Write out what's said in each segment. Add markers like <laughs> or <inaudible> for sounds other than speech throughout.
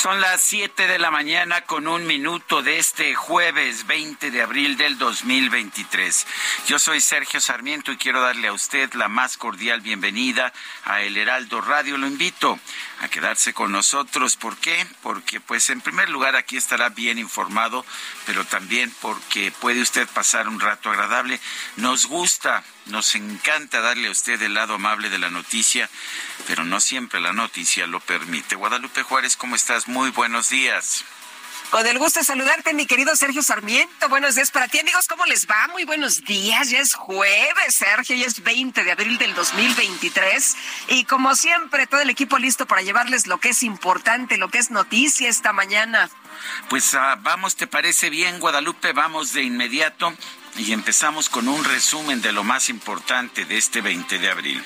Son las 7 de la mañana con un minuto de este jueves 20 de abril del 2023. Yo soy Sergio Sarmiento y quiero darle a usted la más cordial bienvenida a El Heraldo Radio. Lo invito a quedarse con nosotros. ¿Por qué? Porque pues en primer lugar aquí estará bien informado, pero también porque puede usted pasar un rato agradable. Nos gusta nos encanta darle a usted el lado amable de la noticia, pero no siempre la noticia lo permite. Guadalupe Juárez, ¿cómo estás? Muy buenos días. Con el gusto de saludarte, mi querido Sergio Sarmiento. Buenos días para ti, amigos. ¿Cómo les va? Muy buenos días. Ya es jueves, Sergio. Ya es 20 de abril del 2023. Y como siempre, todo el equipo listo para llevarles lo que es importante, lo que es noticia esta mañana. Pues uh, vamos, ¿te parece bien, Guadalupe? Vamos de inmediato y empezamos con un resumen de lo más importante de este 20 de abril.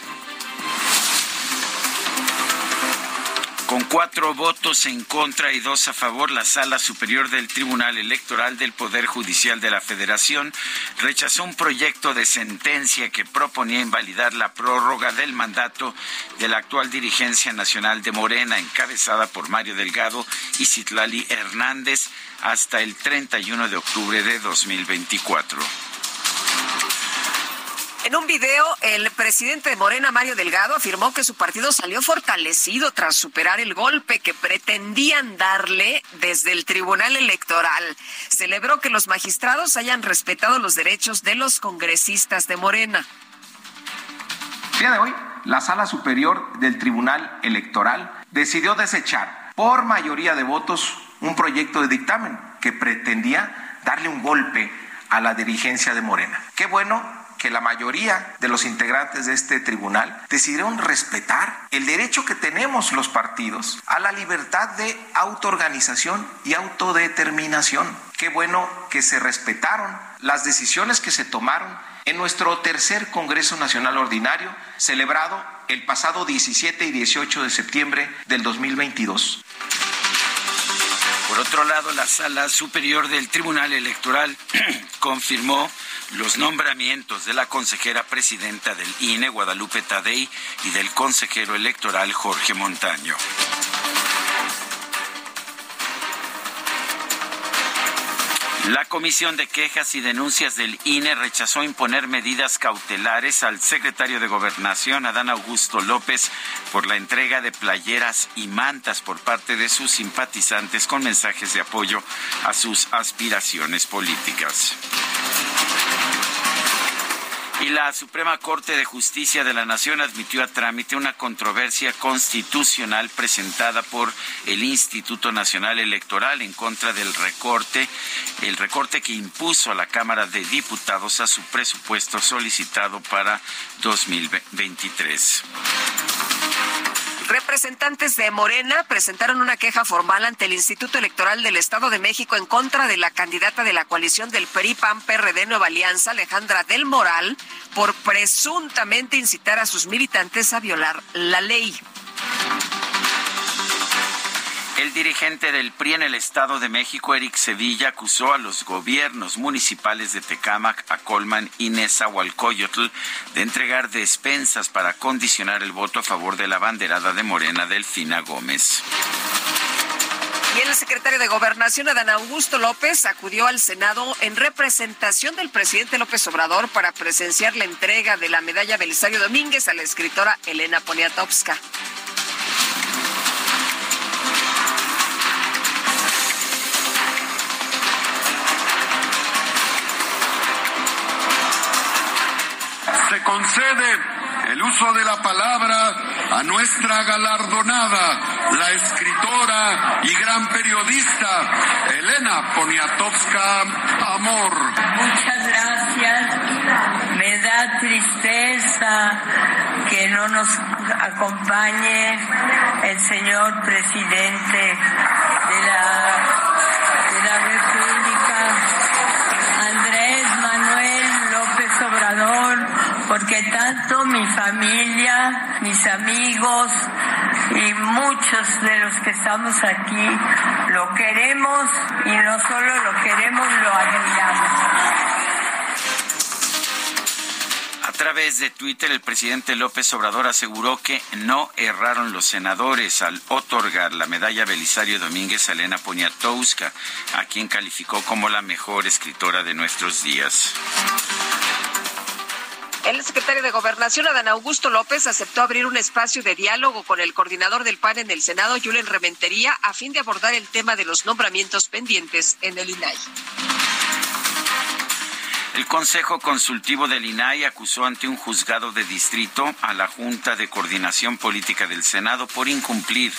Con cuatro votos en contra y dos a favor, la Sala Superior del Tribunal Electoral del Poder Judicial de la Federación rechazó un proyecto de sentencia que proponía invalidar la prórroga del mandato de la actual dirigencia nacional de Morena, encabezada por Mario Delgado y Citlali Hernández, hasta el 31 de octubre de 2024. En un video, el presidente de Morena, Mario Delgado, afirmó que su partido salió fortalecido tras superar el golpe que pretendían darle desde el Tribunal Electoral. Celebró que los magistrados hayan respetado los derechos de los congresistas de Morena. El día de hoy, la Sala Superior del Tribunal Electoral decidió desechar por mayoría de votos un proyecto de dictamen que pretendía darle un golpe a la dirigencia de Morena. Qué bueno que la mayoría de los integrantes de este tribunal decidieron respetar el derecho que tenemos los partidos a la libertad de autoorganización y autodeterminación. Qué bueno que se respetaron las decisiones que se tomaron en nuestro tercer Congreso Nacional Ordinario, celebrado el pasado 17 y 18 de septiembre del 2022. Por otro lado, la Sala Superior del Tribunal Electoral <clears throat> confirmó los nombramientos de la consejera presidenta del INE, Guadalupe Tadei, y del consejero electoral, Jorge Montaño. La Comisión de Quejas y Denuncias del INE rechazó imponer medidas cautelares al secretario de Gobernación, Adán Augusto López, por la entrega de playeras y mantas por parte de sus simpatizantes con mensajes de apoyo a sus aspiraciones políticas. Y la Suprema Corte de Justicia de la Nación admitió a trámite una controversia constitucional presentada por el Instituto Nacional Electoral en contra del recorte, el recorte que impuso a la Cámara de Diputados a su presupuesto solicitado para 2023. Representantes de Morena presentaron una queja formal ante el Instituto Electoral del Estado de México en contra de la candidata de la coalición del PRI PAN PRD Nueva Alianza, Alejandra del Moral, por presuntamente incitar a sus militantes a violar la ley. El dirigente del PRI en el Estado de México, Eric Sevilla, acusó a los gobiernos municipales de Tecámac, Acolman y Nezahualcóyotl de entregar despensas para condicionar el voto a favor de la banderada de Morena, Delfina Gómez. Y el secretario de Gobernación, Adán Augusto López, acudió al Senado en representación del presidente López Obrador para presenciar la entrega de la medalla Belisario Domínguez a la escritora Elena Poniatowska. Concede el uso de la palabra a nuestra galardonada, la escritora y gran periodista Elena Poniatowska Amor. Muchas gracias. Me da tristeza que no nos acompañe el señor presidente de la, de la República, Andrés Manuel López Obrador porque tanto mi familia, mis amigos y muchos de los que estamos aquí lo queremos y no solo lo queremos, lo admiramos. A través de Twitter, el presidente López Obrador aseguró que no erraron los senadores al otorgar la medalla Belisario Domínguez a Elena Poniatowska, a quien calificó como la mejor escritora de nuestros días. El secretario de Gobernación, Adán Augusto López, aceptó abrir un espacio de diálogo con el coordinador del PAN en el Senado, Julen Rementería, a fin de abordar el tema de los nombramientos pendientes en el INAI. El Consejo Consultivo del INAI acusó ante un juzgado de distrito a la Junta de Coordinación Política del Senado por incumplir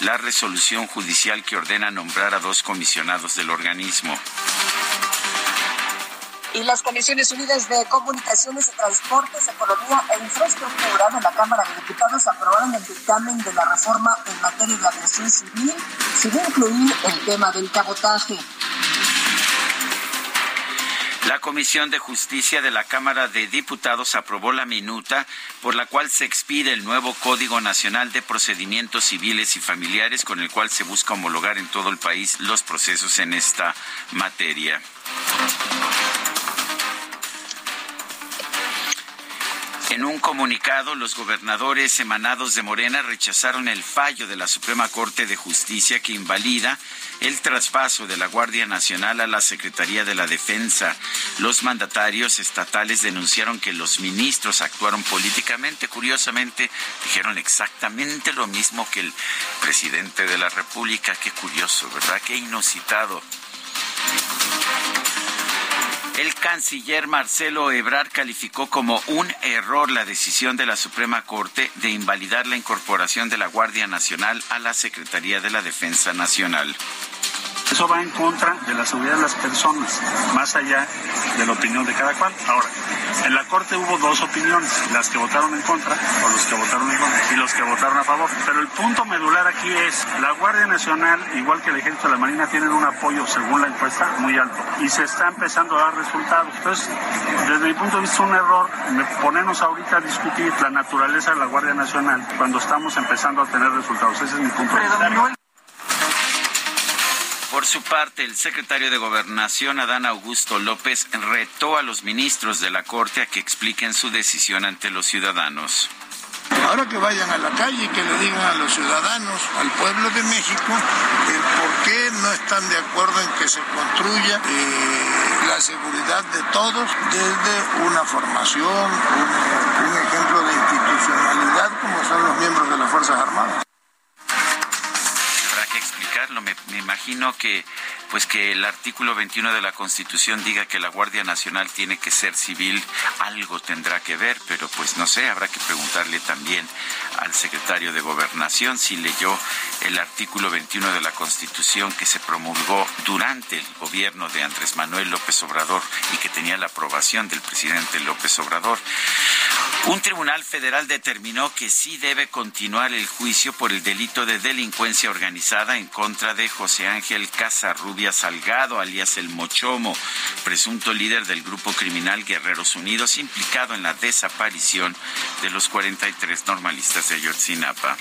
la resolución judicial que ordena nombrar a dos comisionados del organismo y las Comisiones Unidas de Comunicaciones y Transportes, Economía e Infraestructura de la Cámara de Diputados aprobaron el dictamen de la reforma en materia de aviación civil, sin incluir el tema del cabotaje. La Comisión de Justicia de la Cámara de Diputados aprobó la minuta por la cual se expide el nuevo Código Nacional de Procedimientos Civiles y Familiares con el cual se busca homologar en todo el país los procesos en esta materia. En un comunicado, los gobernadores emanados de Morena rechazaron el fallo de la Suprema Corte de Justicia que invalida el traspaso de la Guardia Nacional a la Secretaría de la Defensa. Los mandatarios estatales denunciaron que los ministros actuaron políticamente. Curiosamente, dijeron exactamente lo mismo que el presidente de la República. Qué curioso, ¿verdad? Qué inusitado. El canciller Marcelo Ebrard calificó como un error la decisión de la Suprema Corte de invalidar la incorporación de la Guardia Nacional a la Secretaría de la Defensa Nacional. Eso va en contra de la seguridad de las personas, más allá de la opinión de cada cual. Ahora, en la Corte hubo dos opiniones, las que votaron en contra o los que votaron en contra y los que votaron a favor. Pero el punto medular aquí es, la Guardia Nacional, igual que el Ejército de la Marina, tienen un apoyo, según la encuesta, muy alto y se está empezando a dar resultados. Entonces, desde mi punto de vista, un error ponernos ahorita a discutir la naturaleza de la Guardia Nacional cuando estamos empezando a tener resultados. Ese es mi punto de vista. Por su parte, el secretario de Gobernación, Adán Augusto López, retó a los ministros de la Corte a que expliquen su decisión ante los ciudadanos. Ahora que vayan a la calle y que le digan a los ciudadanos, al pueblo de México, el por qué no están de acuerdo en que se construya eh, la seguridad de todos desde una formación, un, un ejemplo de institucionalidad como son los miembros de las Fuerzas Armadas explicarlo. Me, me, imagino que pues que el artículo 21 de la Constitución diga que la Guardia Nacional tiene que ser civil, algo tendrá que ver, pero pues no sé, habrá que preguntarle también al secretario de Gobernación si leyó el artículo 21 de la Constitución que se promulgó durante el gobierno de Andrés Manuel López Obrador y que tenía la aprobación del presidente López Obrador. Un tribunal federal determinó que sí debe continuar el juicio por el delito de delincuencia organizada en contra de José Ángel Casarrubia Salgado, alias El Mochomo, presunto líder del grupo criminal Guerreros Unidos, implicado en la desaparición de los 43 normalistas de Ayotzinapa.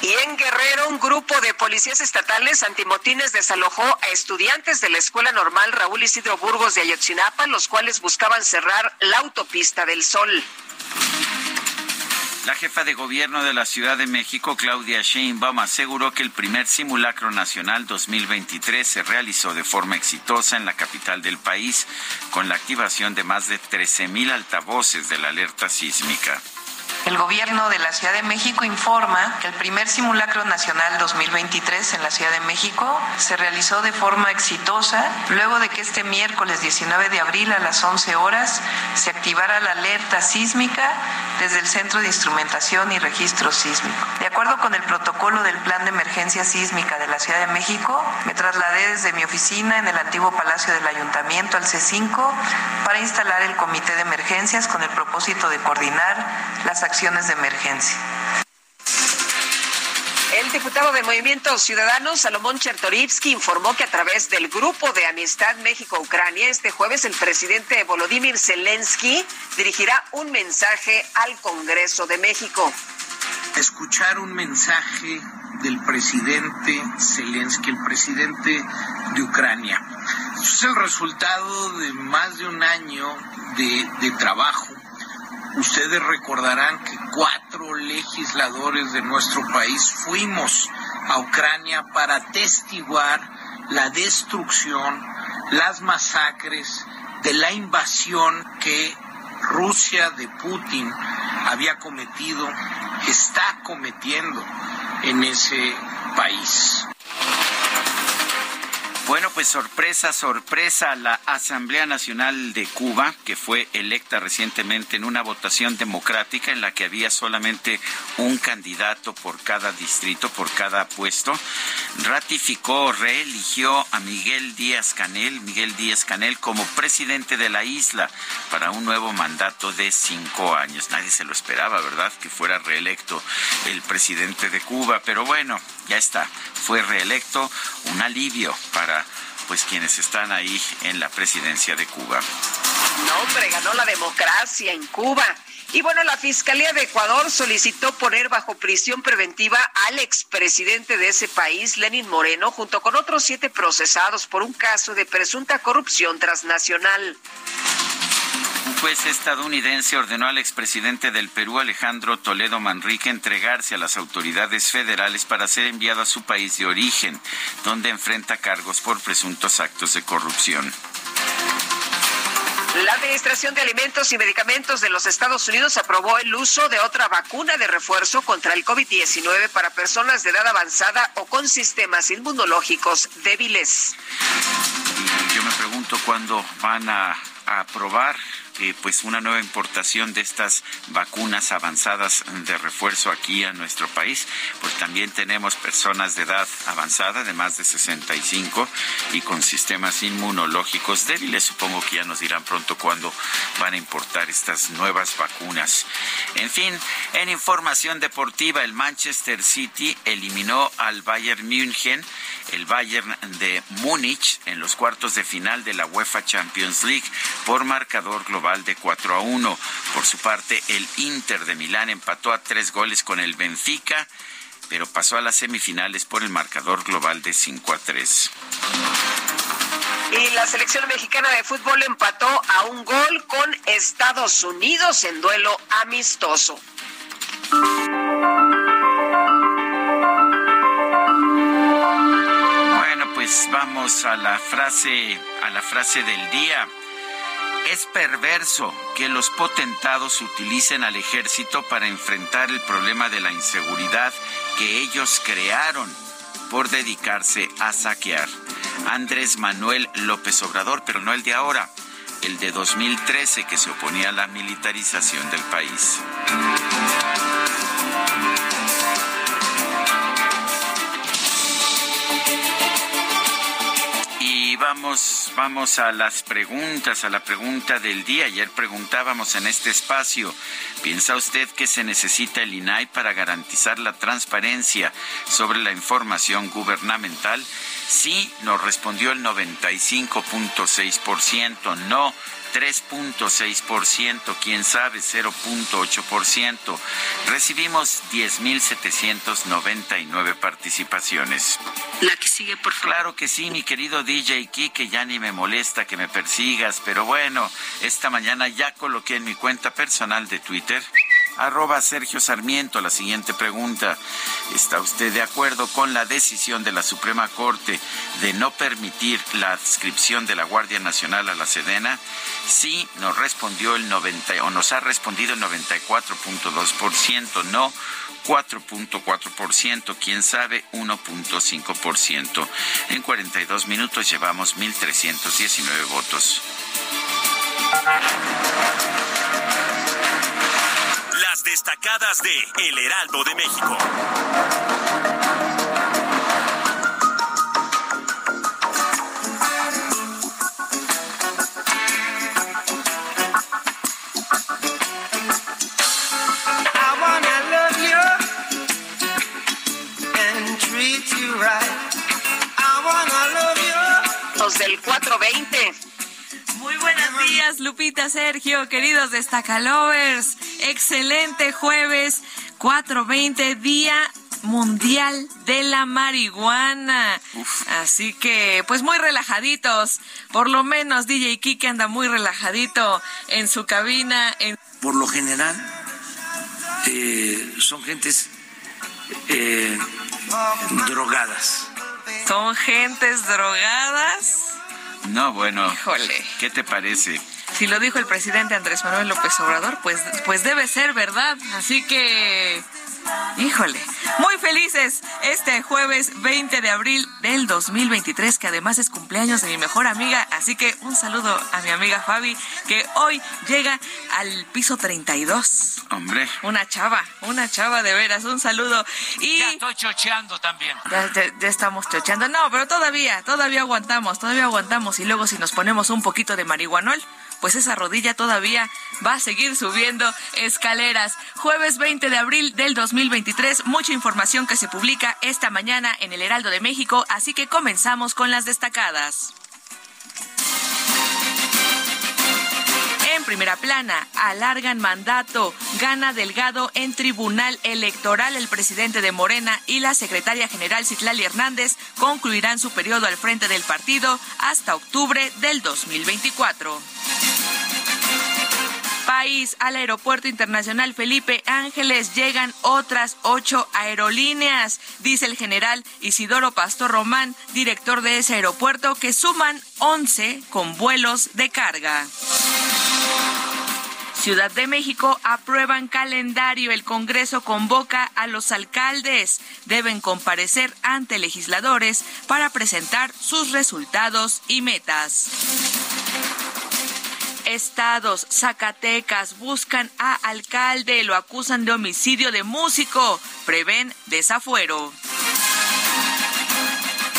Y en Guerrero, un grupo de policías estatales antimotines desalojó a estudiantes de la Escuela Normal Raúl Isidro Burgos de Ayotzinapa, los cuales buscaban cerrar la autopista del Sol. La jefa de gobierno de la Ciudad de México, Claudia Sheinbaum, aseguró que el primer simulacro nacional 2023 se realizó de forma exitosa en la capital del país, con la activación de más de 13.000 altavoces de la alerta sísmica. El gobierno de la Ciudad de México informa que el primer simulacro nacional 2023 en la Ciudad de México se realizó de forma exitosa luego de que este miércoles 19 de abril a las 11 horas se activara la alerta sísmica desde el Centro de Instrumentación y Registro Sísmico. De acuerdo con el protocolo del Plan de Emergencia Sísmica de la Ciudad de México, me trasladé desde mi oficina en el antiguo Palacio del Ayuntamiento al C5 para instalar el Comité de Emergencias con el propósito de coordinar las acciones de emergencia. El diputado de Movimiento Ciudadano, Salomón Chertorivsky, informó que a través del Grupo de Amistad México-Ucrania, este jueves el presidente Volodymyr Zelensky dirigirá un mensaje al Congreso de México. Escuchar un mensaje del presidente Zelensky, el presidente de Ucrania. Eso es el resultado de más de un año de, de trabajo Ustedes recordarán que cuatro legisladores de nuestro país fuimos a Ucrania para testiguar la destrucción, las masacres de la invasión que Rusia de Putin había cometido, está cometiendo en ese país. Bueno, pues sorpresa, sorpresa, la Asamblea Nacional de Cuba, que fue electa recientemente en una votación democrática en la que había solamente un candidato por cada distrito, por cada puesto, ratificó, reeligió a Miguel Díaz Canel, Miguel Díaz Canel como presidente de la isla para un nuevo mandato de cinco años. Nadie se lo esperaba, ¿verdad? Que fuera reelecto el presidente de Cuba, pero bueno, ya está, fue reelecto, un alivio para pues quienes están ahí en la presidencia de Cuba. No, hombre, ganó la democracia en Cuba. Y bueno, la Fiscalía de Ecuador solicitó poner bajo prisión preventiva al expresidente de ese país, Lenin Moreno, junto con otros siete procesados por un caso de presunta corrupción transnacional. Un juez estadounidense ordenó al expresidente del Perú, Alejandro Toledo Manrique, entregarse a las autoridades federales para ser enviado a su país de origen, donde enfrenta cargos por presuntos actos de corrupción. La Administración de Alimentos y Medicamentos de los Estados Unidos aprobó el uso de otra vacuna de refuerzo contra el COVID-19 para personas de edad avanzada o con sistemas inmunológicos débiles. Yo me pregunto cuándo van a, aprobar pues una nueva importación de estas vacunas avanzadas de refuerzo aquí a nuestro país, pues también tenemos personas de edad avanzada de más de 65 y con sistemas inmunológicos débiles. Supongo que ya nos dirán pronto cuándo van a importar estas nuevas vacunas. En fin, en información deportiva, el Manchester City eliminó al Bayern München, el Bayern de Múnich, en los cuartos de final de la UEFA Champions League por marcador global de 4 a 1. Por su parte, el Inter de Milán empató a tres goles con el Benfica, pero pasó a las semifinales por el marcador global de 5 a 3. Y la selección mexicana de fútbol empató a un gol con Estados Unidos en duelo amistoso. Bueno, pues vamos a la frase a la frase del día. Es perverso que los potentados utilicen al ejército para enfrentar el problema de la inseguridad que ellos crearon por dedicarse a saquear. Andrés Manuel López Obrador, pero no el de ahora, el de 2013 que se oponía a la militarización del país. Vamos, a las preguntas, a la pregunta del día. Ayer preguntábamos en este espacio, ¿piensa usted que se necesita el INAI para garantizar la transparencia sobre la información gubernamental? Sí, nos respondió el 95.6%, no 3.6%, quién sabe 0.8%. Recibimos 10.799 participaciones. La que sigue, por favor. Claro que sí, mi querido DJ que ya ni me molesta que me persigas, pero bueno, esta mañana ya coloqué en mi cuenta personal de Twitter arroba Sergio Sarmiento. La siguiente pregunta. ¿Está usted de acuerdo con la decisión de la Suprema Corte de no permitir la adscripción de la Guardia Nacional a la Sedena? Sí, nos respondió el 90 o nos ha respondido el 94.2%, no 4.4%, quién sabe 1.5%. En 42 minutos llevamos 1.319 votos. Destacadas de El Heraldo de México. Los del 420. Muy buenos días, Lupita, Sergio, queridos Destacalovers. Excelente jueves 420, Día Mundial de la Marihuana. Así que, pues muy relajaditos. Por lo menos DJ Kike anda muy relajadito en su cabina. Por lo general, eh, son gentes eh, drogadas. ¿Son gentes drogadas? No, bueno. Híjole. ¿Qué te parece? Si lo dijo el presidente Andrés Manuel López Obrador, pues, pues debe ser verdad. Así que, híjole, muy felices este jueves 20 de abril del 2023, que además es cumpleaños de mi mejor amiga. Así que un saludo a mi amiga Fabi, que hoy llega al piso 32. Hombre. Una chava, una chava de veras, un saludo. Y ya estoy chocheando también. Ya, ya, estamos chocheando. No, pero todavía, todavía aguantamos, todavía aguantamos. Y luego si nos ponemos un poquito de marihuanol, pues esa rodilla todavía va a seguir subiendo escaleras. Jueves 20 de abril del 2023, mucha información que se publica esta mañana en el Heraldo de México, así que comenzamos con las destacadas. En primera plana, alargan mandato, gana Delgado en tribunal electoral. El presidente de Morena y la secretaria general Citlali Hernández concluirán su periodo al frente del partido hasta octubre del 2024 país. Al Aeropuerto Internacional Felipe Ángeles llegan otras ocho aerolíneas, dice el general Isidoro Pastor Román, director de ese aeropuerto, que suman once con vuelos de carga. Ciudad de México aprueban calendario. El Congreso convoca a los alcaldes. Deben comparecer ante legisladores para presentar sus resultados y metas estados, Zacatecas, buscan a alcalde, lo acusan de homicidio de músico, prevén desafuero.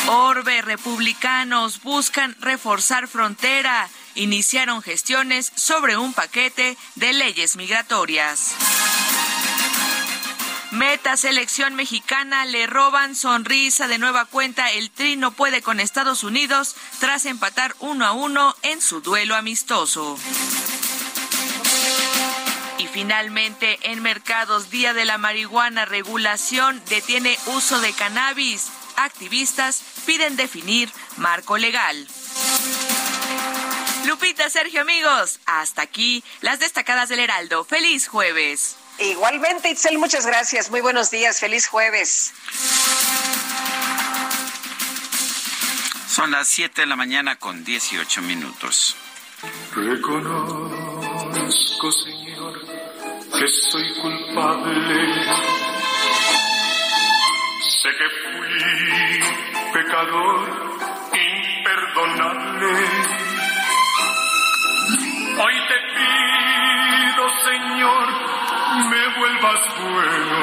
Orbe, republicanos buscan reforzar frontera, iniciaron gestiones sobre un paquete de leyes migratorias. Meta selección mexicana le roban sonrisa de nueva cuenta. El Tri no puede con Estados Unidos tras empatar uno a uno en su duelo amistoso. Y finalmente, en mercados, Día de la Marihuana, regulación detiene uso de cannabis. Activistas piden definir marco legal. Lupita, Sergio, amigos, hasta aquí las destacadas del Heraldo. Feliz jueves. Igualmente, Itzel, muchas gracias. Muy buenos días. Feliz jueves. Son las 7 de la mañana con 18 minutos. Reconozco, Señor, que soy culpable. Sé que fui pecador imperdonable. Hoy te pido, Señor, me vuelvas bueno,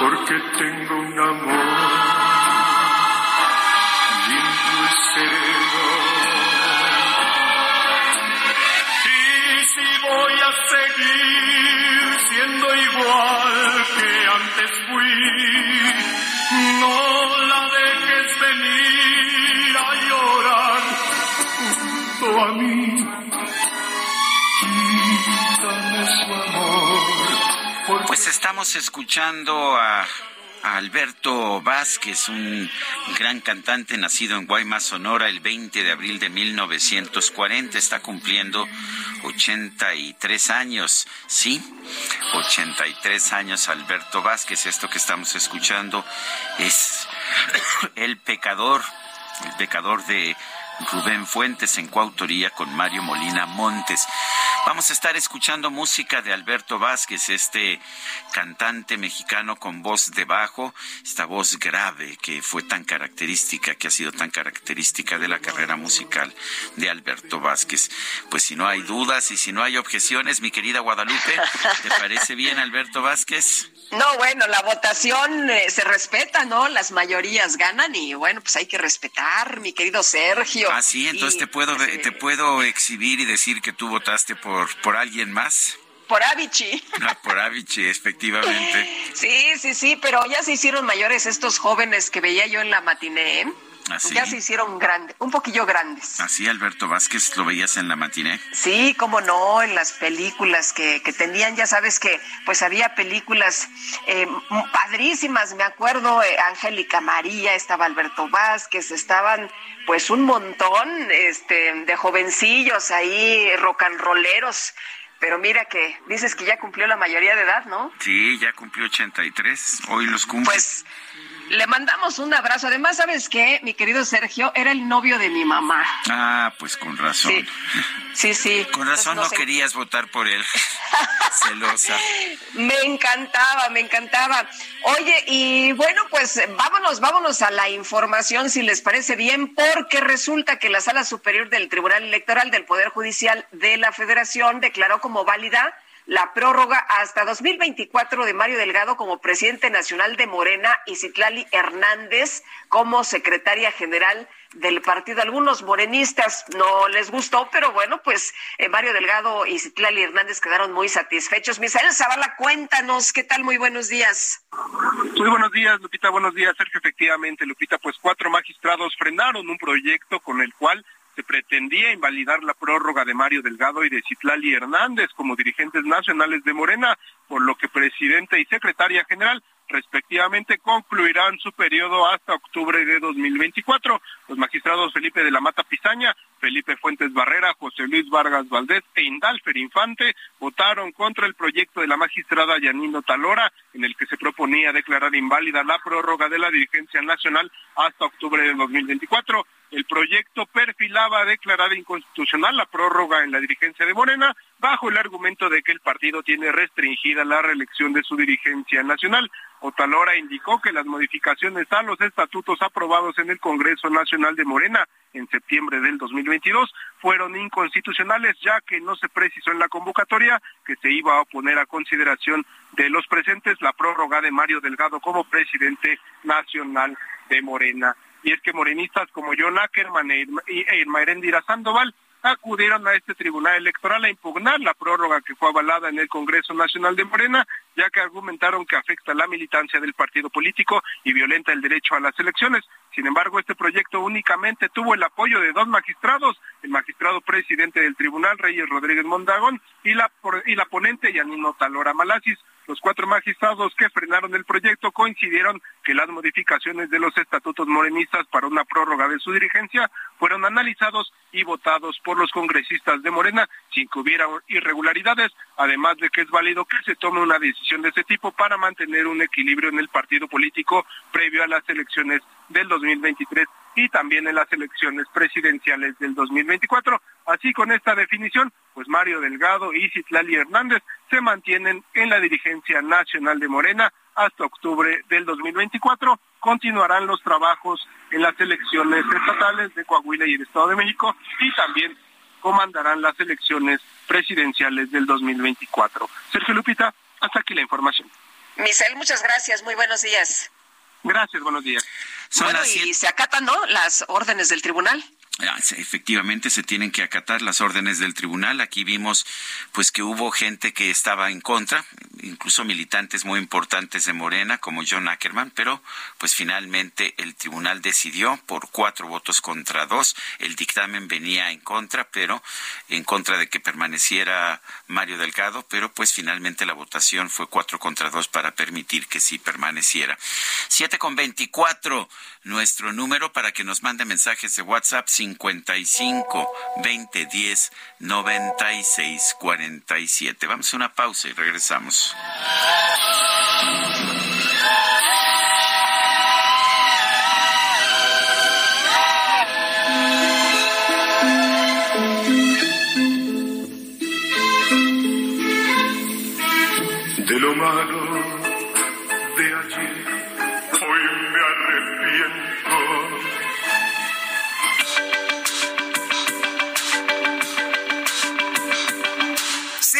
porque tengo un amor lindo y sereno. Y si voy a seguir siendo igual que antes fui, no la dejes venir a llorar junto a mí. Pues estamos escuchando a Alberto Vázquez, un gran cantante nacido en Guaymas, Sonora, el 20 de abril de 1940. Está cumpliendo 83 años, ¿sí? 83 años Alberto Vázquez. Esto que estamos escuchando es <coughs> El Pecador, el Pecador de Rubén Fuentes en coautoría con Mario Molina Montes. Vamos a estar escuchando música de Alberto Vázquez, este cantante mexicano con voz de bajo, esta voz grave que fue tan característica, que ha sido tan característica de la carrera musical de Alberto Vázquez. Pues si no hay dudas y si no hay objeciones, mi querida Guadalupe, ¿te parece bien Alberto Vázquez? No, bueno, la votación eh, se respeta, ¿no? Las mayorías ganan y bueno, pues hay que respetar, mi querido Sergio. Ah, sí, entonces te puedo te puedo exhibir y decir que tú votaste por por alguien más. Por Avicii. <laughs> Ah, por Avicii, efectivamente. Sí, sí, sí, pero ya se hicieron mayores estos jóvenes que veía yo en la matiné. Así. Ya se hicieron grandes, un poquillo grandes. Así, Alberto Vázquez, ¿lo veías en la matiné? Sí, cómo no, en las películas que, que tenían, ya sabes que pues había películas eh, padrísimas, me acuerdo, eh, Angélica María, estaba Alberto Vázquez, estaban pues un montón este, de jovencillos ahí, rock and rolleros. Pero mira que dices que ya cumplió la mayoría de edad, ¿no? Sí, ya cumplió 83, hoy los cumple. Pues le mandamos un abrazo. Además, ¿sabes qué? Mi querido Sergio era el novio de mi mamá. Ah, pues con razón. Sí, sí. sí. Con razón no, no sé. querías votar por él. <laughs> Celosa. Me encantaba, me encantaba. Oye, y bueno, pues vámonos, vámonos a la información, si les parece bien, porque resulta que la Sala Superior del Tribunal Electoral del Poder Judicial de la Federación declaró como válida la prórroga hasta 2024 de Mario Delgado como presidente nacional de Morena y Citlali Hernández como secretaria general del partido. Algunos morenistas no les gustó, pero bueno, pues eh, Mario Delgado y Citlali Hernández quedaron muy satisfechos. Misael Zavala, cuéntanos, ¿qué tal? Muy buenos días. Muy buenos días, Lupita. Buenos días, Sergio. Efectivamente, Lupita, pues cuatro magistrados frenaron un proyecto con el cual se pretendía invalidar la prórroga de Mario Delgado y de Citlali Hernández como dirigentes nacionales de Morena, por lo que presidenta y secretaria general respectivamente concluirán su periodo hasta octubre de 2024. Los magistrados Felipe de la Mata Pizaña, Felipe Fuentes Barrera, José Luis Vargas Valdés e Indalfer Infante votaron contra el proyecto de la magistrada Yanino Talora, en el que se proponía declarar inválida la prórroga de la dirigencia nacional hasta octubre de 2024. El proyecto perfilaba declarar inconstitucional la prórroga en la dirigencia de Morena bajo el argumento de que el partido tiene restringida la reelección de su dirigencia nacional. Otalora indicó que las modificaciones a los estatutos aprobados en el Congreso Nacional de Morena en septiembre del 2022 fueron inconstitucionales ya que no se precisó en la convocatoria que se iba a poner a consideración de los presentes la prórroga de Mario Delgado como presidente nacional de Morena. Y es que morenistas como John Ackerman e Irma Erendira Sandoval acudieron a este tribunal electoral a impugnar la prórroga que fue avalada en el Congreso Nacional de Morena, ya que argumentaron que afecta la militancia del partido político y violenta el derecho a las elecciones. Sin embargo, este proyecto únicamente tuvo el apoyo de dos magistrados, el magistrado presidente del tribunal, Reyes Rodríguez Mondagón, y la, y la ponente Yanino Talora Malasis. Los cuatro magistrados que frenaron el proyecto coincidieron que las modificaciones de los estatutos morenistas para una prórroga de su dirigencia fueron analizados y votados por los congresistas de Morena sin que hubiera irregularidades, además de que es válido que se tome una decisión de ese tipo para mantener un equilibrio en el partido político previo a las elecciones del 2023 y también en las elecciones presidenciales del 2024. Así con esta definición, pues Mario Delgado y Citlali Hernández se mantienen en la dirigencia nacional de Morena hasta octubre del 2024. Continuarán los trabajos en las elecciones estatales de Coahuila y el Estado de México y también comandarán las elecciones presidenciales del 2024. Sergio Lupita, hasta aquí la información. Misael, muchas gracias. Muy buenos días. Gracias, buenos días. Son bueno, las y siete- se acatan, ¿no? Las órdenes del tribunal. Ah, efectivamente se tienen que acatar las órdenes del tribunal. Aquí vimos pues que hubo gente que estaba en contra, incluso militantes muy importantes de Morena como John Ackerman, pero pues finalmente el tribunal decidió por cuatro votos contra dos. El dictamen venía en contra, pero en contra de que permaneciera Mario Delgado, pero pues finalmente la votación fue cuatro contra dos para permitir que sí permaneciera. Siete con veinticuatro, nuestro número para que nos mande mensajes de WhatsApp 55 20 10 96 47. Vamos a una pausa y regresamos.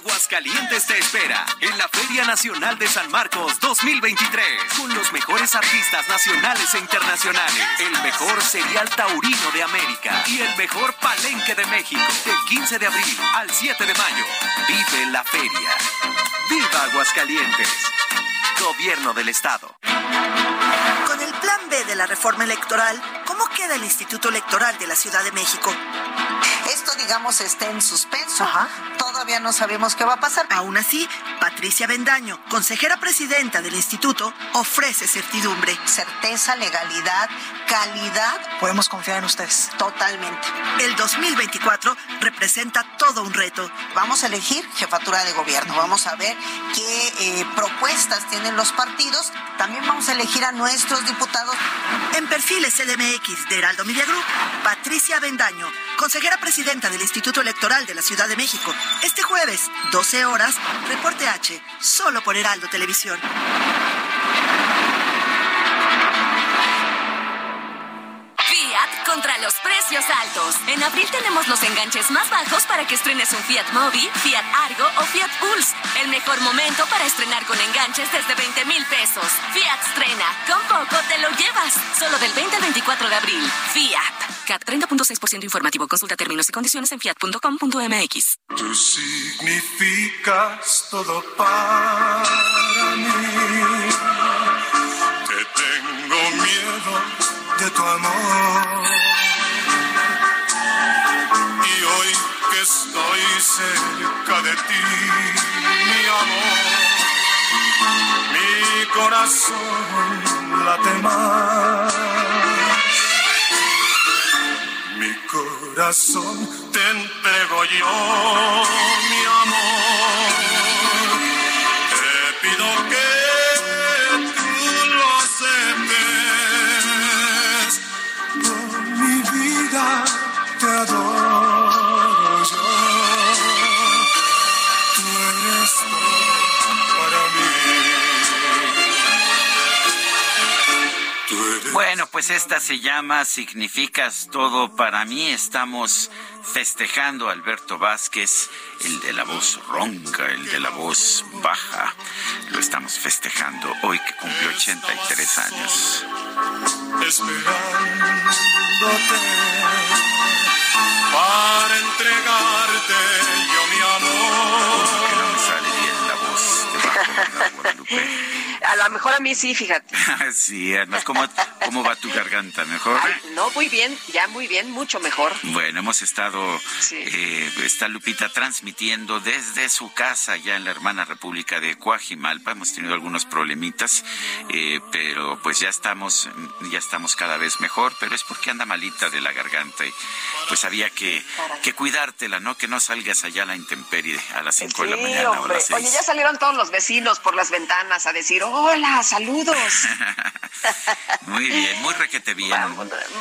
Aguascalientes te espera en la Feria Nacional de San Marcos 2023 con los mejores artistas nacionales e internacionales, el mejor serial taurino de América y el mejor palenque de México del 15 de abril al 7 de mayo. Vive la feria. ¡Viva Aguascalientes! Gobierno del Estado. Con el plan B de la reforma electoral, ¿cómo queda el Instituto Electoral de la Ciudad de México? Esto, digamos, está en suspenso. Todavía no sabemos qué va a pasar. Aún así, Patricia Bendaño, consejera presidenta del instituto, ofrece certidumbre. Certeza, legalidad, calidad. Podemos confiar en ustedes. Totalmente. El 2024 representa todo un reto. Vamos a elegir jefatura de gobierno. Vamos a ver qué eh, propuestas tienen los partidos. También vamos a elegir a nuestros diputados. En perfiles CDMX de Heraldo Media Group, Patricia Bendaño, consejera presidenta del Instituto Electoral de la Ciudad de México. Este jueves, 12 horas, reporte H, solo por Heraldo Televisión. Contra los precios altos. En abril tenemos los enganches más bajos para que estrenes un Fiat Mobi, Fiat Argo o Fiat Pulse. El mejor momento para estrenar con enganches desde 20 mil pesos. Fiat estrena. Con poco te lo llevas. Solo del 20 al 24 de abril. Fiat. CAT 30.6% informativo. Consulta términos y condiciones en fiat.com.mx. Tú significas todo para mí. Te tengo miedo de tu amor. Y hoy que estoy cerca de ti, mi amor, mi corazón late más. Mi corazón te entrego yo, mi amor. Pues esta se llama Significas todo para mí. Estamos festejando a Alberto Vázquez, el de la voz ronca, el de la voz baja. Lo estamos festejando hoy que cumplió 83 años. esperándote para entregarte yo mi amor. Que no me sale bien la voz de bajo. A lo mejor a mí sí, fíjate. <laughs> sí, además, ¿cómo, ¿cómo va tu garganta? ¿Mejor? no, muy bien, ya muy bien, mucho mejor. Bueno, hemos estado, eh, está Lupita transmitiendo desde su casa ya en la hermana República de Coajimalpa. Hemos tenido algunos problemitas, eh, pero pues ya estamos, ya estamos cada vez mejor, pero es porque anda malita de la garganta y pues había que, que cuidártela, ¿no? Que no salgas allá a la intemperie a las 5 de la mañana o a las 6. Oye, ya salieron todos los vecinos por las ventanas a decir, hola, saludos. <laughs> muy bien, muy requete bien.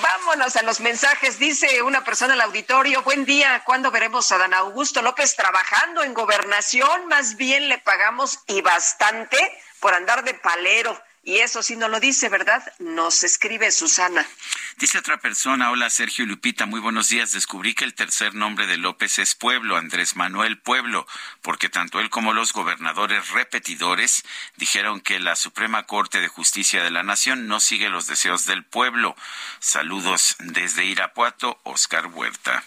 Vámonos, a los mensajes. Dice una persona al auditorio, buen día, ¿cuándo veremos a Dan Augusto López trabajando en gobernación? Más bien le pagamos y bastante por andar de palero. Y eso sí no lo dice, ¿verdad? Nos escribe Susana. Dice otra persona, hola Sergio Lupita, muy buenos días. Descubrí que el tercer nombre de López es Pueblo, Andrés Manuel Pueblo, porque tanto él como los gobernadores repetidores dijeron que la Suprema Corte de Justicia de la Nación no sigue los deseos del pueblo. Saludos desde Irapuato, Oscar Huerta.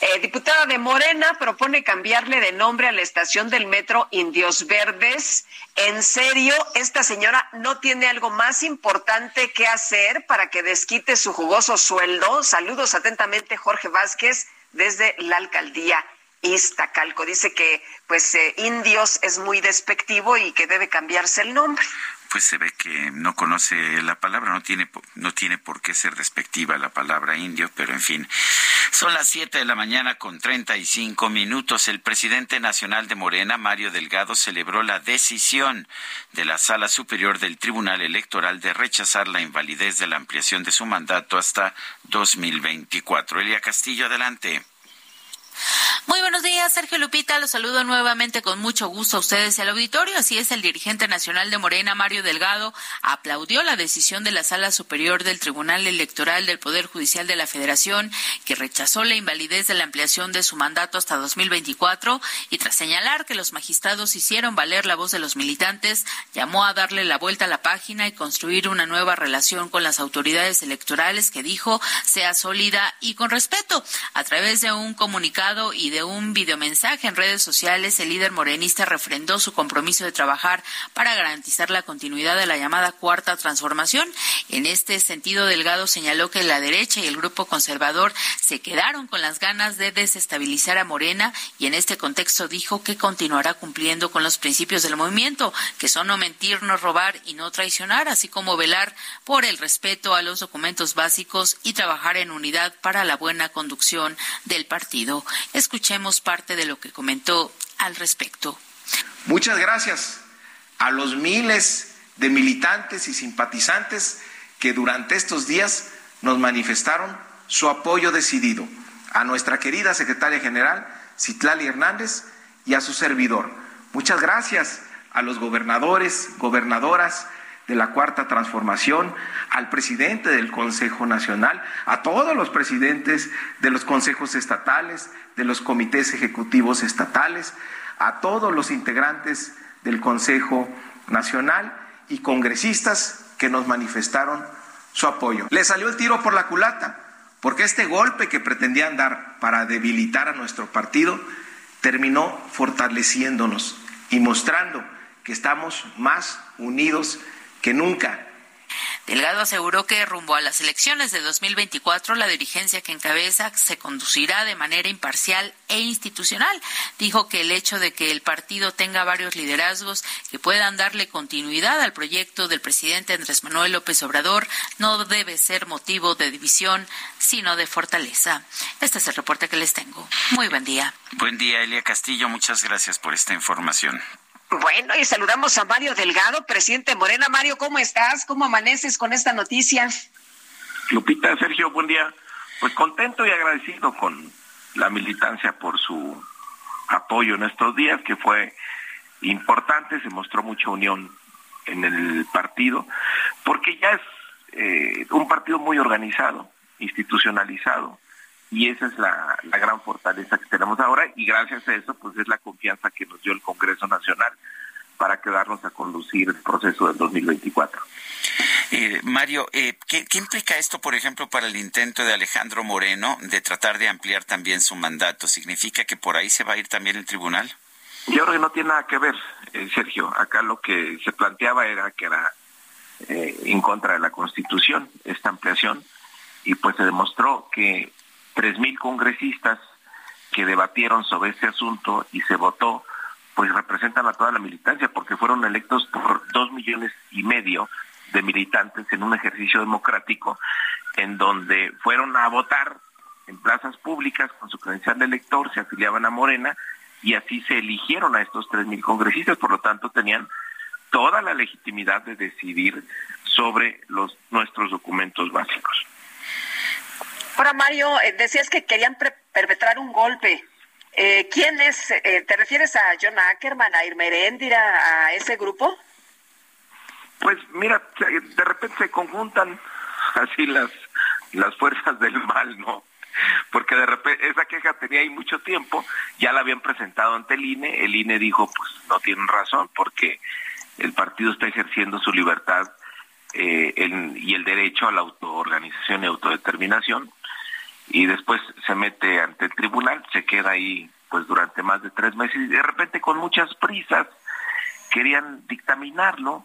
Eh, diputada de Morena propone cambiarle de nombre a la estación del metro Indios Verdes. ¿En serio? ¿Esta señora no tiene algo más importante que hacer para que desquite su jugoso sueldo? Saludos atentamente, Jorge Vázquez, desde la alcaldía Iztacalco. Dice que, pues, eh, Indios es muy despectivo y que debe cambiarse el nombre pues se ve que no conoce la palabra, no tiene, no tiene por qué ser despectiva la palabra indio, pero en fin. Son las siete de la mañana con treinta y cinco minutos. El presidente nacional de Morena, Mario Delgado, celebró la decisión de la Sala Superior del Tribunal Electoral de rechazar la invalidez de la ampliación de su mandato hasta 2024. Elia Castillo, adelante. Muy buenos días, Sergio Lupita. Los saludo nuevamente con mucho gusto a ustedes al auditorio. Así es, el dirigente nacional de Morena, Mario Delgado, aplaudió la decisión de la Sala Superior del Tribunal Electoral del Poder Judicial de la Federación, que rechazó la invalidez de la ampliación de su mandato hasta 2024 y tras señalar que los magistrados hicieron valer la voz de los militantes, llamó a darle la vuelta a la página y construir una nueva relación con las autoridades electorales que dijo sea sólida y con respeto. A través de un comunicado y de un videomensaje en redes sociales, el líder morenista refrendó su compromiso de trabajar para garantizar la continuidad de la llamada cuarta transformación. En este sentido, Delgado señaló que la derecha y el grupo conservador se quedaron con las ganas de desestabilizar a Morena y en este contexto dijo que continuará cumpliendo con los principios del movimiento, que son no mentir, no robar y no traicionar, así como velar por el respeto a los documentos básicos y trabajar en unidad para la buena conducción del partido. Escuchemos parte de lo que comentó al respecto. Muchas gracias a los miles de militantes y simpatizantes que durante estos días nos manifestaron su apoyo decidido a nuestra querida secretaria general, Citlali Hernández, y a su servidor. Muchas gracias a los gobernadores, gobernadoras, de la Cuarta Transformación, al presidente del Consejo Nacional, a todos los presidentes de los consejos estatales, de los comités ejecutivos estatales, a todos los integrantes del Consejo Nacional y congresistas que nos manifestaron su apoyo. Le salió el tiro por la culata, porque este golpe que pretendían dar para debilitar a nuestro partido terminó fortaleciéndonos y mostrando que estamos más unidos que nunca. Delgado aseguró que rumbo a las elecciones de 2024 la dirigencia que encabeza se conducirá de manera imparcial e institucional. Dijo que el hecho de que el partido tenga varios liderazgos que puedan darle continuidad al proyecto del presidente Andrés Manuel López Obrador no debe ser motivo de división, sino de fortaleza. Este es el reporte que les tengo. Muy buen día. Buen día, Elia Castillo. Muchas gracias por esta información. Bueno, y saludamos a Mario Delgado, presidente Morena. Mario, ¿cómo estás? ¿Cómo amaneces con esta noticia? Lupita, Sergio, buen día. Pues contento y agradecido con la militancia por su apoyo en estos días, que fue importante, se mostró mucha unión en el partido, porque ya es eh, un partido muy organizado, institucionalizado, y esa es la, gran fortaleza que tenemos ahora y gracias a eso pues es la confianza que nos dio el Congreso Nacional para quedarnos a conducir el proceso del 2024. Eh, Mario, eh, ¿qué, implica esto, por ejemplo, para el intento de Alejandro Moreno de tratar de ampliar también su mandato? ¿Significa que por ahí se va a ir también el tribunal? Yo creo que no tiene nada que ver. eh, Sergio. Acá lo que se planteaba era que era eh, en contra de la Constitución esta ampliación y pues se demostró que tres mil congresistas que debatieron sobre este asunto y se votó, pues representan a toda la militancia porque fueron electos por dos millones y medio de militantes en un ejercicio democrático en donde fueron a votar en plazas públicas con su credencial de elector, se afiliaban a Morena y así se eligieron a estos tres mil congresistas, por lo tanto tenían toda la legitimidad de decidir sobre nuestros documentos básicos. Ahora, Mario, eh, decías que querían perpetrar un golpe. Eh, ¿Quién es? Eh, ¿Te refieres a John Ackerman, a Irmeréndira, a ese grupo? Pues mira, de repente se conjuntan así las, las fuerzas del mal, ¿no? Porque de repente esa queja tenía ahí mucho tiempo, ya la habían presentado ante el INE, el INE dijo, pues no tienen razón porque el partido está ejerciendo su libertad eh, y el derecho a la autoorganización y autodeterminación y después se mete ante el tribunal, se queda ahí pues durante más de tres meses y de repente con muchas prisas querían dictaminarlo,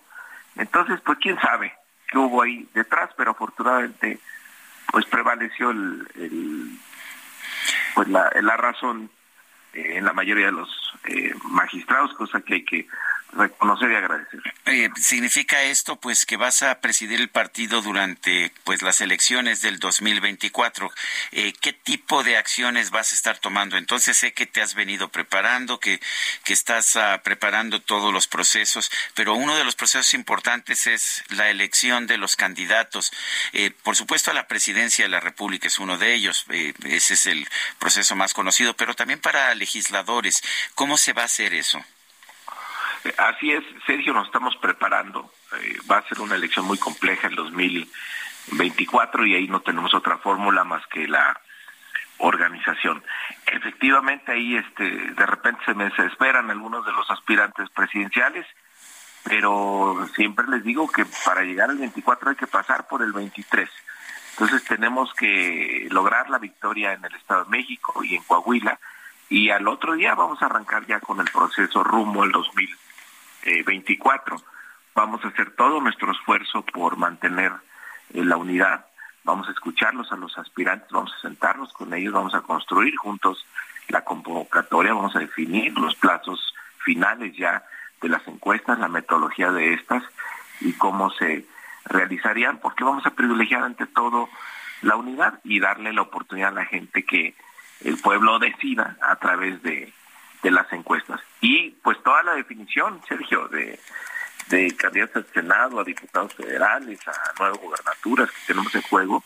entonces pues quién sabe qué hubo ahí detrás, pero afortunadamente pues prevaleció el, pues la, la razón eh, en la mayoría de los eh, magistrados, cosa que hay que reconocer y agradecer. ¿Significa esto pues que vas a presidir el partido durante pues las elecciones del 2024? Eh, ¿Qué tipo de acciones vas a estar tomando? Entonces sé que te has venido preparando, que, que estás uh, preparando todos los procesos, pero uno de los procesos importantes es la elección de los candidatos. Eh, por supuesto, a la presidencia de la República es uno de ellos, eh, ese es el proceso más conocido, pero también para legisladores. ¿Cómo se va a hacer eso? Así es, Sergio, nos estamos preparando. Eh, va a ser una elección muy compleja en 2024 y ahí no tenemos otra fórmula más que la organización. Efectivamente, ahí este, de repente se me desesperan algunos de los aspirantes presidenciales, pero siempre les digo que para llegar al 24 hay que pasar por el 23. Entonces tenemos que lograr la victoria en el Estado de México y en Coahuila y al otro día vamos a arrancar ya con el proceso rumbo al 2024 24. Vamos a hacer todo nuestro esfuerzo por mantener eh, la unidad. Vamos a escucharlos a los aspirantes, vamos a sentarnos con ellos, vamos a construir juntos la convocatoria, vamos a definir los plazos finales ya de las encuestas, la metodología de estas y cómo se realizarían, porque vamos a privilegiar ante todo la unidad y darle la oportunidad a la gente que el pueblo decida a través de de las encuestas. Y pues toda la definición, Sergio, de, candidatos al Senado, a diputados federales, a nuevas gubernaturas que tenemos en juego,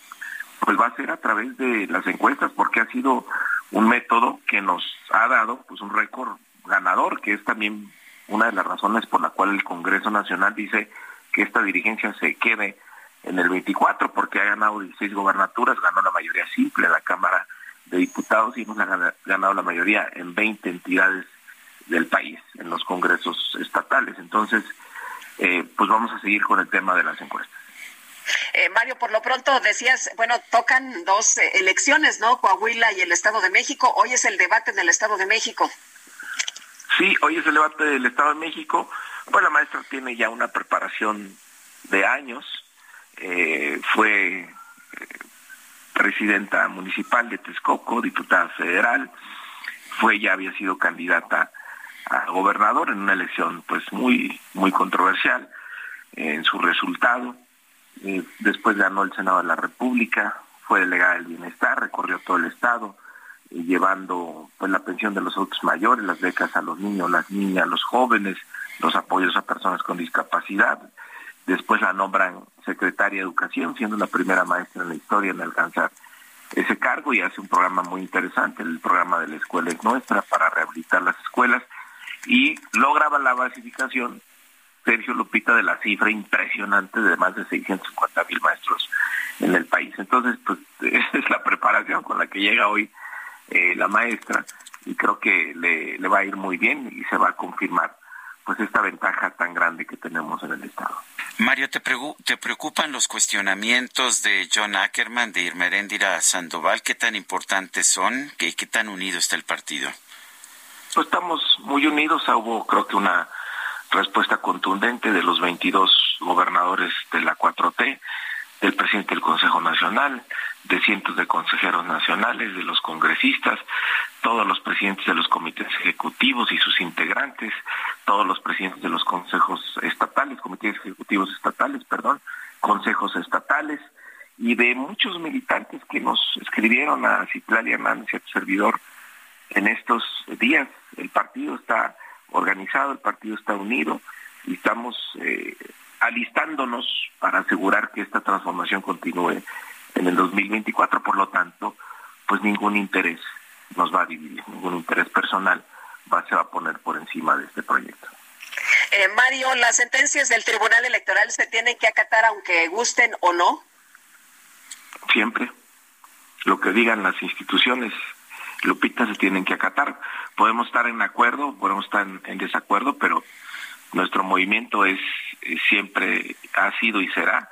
pues va a ser a través de las encuestas, porque ha sido un método que nos ha dado pues un récord ganador, que es también una de las razones por la cual el Congreso Nacional dice que esta dirigencia se quede en el 24, porque ha ganado 16 gobernaturas, ganó la mayoría simple en la Cámara de diputados y hemos ganado la mayoría en 20 entidades del país, en los congresos estatales. Entonces, eh, pues vamos a seguir con el tema de las encuestas. Eh, Mario, por lo pronto decías, bueno, tocan dos eh, elecciones, ¿no? Coahuila y el Estado de México. Hoy es el debate en el Estado de México. Sí, hoy es el debate del Estado de México. Pues la maestra tiene ya una preparación de años. fue presidenta municipal de Texcoco, diputada federal, fue ya había sido candidata a gobernador en una elección pues muy muy controversial en su resultado. Eh, después ganó el Senado de la República, fue delegada del bienestar, recorrió todo el estado, eh, llevando pues la pensión de los adultos mayores, las becas a los niños, las niñas, los jóvenes, los apoyos a personas con discapacidad, Después la nombran secretaria de Educación, siendo la primera maestra en la historia en alcanzar ese cargo y hace un programa muy interesante, el programa de la escuela es nuestra para rehabilitar las escuelas y lograba la basificación, Sergio Lupita, de la cifra impresionante de más de 650 mil maestros en el país. Entonces, pues <laughs> esa es la preparación con la que llega hoy eh, la maestra y creo que le, le va a ir muy bien y se va a confirmar pues esta ventaja tan grande que tenemos en el Estado. Mario, ¿te, ¿te preocupan los cuestionamientos de John Ackerman, de Irmeréndira Sandoval? ¿Qué tan importantes son? ¿Qué, ¿Qué tan unido está el partido? Pues estamos muy unidos. Hubo creo que una respuesta contundente de los 22 gobernadores de la 4T, del presidente del Consejo Nacional, de cientos de consejeros nacionales, de los congresistas, todos los presidentes de los comités ejecutivos y sus integrantes, todos los presidentes de los consejos estatales, comités ejecutivos estatales, perdón, consejos estatales, y de muchos militantes que nos escribieron a Citlali Hernández y a tu servidor en estos días. El partido está organizado, el partido está unido y estamos eh, alistándonos para asegurar que esta transformación continúe en el 2024. Por lo tanto, pues ningún interés nos va a dividir, ningún interés personal va, se va a poner por encima de este proyecto. Eh, Mario, las sentencias del Tribunal Electoral se tienen que acatar aunque gusten o no. Siempre. Lo que digan las instituciones, Lupita, se tienen que acatar. Podemos estar en acuerdo, podemos estar en, desacuerdo, pero nuestro movimiento es siempre ha sido y será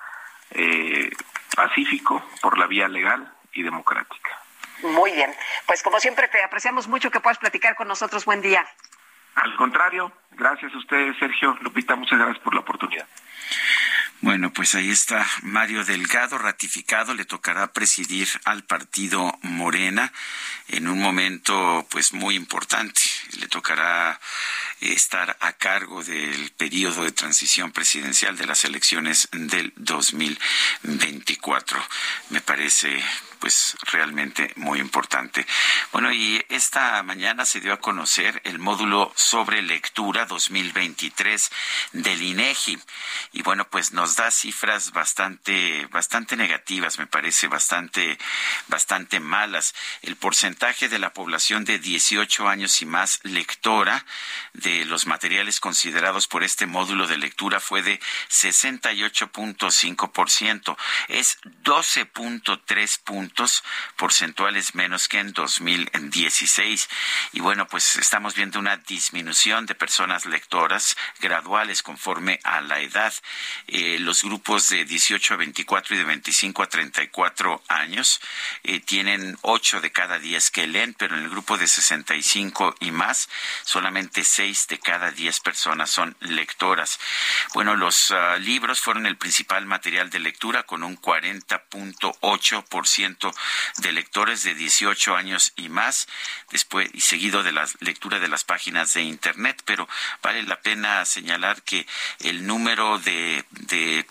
eh, pacífico por la vía legal y democrática. Muy bien. Pues como siempre te apreciamos mucho que puedas platicar con nosotros. Buen día. Al contrario, gracias a ustedes, Sergio. Lupita, muchas gracias por la oportunidad. Bueno, pues ahí está Mario Delgado ratificado, le tocará presidir al partido Morena en un momento pues muy importante. Le tocará estar a cargo del periodo de transición presidencial de las elecciones del 2024. Me parece pues realmente muy importante. Bueno, y esta mañana se dio a conocer el módulo sobre lectura 2023 del INEGI y bueno, pues nos da cifras bastante bastante negativas, me parece bastante bastante malas. El porcentaje de la población de 18 años y más lectora de los materiales considerados por este módulo de lectura fue de 68.5%, es 12.3 puntos porcentuales menos que en 2016. Y bueno, pues estamos viendo una disminución de personas lectoras graduales conforme a la edad. Eh, los grupos de 18 a 24 y de 25 a 34 años eh, tienen 8 de cada 10 que leen, pero en el grupo de 65 y más, solamente 6 de cada 10 personas son lectoras. Bueno, los ah, libros fueron el principal material de lectura con un 40.8% de lectores de 18 años y más, después y seguido de la lectura de las páginas de internet, pero vale la pena señalar que el número de, de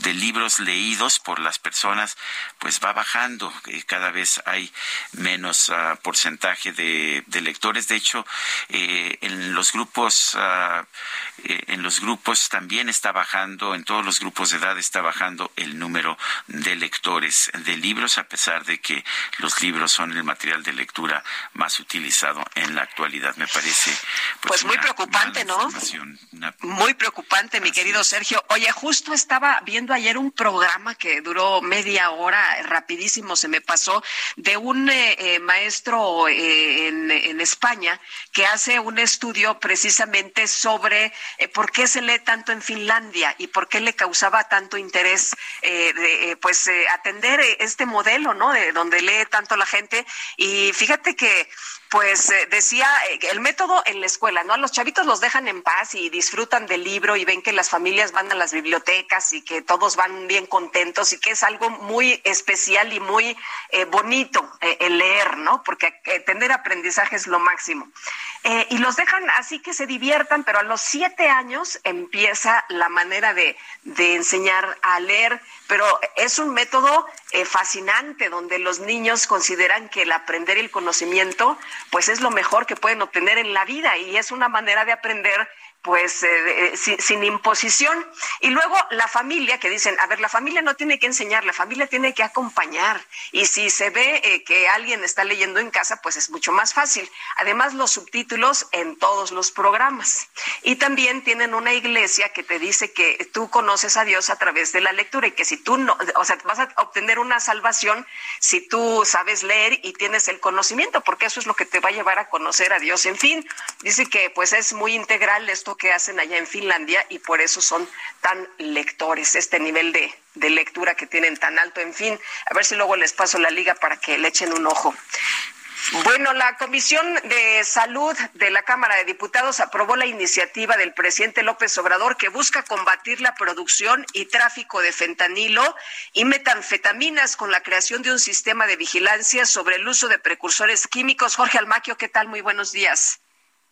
de libros leídos por las personas pues va bajando cada vez hay menos ah, porcentaje de, lectores. De hecho eh, en los grupos eh, en los grupos también está bajando en todos los grupos de edad está bajando el número de lectores de libros a pesar de que los libros son el material de lectura más utilizado en la actualidad. Me parece pues, pues muy preocupante no muy preocupante mi querido Sergio. Oye justo estaba viendo ayer un programa que duró media hora, rapidísimo se me pasó, de un eh, eh, maestro eh, en, España que hace un estudio precisamente sobre por qué se lee tanto en Finlandia y por qué le causaba tanto interés de, pues atender este modelo, ¿no? De donde lee tanto la gente. Y fíjate que pues decía el método en la escuela, ¿no? A los chavitos los dejan en paz y disfrutan del libro y ven que las familias van a las bibliotecas y que todos van bien contentos y que es algo muy especial y muy eh, bonito el leer, ¿no? Porque tener aprendizaje es lo máximo. y los dejan así que se diviertan, pero a los siete años empieza la manera de, de enseñar a leer pero es un método eh, fascinante donde los niños consideran que el aprender y el conocimiento pues es lo mejor que pueden obtener en la vida y es una manera de aprender pues eh, eh, sin, imposición. Y luego la familia, que dicen, a ver, la familia no tiene que enseñar, la familia tiene que acompañar. Y si se ve eh, que alguien está leyendo en casa, pues es mucho más fácil. Además, los subtítulos en todos los programas. Y también tienen una iglesia que te dice que tú conoces a Dios a través de la lectura y que si tú no, o sea, vas a obtener una salvación si tú sabes leer y tienes el conocimiento, porque eso es lo que te va a llevar a conocer a Dios. En fin, dice que pues es muy integral esto que hacen allá en Finlandia y por eso son tan lectores, este nivel de, de lectura que tienen tan alto. En fin, a ver si luego les paso la liga para que le echen un ojo. Bueno, la Comisión de Salud de la Cámara de Diputados aprobó la iniciativa del presidente López Obrador que busca combatir la producción y tráfico de fentanilo y metanfetaminas con la creación de un sistema de vigilancia sobre el uso de precursores químicos. Jorge Almaquio, ¿qué tal? Muy buenos días.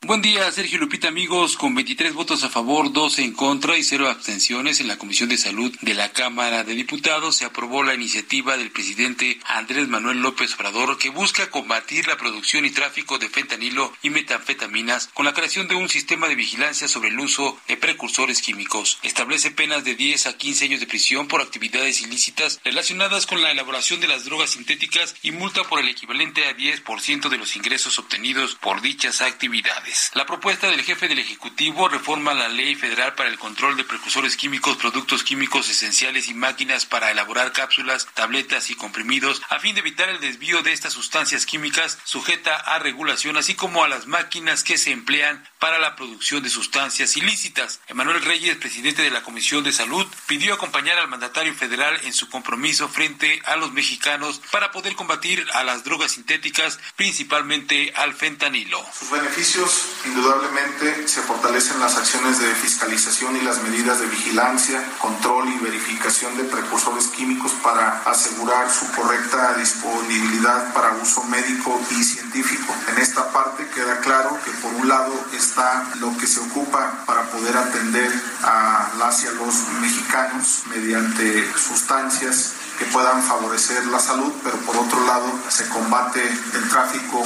Buen día, Sergio Lupita, amigos. Con 23 votos a favor, 12 en contra y cero abstenciones en la Comisión de Salud de la Cámara de Diputados se aprobó la iniciativa del presidente Andrés Manuel López Obrador que busca combatir la producción y tráfico de fentanilo y metanfetaminas con la creación de un sistema de vigilancia sobre el uso de precursores químicos. Establece penas de 10 a 15 años de prisión por actividades ilícitas relacionadas con la elaboración de las drogas sintéticas y multa por el equivalente a 10% de los ingresos obtenidos por dichas actividades. La propuesta del jefe del Ejecutivo reforma la Ley Federal para el Control de Precursores Químicos, Productos Químicos Esenciales y Máquinas para elaborar cápsulas, tabletas y comprimidos a fin de evitar el desvío de estas sustancias químicas sujeta a regulación, así como a las máquinas que se emplean para la producción de sustancias ilícitas. Emanuel Reyes, presidente de la Comisión de Salud, pidió acompañar al mandatario federal en su compromiso frente a los mexicanos para poder combatir a las drogas sintéticas, principalmente al fentanilo. Sus beneficios indudablemente se fortalecen las acciones de fiscalización y las medidas de vigilancia, control y verificación de precursores químicos para asegurar su correcta disponibilidad para uso médico y científico. En esta parte queda claro que por un lado está lo que se ocupa para poder atender a los mexicanos mediante sustancias que puedan favorecer la salud, pero por otro lado se combate el tráfico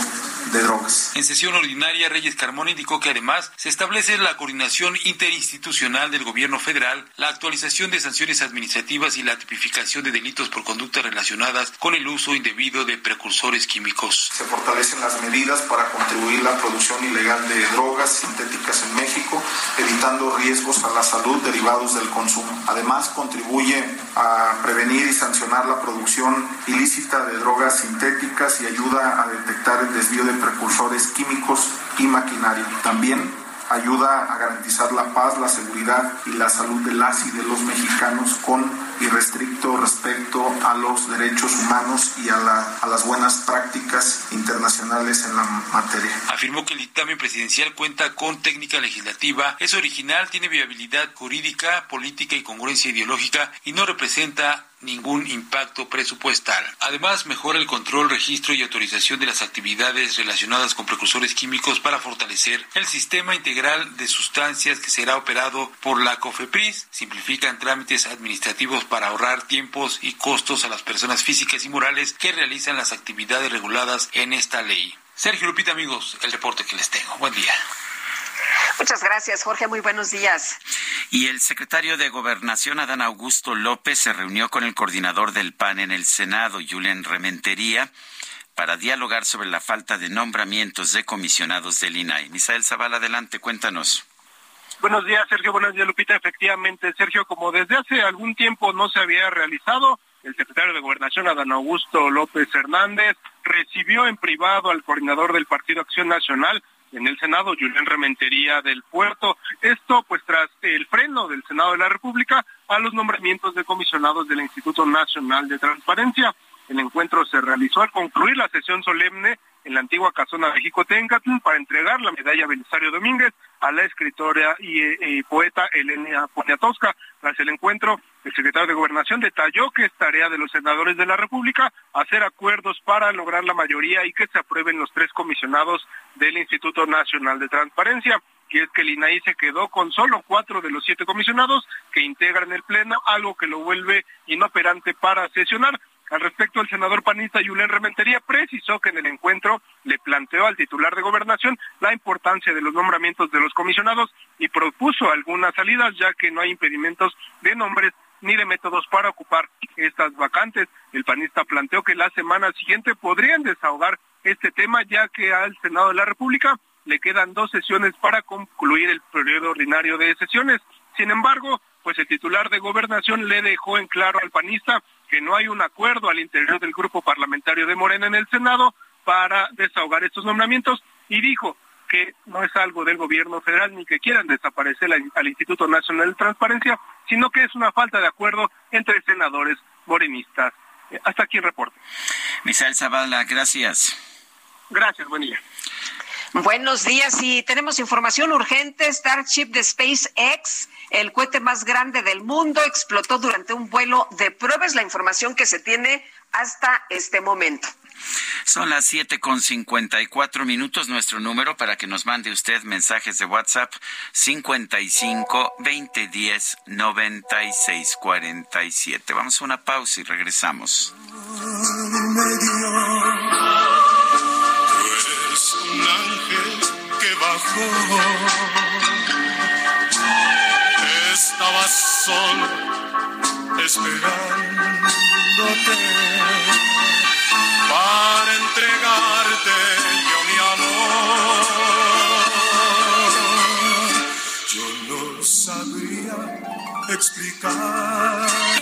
de drogas. En sesión ordinaria, Reyes Carmona indicó que además se establece la coordinación interinstitucional del gobierno federal, la actualización de sanciones administrativas y la tipificación de delitos por conductas relacionadas con el uso indebido de precursores químicos. Se fortalecen las medidas para contribuir la producción ilegal de drogas sintéticas en México, evitando riesgos a la salud derivados del consumo. Además, contribuye a prevenir y sancionar la producción ilícita de drogas sintéticas y ayuda a detectar el desvío de precursores químicos y maquinaria. También ayuda a garantizar la paz, la seguridad y la salud de las y de los mexicanos con irrestricto respecto a los derechos humanos y a, la, a las buenas prácticas internacionales en la materia. Afirmó que el dictamen presidencial cuenta con técnica legislativa, es original, tiene viabilidad jurídica, política y congruencia ideológica y no representa ningún impacto presupuestal. Además, mejora el control, registro y autorización de las actividades relacionadas con precursores químicos para fortalecer el sistema integral de sustancias que será operado por la COFEPRIS. Simplifican trámites administrativos para ahorrar tiempos y costos a las personas físicas y morales que realizan las actividades reguladas en esta ley. Sergio Lupita, amigos, el reporte que les tengo. Buen día. Muchas gracias, Jorge. Muy buenos días. Y el secretario de Gobernación, Adán Augusto López, se reunió con el coordinador del PAN en el Senado, Julián Rementería, para dialogar sobre la falta de nombramientos de comisionados del INAI. Misael Zavala, adelante, cuéntanos. Buenos días, Sergio. Buenos días, Lupita. Efectivamente, Sergio, como desde hace algún tiempo no se había realizado, el secretario de Gobernación, Adán Augusto López Hernández, recibió en privado al coordinador del Partido Acción Nacional, en el Senado, Julián Rementería del Puerto. Esto pues tras el freno del Senado de la República a los nombramientos de comisionados del Instituto Nacional de Transparencia. El encuentro se realizó al concluir la sesión solemne en la antigua casona de Jicotencatl para entregar la medalla Belisario Domínguez a la escritora y, poeta Elena Poniatowska. Tras el encuentro, el secretario de Gobernación detalló que es tarea de los senadores de la República hacer acuerdos para lograr la mayoría y que se aprueben los tres comisionados del Instituto Nacional de Transparencia y es que el INAI se quedó con solo cuatro de los siete comisionados que integran el Pleno, algo que lo vuelve inoperante para sesionar. Al respecto, el senador panista Julián Rementería precisó que en el encuentro le planteó al titular de gobernación la importancia de los nombramientos de los comisionados y propuso algunas salidas, ya que no hay impedimentos de nombres ni de métodos para ocupar estas vacantes. El panista planteó que la semana siguiente podrían desahogar este tema, ya que al Senado de la República le quedan dos sesiones para concluir el periodo ordinario de sesiones. Sin embargo, pues el titular de gobernación le dejó en claro al panista que no hay un acuerdo al interior del grupo parlamentario de Morena en el Senado para desahogar estos nombramientos y dijo que no es algo del gobierno federal ni que quieran desaparecer al Instituto Nacional de Transparencia, sino que es una falta de acuerdo entre senadores morenistas. Eh, hasta aquí el reporte. Misael Zavala, gracias. Gracias, buen día. Buenos días y tenemos información urgente. Starship de SpaceX, el cohete más grande del mundo, explotó durante un vuelo de pruebas. La información que se tiene hasta este momento. Son las siete con cincuenta y cuatro minutos. Nuestro número para que nos mande usted mensajes de WhatsApp cincuenta y cinco veinte diez noventa y seis cuarenta y siete. Vamos a una pausa y regresamos. Estaba solo esperándote para entregarte mi amor. Yo no sabría explicar.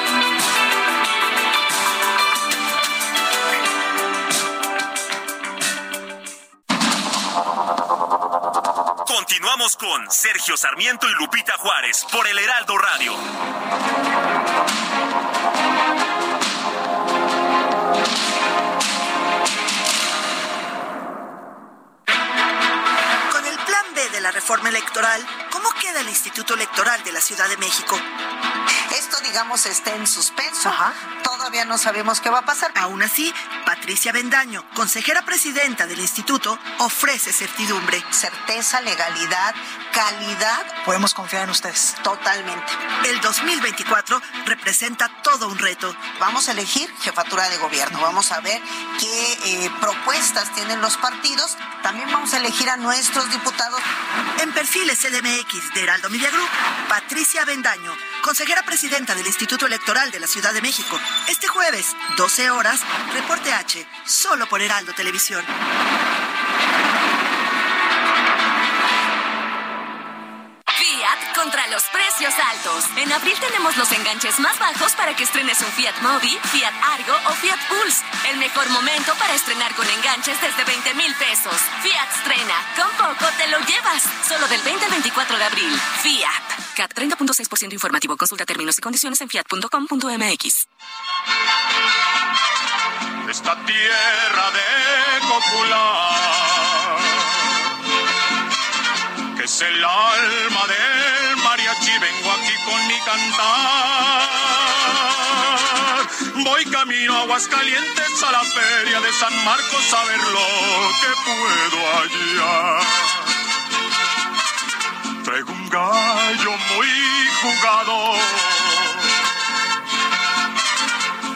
Con Sergio Sarmiento y Lupita Juárez por el Heraldo Radio. Con el plan B de la reforma electoral, ¿cómo queda el Instituto Electoral de la Ciudad de México? Esto, digamos, está en suspenso. Todavía no sabemos qué va a pasar. Aún así, Patricia Bendaño, consejera presidenta del instituto, ofrece certidumbre. Certeza, legalidad, calidad. ¿Podemos confiar en ustedes? Totalmente. El 2024 representa todo un reto. Vamos a elegir jefatura de gobierno. Vamos a ver qué eh, propuestas tienen los partidos. También vamos a elegir a nuestros diputados. En perfiles CDMX de Heraldo Media Group, Patricia Bendaño, consejera presidenta del Instituto Electoral de la Ciudad de México. Este jueves, 12 horas, reporte H, solo por Heraldo Televisión. Contra los precios altos. En abril tenemos los enganches más bajos para que estrenes un Fiat Mobi, Fiat Argo o Fiat Pulse. El mejor momento para estrenar con enganches desde 20 mil pesos. Fiat estrena. Con poco te lo llevas. Solo del 20 al 24 de abril. Fiat. CAT 30.6% informativo. Consulta términos y condiciones en fiat.com.mx. esta tierra de Copular, que es el alma mariachi, vengo aquí con mi cantar. Voy camino a Aguascalientes a la feria de San Marcos a ver lo que puedo hallar. Traigo un gallo muy jugado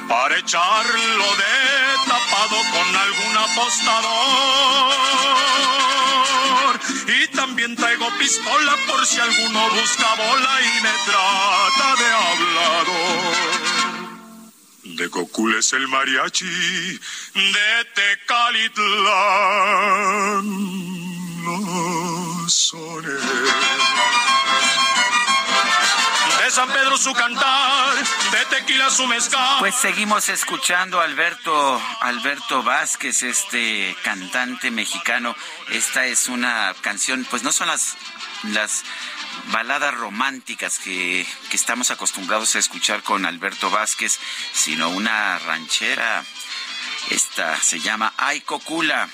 para echarlo de tapado con algún apostador. Traigo pistola por si alguno busca bola y me trata de hablador. De Cocul es el mariachi de Tecalitlán. Los sones. De San Pedro su cantar, de tequila su mezcal. Pues seguimos escuchando a Alberto, Alberto Vázquez, este cantante mexicano. Esta es una canción, pues no son las, las baladas románticas que, que estamos acostumbrados a escuchar con Alberto Vázquez, sino una ranchera. Esta se llama Ay Cocula.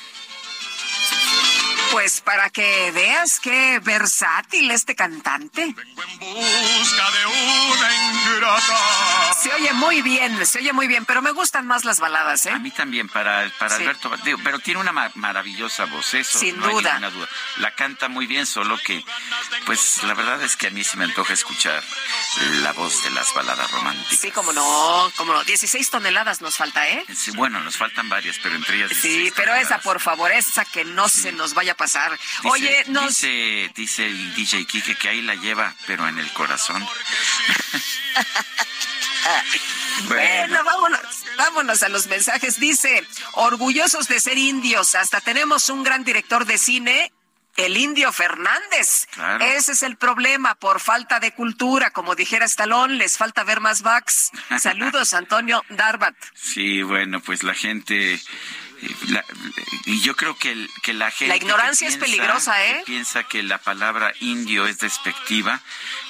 Pues para que veas qué versátil este cantante. busca de una ingrata. Se oye muy bien, se oye muy bien, pero me gustan más las baladas, ¿eh? A mí también, para, para Sí. Alberto, digo, pero tiene una ma- maravillosa voz, eso Sin no hay duda. ninguna duda. La canta muy bien, solo que, pues la verdad es que a mí se me antoja escuchar la voz de las baladas románticas. Sí, como no, como no. 16 toneladas nos falta, ¿eh? Sí, bueno, nos faltan varias, pero entre ellas... Sí, 16 pero esa, por favor, esa que no se nos vaya a pasar. Dice- Oye, nos... dice, dice el DJ Kike que ahí la lleva, pero en el corazón. <laughs> Bueno, vámonos, vámonos a los mensajes. Dice, orgullosos de ser indios, hasta tenemos un gran director de cine el indio Fernández. Ese es el problema, por falta de cultura. Como dijera Estalón, les falta ver más backs. <laughs> Saludos, Antonio Darbat. Sí, bueno, pues la gente y yo creo que, que la gente... La ignorancia es peligrosa, ¿eh? piensa que la palabra indio es despectiva,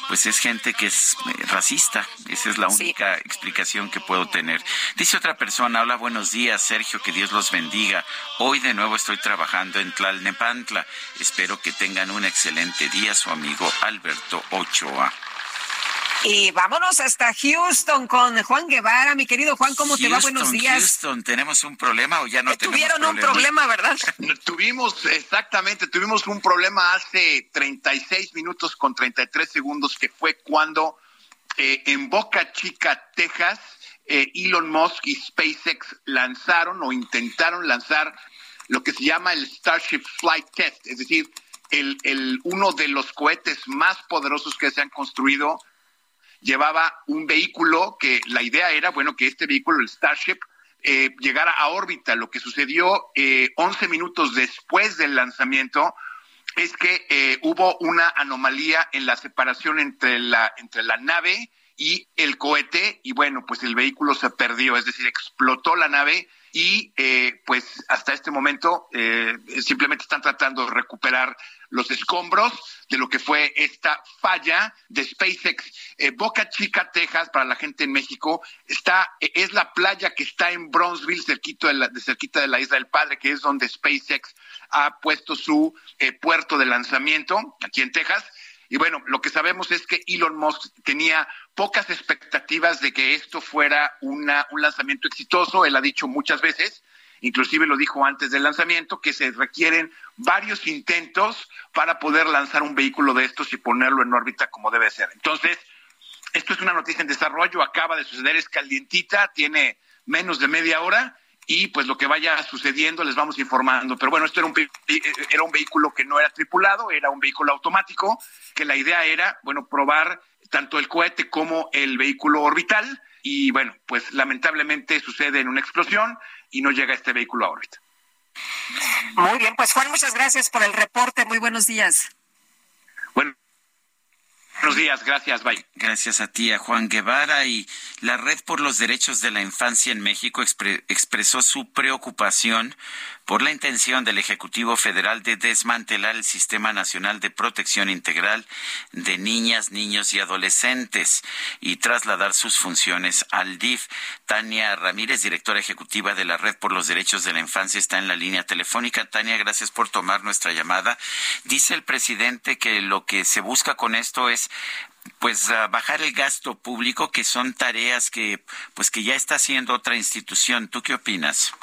pues es gente que es eh, racista. Esa es la única explicación que puedo tener. Dice otra persona, hola, buenos días, Sergio, que Dios los bendiga. Hoy de nuevo estoy trabajando en Tlalnepantla. Espero que tengan un excelente día, su amigo Alberto Ochoa. Y vámonos hasta Houston con Juan Guevara. Mi querido Juan, ¿cómo te va? Buenos días. Houston, ¿tenemos un problema o ya no tenemos Tuvieron un problema, ¿verdad? tuvimos, exactamente, tuvimos un problema hace 36 minutos con 33 segundos, que fue cuando eh, en Boca Chica, Texas, eh, Elon Musk y SpaceX lanzaron o intentaron lanzar lo que se llama el Starship Flight Test, es decir, el, el, uno de los cohetes más poderosos que se han construido llevaba un vehículo que la idea era, bueno, que este vehículo, el Starship, eh, llegara a órbita. Lo que sucedió eh, 11 minutos después del lanzamiento es que eh, hubo una anomalía en la separación entre la, entre la nave y el cohete y bueno, pues el vehículo se perdió, es decir, explotó la nave y eh, pues hasta este momento eh, simplemente están tratando de recuperar los escombros de lo que fue esta falla de SpaceX. Eh, Boca Chica, Texas, para la gente en México, está es la playa que está en Bronzeville, cerquita de la, cerquita de la Isla del Padre, que es donde SpaceX ha puesto su puerto de lanzamiento aquí en Texas. Y bueno, lo que sabemos es que Elon Musk tenía pocas expectativas de que esto fuera una, un lanzamiento exitoso. Él ha dicho muchas veces, inclusive lo dijo antes del lanzamiento, que se requieren varios intentos para poder lanzar un vehículo de estos y ponerlo en órbita como debe ser. Entonces, esto es una noticia en desarrollo, acaba de suceder, es calientita, tiene menos de media hora y pues lo que vaya sucediendo les vamos informando. Pero bueno, esto era un, era un vehículo que no era tripulado, era un vehículo automático, que la idea era, bueno, probar tanto el cohete como el vehículo orbital y bueno, pues lamentablemente sucede en una explosión y no llega este vehículo a órbita. Muy bien, pues Juan, muchas gracias por el reporte. Muy buenos días. Buenos días, gracias. Gracias a ti, a Juan Guevara. Y la Red por los Derechos de la Infancia en México expresó su preocupación por la intención del Ejecutivo Federal de desmantelar el Sistema Nacional de Protección Integral de Niñas, Niños y Adolescentes y trasladar sus funciones al DIF. Tania Ramírez, directora ejecutiva de la Red por los Derechos de la Infancia, está en la línea telefónica. Tania, gracias por tomar nuestra llamada. Dice el presidente que lo que se busca con esto es pues bajar el gasto público, que son tareas que pues que ya está haciendo otra institución. ¿Tú qué opinas?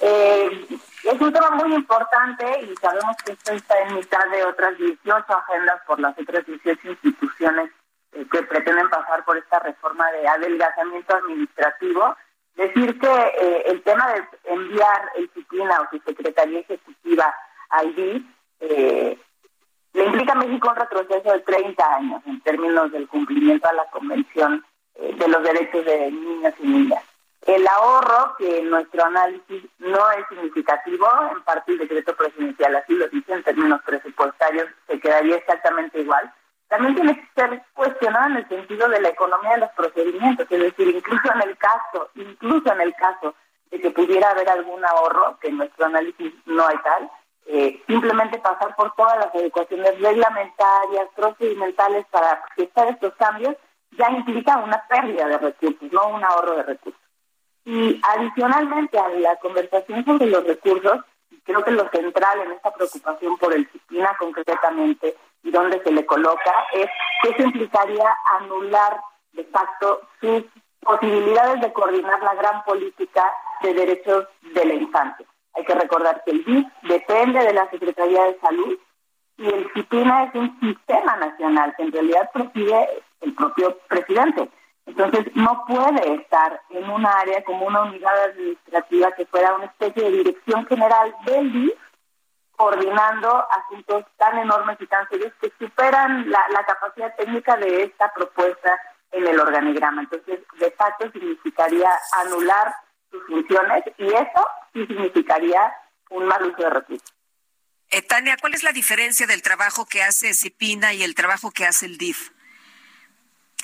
Eh, es un tema muy importante y sabemos que esto está en mitad de otras 18 agendas por las otras 18 instituciones eh, que pretenden pasar por esta reforma de adelgazamiento administrativo. Decir que eh, el tema de enviar el CIPINA o su Secretaría Ejecutiva al eh, le implica a México un retroceso de 30 años en términos del cumplimiento a la Convención de los Derechos de Niños y Niñas. El ahorro, que en nuestro análisis no es significativo, en parte el decreto presidencial así lo dice en términos presupuestarios, se quedaría exactamente igual. También tiene que ser cuestionado en el sentido de la economía de los procedimientos, es decir, incluso en el caso, incluso en el caso de que pudiera haber algún ahorro, que en nuestro análisis no hay tal, eh, simplemente pasar por todas las adecuaciones reglamentarias, procedimentales para gestar estos cambios, ya implica una pérdida de recursos, no un ahorro de recursos. Y adicionalmente a la conversación sobre los recursos, creo que lo central en esta preocupación por el CIPINA concretamente y donde se le coloca es que eso implicaría anular de facto sus posibilidades de coordinar la gran política de derechos de la infancia. Hay que recordar que el BIS depende de la Secretaría de Salud y el CIPINA es un sistema nacional que en realidad preside el propio presidente. Entonces, no puede estar en un área como una unidad administrativa que fuera una especie de dirección general del DIF, coordinando asuntos tan enormes y tan serios que superan la, la capacidad técnica de esta propuesta en el organigrama. Entonces, de facto significaría anular sus funciones y eso sí significaría un mal uso de recursos. Eh, Tania, ¿cuál es la diferencia del trabajo que hace CIPINA y el trabajo que hace el DIF?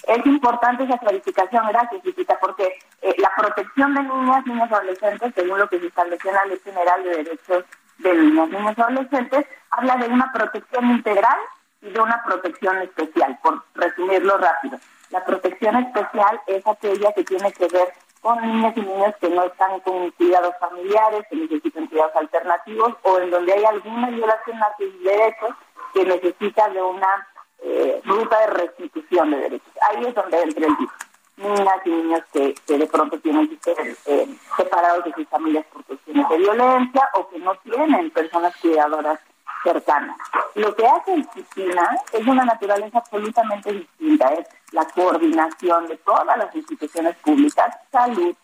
Es importante esa clarificación, gracias, Chiquita, porque eh, la protección de niñas, niños y adolescentes, según lo que se estableció en la Ley General de Derechos de Niñas, Niños y Adolescentes, habla de una protección integral y de una protección especial, por resumirlo rápido. La protección especial es aquella que tiene que ver con niñas y niños que no están con cuidados familiares, que necesitan cuidados alternativos o en donde hay alguna violación a sus derechos que necesita de una eh, ruta de restitución de derechos. Ahí es donde entra el. Niñas y niños que, de pronto tienen que ser eh, separados de sus familias por cuestiones de violencia o que no tienen personas cuidadoras cercanas. Lo que hace el CIPINA es una naturaleza absolutamente distinta, es la coordinación de todas las instituciones públicas, salud,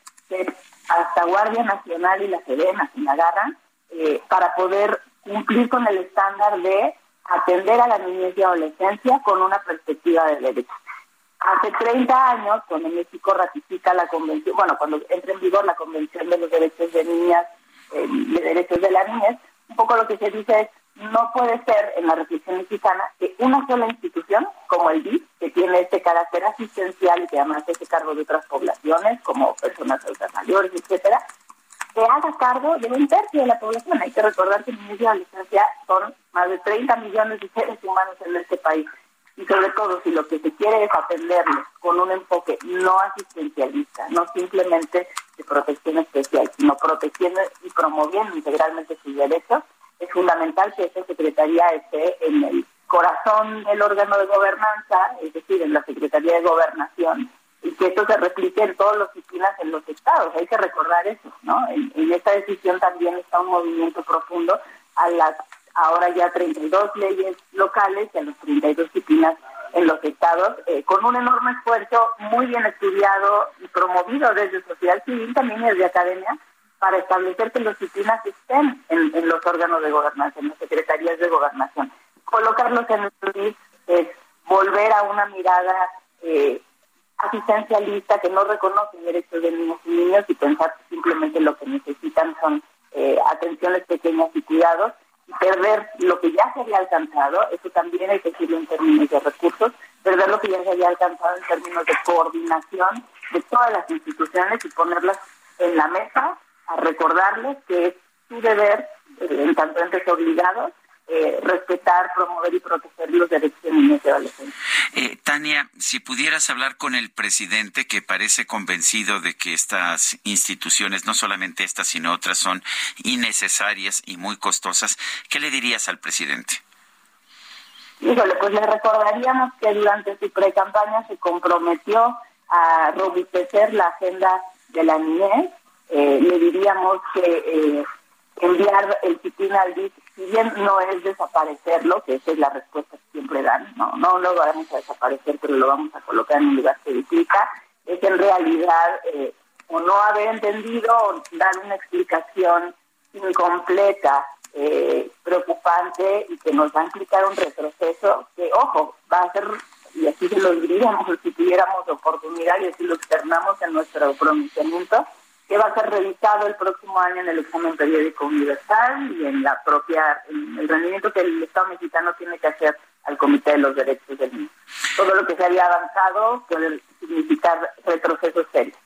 hasta Guardia Nacional y la Sedena se la agarran, eh, para poder cumplir con el estándar de atender a la niñez y adolescencia con una perspectiva de derechos. Hace 30 años, cuando México ratifica la convención, bueno, cuando entra en vigor la Convención de los Derechos de Niñas, eh, de Derechos de la Niñez, un poco lo que se dice es, no puede ser en la reflexión mexicana que una sola institución, como el DIF, que tiene este carácter asistencial y que además hace cargo de otras poblaciones, como personas adultas mayores, etcétera, se haga cargo de un tercio de la población. Hay que recordar que niños y adolescencia son más de 30 millones de seres humanos en este país. Y sobre todo, si lo que se quiere es atenderlos con un enfoque no asistencialista, no simplemente de protección especial, sino protegiendo y promoviendo integralmente sus derechos, es fundamental que esta Secretaría esté en el corazón del órgano de gobernanza, es decir, en la Secretaría de Gobernación, y que esto se replique en todas las oficinas en los estados. Hay que recordar eso, ¿no? En, esta decisión también está un movimiento profundo a las ahora ya 32 leyes locales y a las 32 disciplinas en los estados, eh, con un enorme esfuerzo muy bien estudiado y promovido desde sociedad civil también desde academia, para establecer que las disciplinas estén en, los órganos de gobernación, en las secretarías de gobernación. Colocarlos en el país es volver a una mirada eh, asistencialista que no reconoce derechos de niños y niños y pensar que simplemente lo que necesitan son eh, atenciones pequeñas y cuidados y perder lo que ya se había alcanzado, eso también hay que decirlo en términos de recursos, perder lo que ya se había alcanzado en términos de coordinación de todas las instituciones y ponerlas en la mesa a recordarles que es su deber, eh, en tanto entes obligados, eh, respetar, promover y proteger los derechos de niños y adolescentes. Eh, Tania, si pudieras hablar con el presidente que parece convencido de que estas instituciones, no solamente estas, sino otras, son innecesarias y muy costosas, ¿qué le dirías al presidente? Híjole, pues le recordaríamos que durante su pre-campaña se comprometió a robustecer la agenda de la niñez eh, le diríamos que eh, enviar el chiquín al DIC, si bien no es desaparecerlo, que esa es la respuesta que siempre dan, no, no lo vamos a desaparecer, pero lo vamos a colocar en un lugar que implica, es en realidad eh, o no haber entendido o dar una explicación incompleta, preocupante y que nos va a implicar un retroceso que, ojo, va a ser, y así se lo diríamos si tuviéramos oportunidad y así lo externamos en nuestro pronunciamiento, que va a ser revisado el próximo año en el examen periódico universal y en la propia en el rendimiento que el Estado mexicano tiene que hacer al Comité de los Derechos del Niño. Todo lo que se había avanzado puede significar retrocesos serios.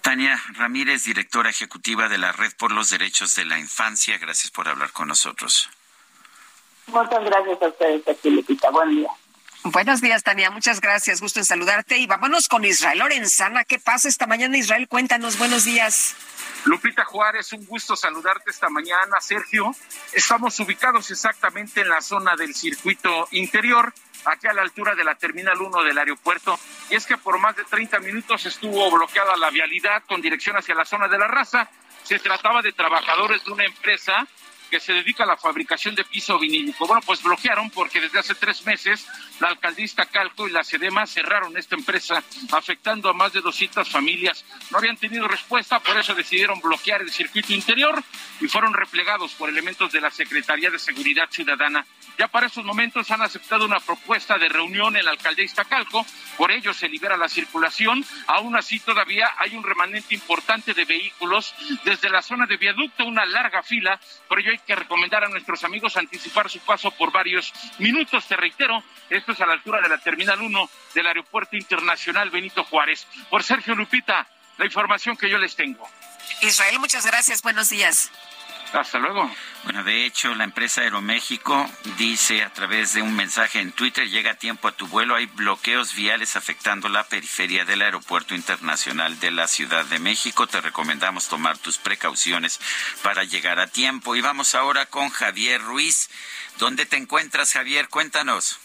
Tania Ramírez, directora ejecutiva de la Red por los Derechos de la Infancia, gracias por hablar con nosotros. Muchas gracias a ustedes, Lupita. Buen día. Buenos días, Tania. Muchas gracias. Gusto en saludarte. Y vámonos con Israel Lorenzana. ¿Qué pasa esta mañana, Israel? Cuéntanos. Buenos días. Lupita Juárez, un gusto saludarte esta mañana. Sergio, estamos ubicados exactamente en la zona del circuito interior, aquí a la altura de la Terminal 1 del aeropuerto. Y es que por más de 30 minutos estuvo bloqueada la vialidad con dirección hacia la zona de la raza. Se trataba de trabajadores de una empresa que se dedica a la fabricación de piso vinílico. Bueno, pues bloquearon porque desde hace tres meses la alcaldista Calco y la SEDEMA cerraron esta empresa, afectando a más de 200 familias. No habían tenido respuesta, por eso decidieron bloquear el circuito interior y fueron replegados por elementos de la Secretaría de Seguridad Ciudadana. Ya para esos momentos han aceptado una propuesta de reunión en la alcaldía Iztacalco, por ello se libera la circulación. Aún así, todavía hay un remanente importante de vehículos desde la zona de viaducto, una larga fila, por ello hay que recomendar a nuestros amigos anticipar su paso por varios minutos. Te reitero, esto es a la altura de la Terminal 1 del Aeropuerto Internacional Benito Juárez. Por Sergio Lupita, la información que yo les tengo. Israel, muchas gracias. Buenos días. Hasta luego. Bueno, de hecho, la empresa Aeroméxico dice a través de un mensaje en Twitter, llega a tiempo a tu vuelo, hay bloqueos viales afectando la periferia del Aeropuerto Internacional de la Ciudad de México. Te recomendamos tomar tus precauciones para llegar a tiempo. Y vamos ahora con Javier Ruiz. ¿Dónde te encuentras, Javier? Cuéntanos.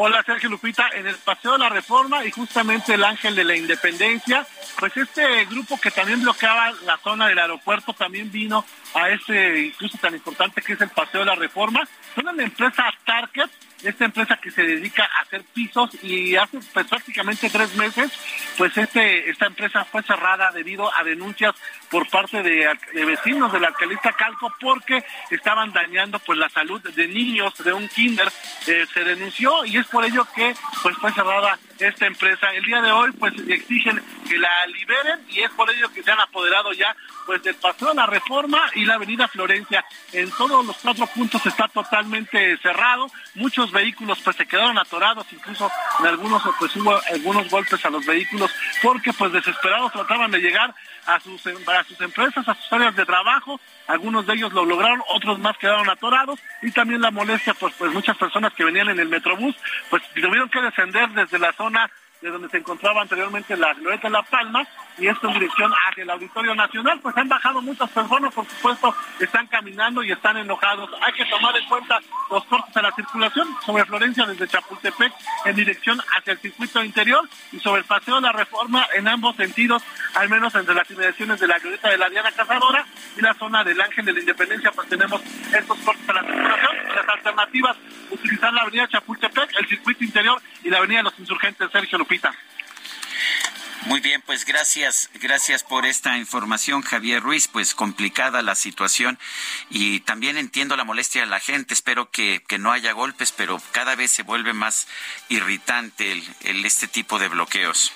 Hola Sergio Lupita, en el Paseo de la Reforma y justamente el Ángel de la Independencia, pues este grupo que también bloqueaba la zona del aeropuerto también vino a ese incluso tan importante que es el Paseo de la Reforma. Son la empresa Target, esta empresa que se dedica a hacer pisos y hace pues, prácticamente tres meses, pues este esta empresa fue cerrada debido a denuncias por parte de, vecinos de la Calco porque estaban dañando pues la salud de niños de un kinder. Eh, se denunció y es por ello que pues fue cerrada esta empresa. El día de hoy pues exigen que la liberen y es por ello que se han apoderado ya pues del Paseo de la Reforma y la Avenida Florencia. En todos los cuatro puntos está totalmente cerrado. Muchos vehículos pues se quedaron atorados, incluso en algunos pues hubo algunos golpes a los vehículos porque pues desesperados trataban de llegar a sus, a sus empresas, a sus áreas de trabajo. Algunos de ellos lo lograron, otros más quedaron atorados y también la molestia, pues, pues muchas personas que venían en el Metrobús, pues tuvieron que descender desde la zona de donde se encontraba anteriormente la Glorieta La Palma, y esto en dirección hacia el Auditorio Nacional, pues han bajado muchas personas, por supuesto, están caminando y están enojados. Hay que tomar en cuenta los cortes a la circulación sobre Florencia desde Chapultepec en dirección hacia el circuito interior y sobre el Paseo de la Reforma en ambos sentidos, al menos entre las inmediaciones de la Glorieta de la Diana Cazadora y la zona del Ángel de la Independencia, pues tenemos estos cortes a la circulación. Las alternativas, utilizar la avenida Chapultepec, el circuito interior y la avenida de los Insurgentes, Sergio Lupita. Muy bien, pues gracias, gracias por esta información, Javier Ruiz. Pues complicada la situación y también entiendo la molestia de la gente. Espero que, que no haya golpes, pero cada vez se vuelve más irritante el este tipo de bloqueos.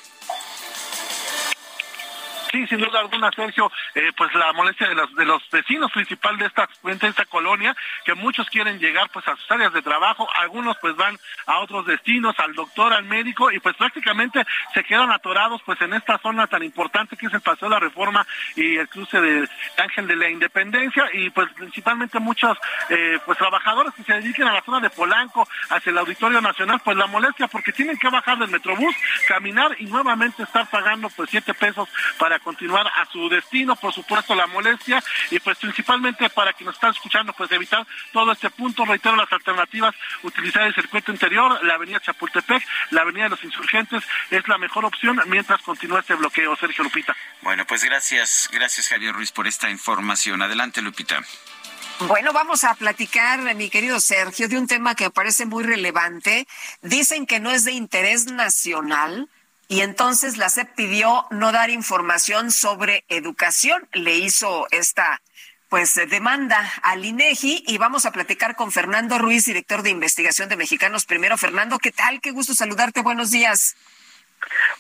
Sí, sin duda alguna, Sergio, eh, pues la molestia de los de los vecinos principal de esta de esta colonia, que muchos quieren llegar pues a sus áreas de trabajo, algunos pues van a otros destinos, al doctor, al médico, y pues prácticamente se quedan atorados pues en esta zona tan importante que es el Paseo de la Reforma y el cruce de Ángel de la Independencia, y pues principalmente muchos eh, pues trabajadores que se dediquen a la zona de Polanco, hacia el Auditorio Nacional, pues la molestia porque tienen que bajar del Metrobús, caminar y nuevamente estar pagando pues siete pesos para continuar a su destino, por supuesto la molestia y pues principalmente para quien nos está escuchando pues evitar todo este punto, reitero las alternativas, utilizar el circuito interior, la avenida Chapultepec, la avenida de los insurgentes es la mejor opción mientras continúa este bloqueo, Sergio Lupita. Bueno, pues gracias, gracias Javier Ruiz por esta información. Adelante Lupita. Bueno, vamos a platicar, mi querido Sergio, de un tema que me parece muy relevante. Dicen que no es de interés nacional, y entonces la SEP pidió no dar información sobre educación. Le hizo esta pues demanda al INEGI y vamos a platicar con Fernando Ruiz, director de investigación de Mexicanos Primero. Fernando, ¿qué tal? Qué gusto saludarte. Buenos días.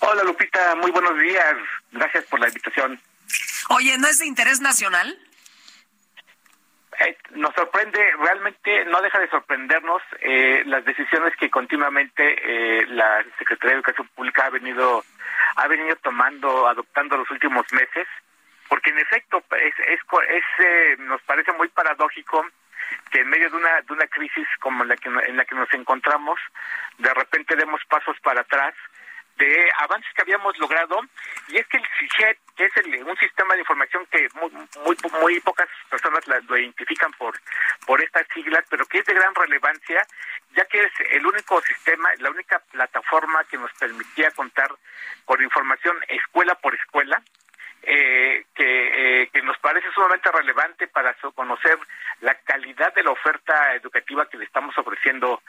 Hola Lupita, muy buenos días. Gracias por la invitación. Oye, ¿no es de interés nacional? Eh, nos sorprende, realmente no deja de sorprendernos eh, las decisiones que continuamente eh, la Secretaría de Educación Pública ha venido ha venido tomando, adoptando los últimos meses, porque en efecto es, es, es nos parece muy paradójico que en medio de una de una crisis como la que en la que nos encontramos, de repente demos pasos para atrás de avances que habíamos logrado y es que el CIGET, que es un sistema de información que muy, muy, muy pocas personas lo identifican por, por estas siglas, pero que es de gran relevancia, ya que es el único sistema, la única plataforma que nos permitía contar con información escuela por escuela, eh, que, eh, que nos parece sumamente relevante para conocer la calidad de la oferta educativa que le estamos ofreciendo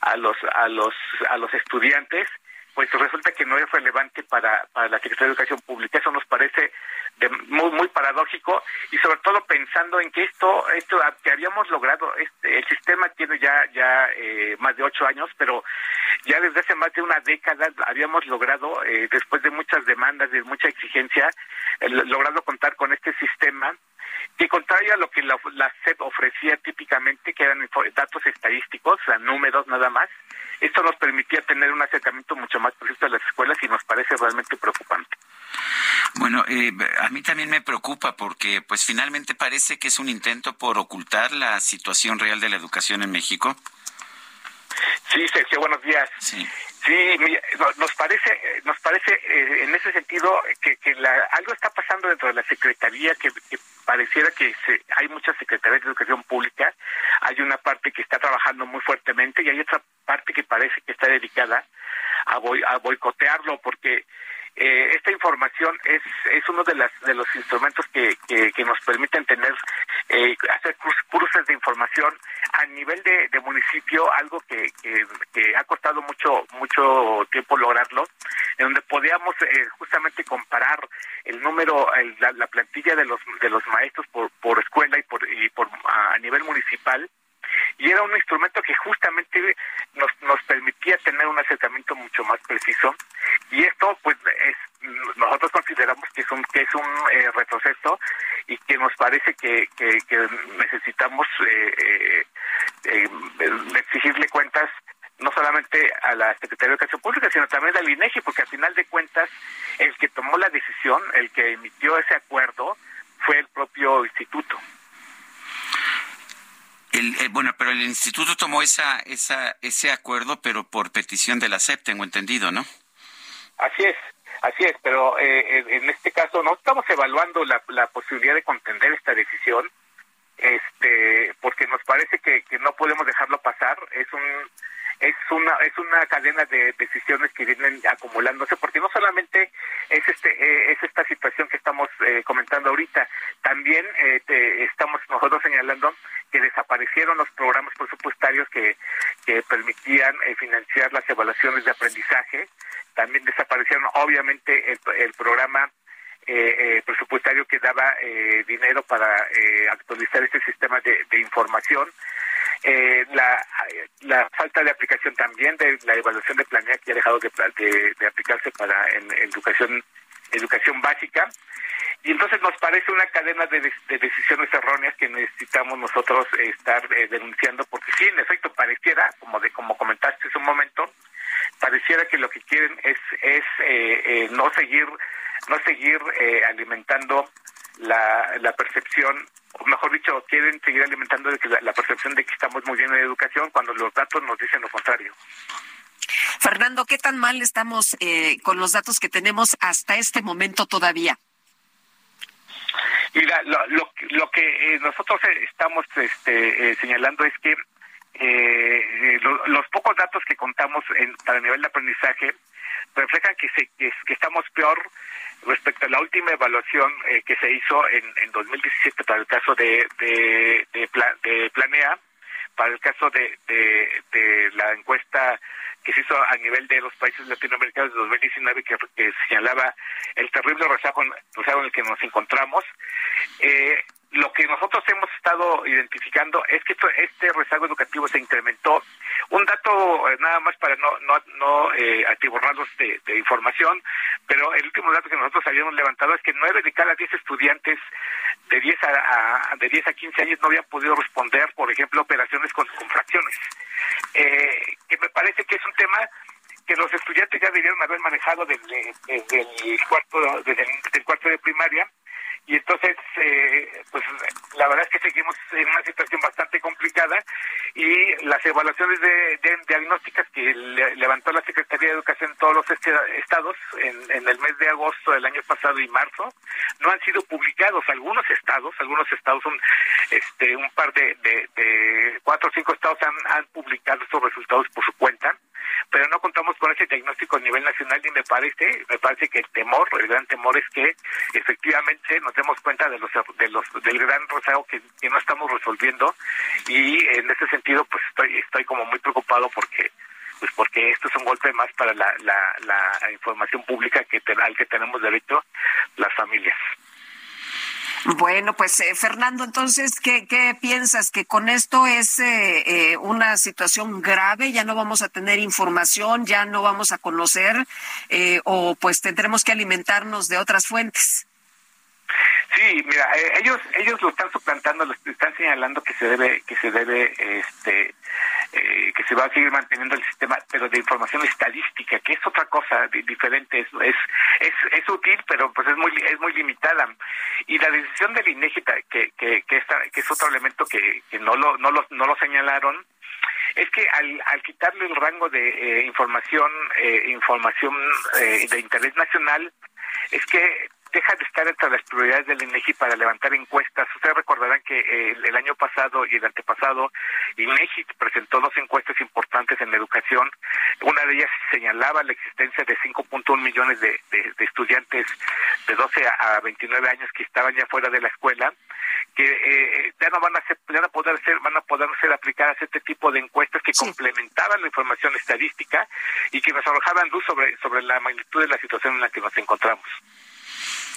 a los a los a los estudiantes pues resulta que no es relevante para, para la Secretaría de Educación Pública. Eso nos parece de muy muy paradójico y sobre todo pensando en que esto esto que habíamos logrado este, el sistema tiene ya ya eh, más de ocho años pero ya desde hace más de una década habíamos logrado, eh, después de muchas demandas, de mucha exigencia, logrado contar con este sistema que contrario a lo que la, la SEP ofrecía típicamente, que eran datos estadísticos, o sea, números nada más, esto nos permitía tener un acercamiento mucho más preciso a las escuelas y nos parece realmente preocupante. Bueno, eh, a mí también me preocupa porque pues finalmente parece que es un intento por ocultar la situación real de la educación en México. Sí, Sergio, buenos días. Sí. Sí, nos parece, nos parece eh, en ese sentido que, que algo está pasando dentro de la Secretaría que, pareciera que hay muchas secretarías de educación pública, hay una parte que está trabajando muy fuertemente y hay otra parte que parece que está dedicada a, a boicotearlo porque eh, esta información es, es uno de, las, de los instrumentos que, que, nos permiten tener, eh, hacer cruces de información a nivel de, municipio, algo que, que, ha costado mucho, mucho tiempo lograrlo, en donde podíamos eh, justamente comparar el número, la, plantilla de los, de los maestros por, por escuela y por, y por a nivel municipal y era un instrumento que justamente nos, nos permitía tener un acercamiento mucho más preciso y esto pues es nosotros consideramos que es un que es un eh, retroceso y que nos parece que, que, necesitamos eh, eh, exigirle cuentas no solamente a la Secretaría de Educación Pública, sino también al INEGI, porque al final de cuentas el que tomó la decisión, el que emitió ese acuerdo, fue el propio instituto. El, bueno, pero el instituto tomó esa, esa, ese acuerdo, pero por petición de la SEP, tengo entendido, ¿no? Así es, así es, pero eh, en este caso no estamos evaluando la, la posibilidad de contender esta decisión, este, porque nos parece que, que no podemos dejarlo pasar. Es un es una es una cadena de decisiones que vienen acumulándose porque no solamente es este eh, es esta situación que estamos eh, comentando ahorita también eh, estamos nosotros señalando que desaparecieron los programas presupuestarios que, que permitían financiar las evaluaciones de aprendizaje también desaparecieron obviamente el programa presupuestario que daba dinero para actualizar este sistema de, de información. Eh, la, la falta de aplicación también de la evaluación de planea que ha dejado de, aplicarse para en, educación educación básica. Y entonces nos parece una cadena de, de decisiones erróneas que necesitamos nosotros estar eh, denunciando porque sí en efecto pareciera como de como comentaste hace un momento pareciera que lo que quieren es es eh, eh no seguir no seguir eh, alimentando la, la percepción o mejor dicho, quieren seguir alimentando de que la, percepción de que estamos muy bien en educación cuando los datos nos dicen lo contrario. Fernando, ¿qué tan mal estamos eh, con los datos que tenemos hasta este momento todavía? Mira, lo, lo, que eh, nosotros estamos este, eh, señalando es que los pocos datos que contamos en, para el nivel de aprendizaje reflejan que, se, que, estamos peor respecto a la última evaluación eh, que se hizo en, en 2017 para el caso de, de, de, Planea, para el caso de, la encuesta que se hizo a nivel de los países latinoamericanos de 2019 que, que señalaba el terrible rezago, rezago en el que nos encontramos. Eh, lo que nosotros hemos estado identificando es que este rezago educativo se incrementó. Un dato eh, nada más para no no, no eh, atiborrarlos de, información, pero el último dato que nosotros habíamos levantado es que nueve de cada diez estudiantes de 10 a, de 10 a 15 años no habían podido responder, por ejemplo, operaciones con, fracciones. Eh, que me parece que es un tema que los estudiantes ya debieron haber manejado desde, el cuarto desde el cuarto de primaria y entonces eh, pues la verdad es que seguimos en una situación bastante complicada y las evaluaciones de, diagnósticas que levantó la Secretaría de Educación en todos los estados en, el mes de agosto del año pasado y marzo no han sido publicados. Algunos estados algunos estados son este un par de, de, cuatro o cinco estados han, han publicado estos resultados por su cuenta pero no contamos con ese diagnóstico a nivel nacional y me parece, me parece que el temor, el gran temor es que efectivamente nos demos cuenta de los, de los del gran rezago que, no estamos resolviendo y en ese sentido pues estoy estoy como muy preocupado porque pues porque esto es un golpe más para la, la, la información pública que al que tenemos derecho las familias. Bueno, pues eh, Fernando, entonces, ¿qué, ¿qué, piensas? ¿Que con esto es eh, eh, una situación grave? ¿Ya no vamos a tener información? ¿Ya no vamos a conocer? Eh, ¿O pues tendremos que alimentarnos de otras fuentes? Sí, mira, eh, ellos ellos lo están suplantando, lo están señalando que se debe que se debe este eh, que se va a seguir manteniendo el sistema, pero de información estadística, que es otra cosa diferente, es, es es útil, pero pues es muy es muy limitada. Y la decisión del INEGI que que que, esta, que es otro elemento que, que no lo no lo no lo señalaron es que al, al quitarle el rango de eh, información eh, información eh, de interés nacional es que deja de estar entre las prioridades del INEGI para levantar encuestas. Ustedes recordarán que eh, el, año pasado y el antepasado INEGI presentó dos encuestas importantes en la educación. Una de ellas señalaba la existencia de 5.1 millones de, de, de, estudiantes de 12 a 29 años que estaban ya fuera de la escuela que eh, ya no van a ser, ya no poder ser, van a poder ser aplicadas este tipo de encuestas que sí. complementaban la información estadística y que nos arrojaban luz sobre sobre la magnitud de la situación en la que nos encontramos.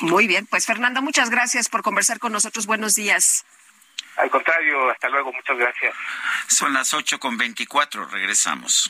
Muy bien, pues Fernando, muchas gracias por conversar con nosotros. Buenos días. Al contrario, hasta luego, muchas gracias. Son las ocho con veinticuatro, regresamos.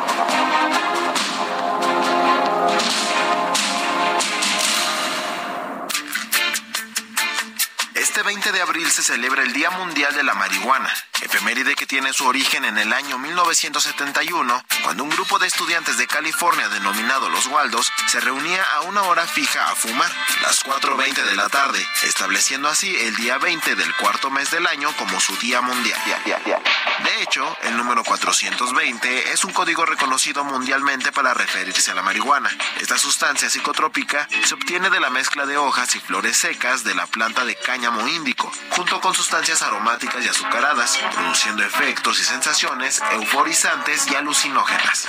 Este 20 de abril se celebra el Día Mundial de la Marihuana, efeméride que tiene su origen en el año 1971, cuando un grupo de estudiantes de California denominado Los Waldos se reunía a una hora fija a fumar, las 4.20 de la tarde, estableciendo así el día 20 del cuarto mes del año como su Día Mundial. De hecho, el número 420 es un código reconocido mundialmente para referirse a la marihuana. Esta sustancia psicotrópica se obtiene de la mezcla de hojas y flores secas de la planta de cáñamo índico, junto con sustancias aromáticas y azucaradas, produciendo efectos y sensaciones euforizantes y alucinógenas.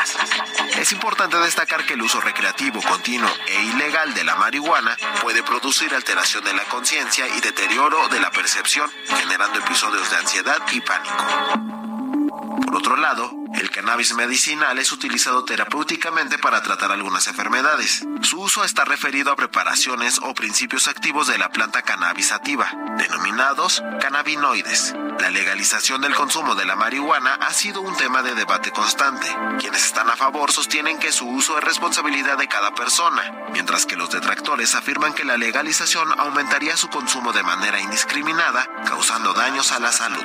Es importante destacar que el uso recreativo, continuo e ilegal de la marihuana puede producir alteración de la conciencia y deterioro de la percepción, generando episodios de ansiedad y pánico. Por otro lado, el cannabis medicinal es utilizado terapéuticamente para tratar algunas enfermedades. Su uso está referido a preparaciones o principios activos de la planta cannabis sativa, denominados cannabinoides. La legalización del consumo de la marihuana ha sido un tema de debate constante. Quienes están a favor sostienen que su uso es responsabilidad de cada persona, mientras que los detractores afirman que la legalización aumentaría su consumo de manera indiscriminada, causando daños a la salud.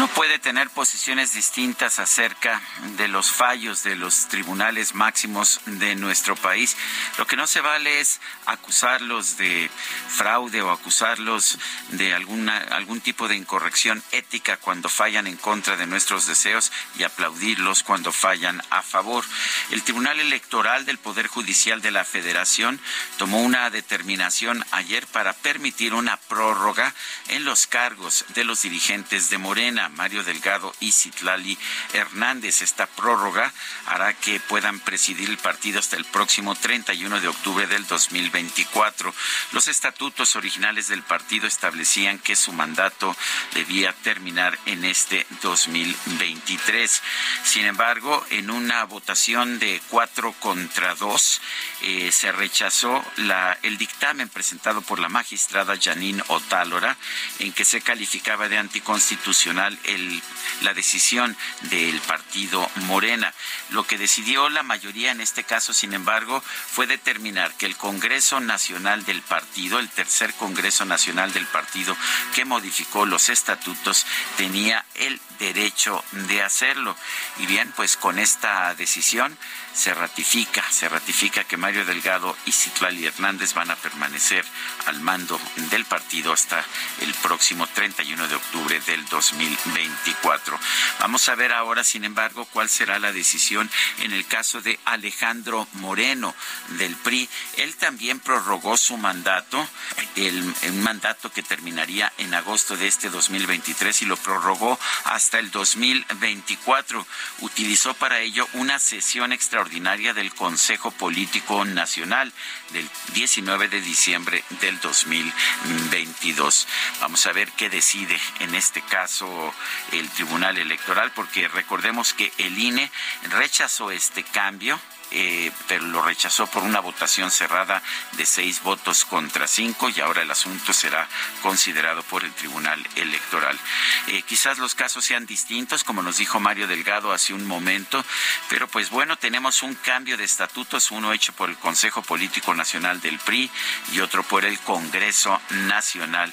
Uno puede tener posiciones distintas acerca de los fallos de los tribunales máximos de nuestro país. Lo que no se vale es acusarlos de fraude o acusarlos de alguna, algún tipo de incorrección ética cuando fallan en contra de nuestros deseos y aplaudirlos cuando fallan a favor. El Tribunal Electoral del Poder Judicial de la Federación tomó una determinación ayer para permitir una prórroga en los cargos de los dirigentes de Morena, Mario Delgado y Citlali Hernández. Esta prórroga hará que puedan presidir el partido hasta el próximo 31 de octubre del 2024. Los estatutos originales del partido establecían que su mandato debía terminar en este 2023. Sin embargo, en una votación de cuatro contra dos, eh, se rechazó el dictamen presentado por la magistrada Janine Otálora en que se calificaba de anticonstitucional la decisión del partido Morena. Lo que decidió la mayoría en este caso, sin embargo, fue determinar que el Congreso Nacional del partido, el tercer Congreso Nacional del partido que modificó los estatutos, tenía el derecho de hacerlo. Y bien, pues con esta decisión se ratifica, se ratifica que Mario Delgado y Citlali Hernández van a permanecer al mando del partido hasta el próximo 31 de octubre del 2024. Vamos a ver ahora, sin embargo, cuál será la decisión en el caso de Alejandro Moreno del PRI. Él también prorrogó su mandato, el, un mandato que terminaría en agosto de este 2023 y lo prorrogó hasta el 2024. Utilizó para ello una sesión extraordinaria del Consejo Político Nacional del 19 de diciembre del 2022. Vamos a ver qué decide en este caso el Tribunal Electoral, porque recordemos que el INE rechazó este cambio eh, pero lo rechazó por una votación cerrada de seis votos contra cinco y ahora el asunto será considerado por el Tribunal Electoral. Eh, quizás los casos sean distintos, como nos dijo Mario Delgado hace un momento, pero pues bueno, tenemos un cambio de estatutos, uno hecho por el Consejo Político Nacional del PRI y otro por el Congreso Nacional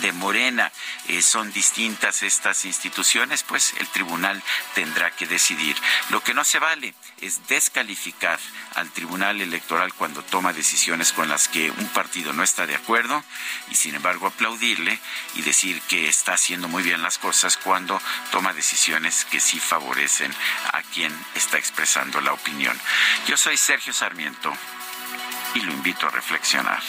de Morena. Eh, son distintas estas instituciones, pues el tribunal tendrá que decidir. Lo que no se vale es descalificar al Tribunal Electoral cuando toma decisiones con las que un partido no está de acuerdo y sin embargo aplaudirle y decir que está haciendo muy bien las cosas cuando toma decisiones que sí favorecen a quien está expresando la opinión. Yo soy Sergio Sarmiento y lo invito a reflexionar.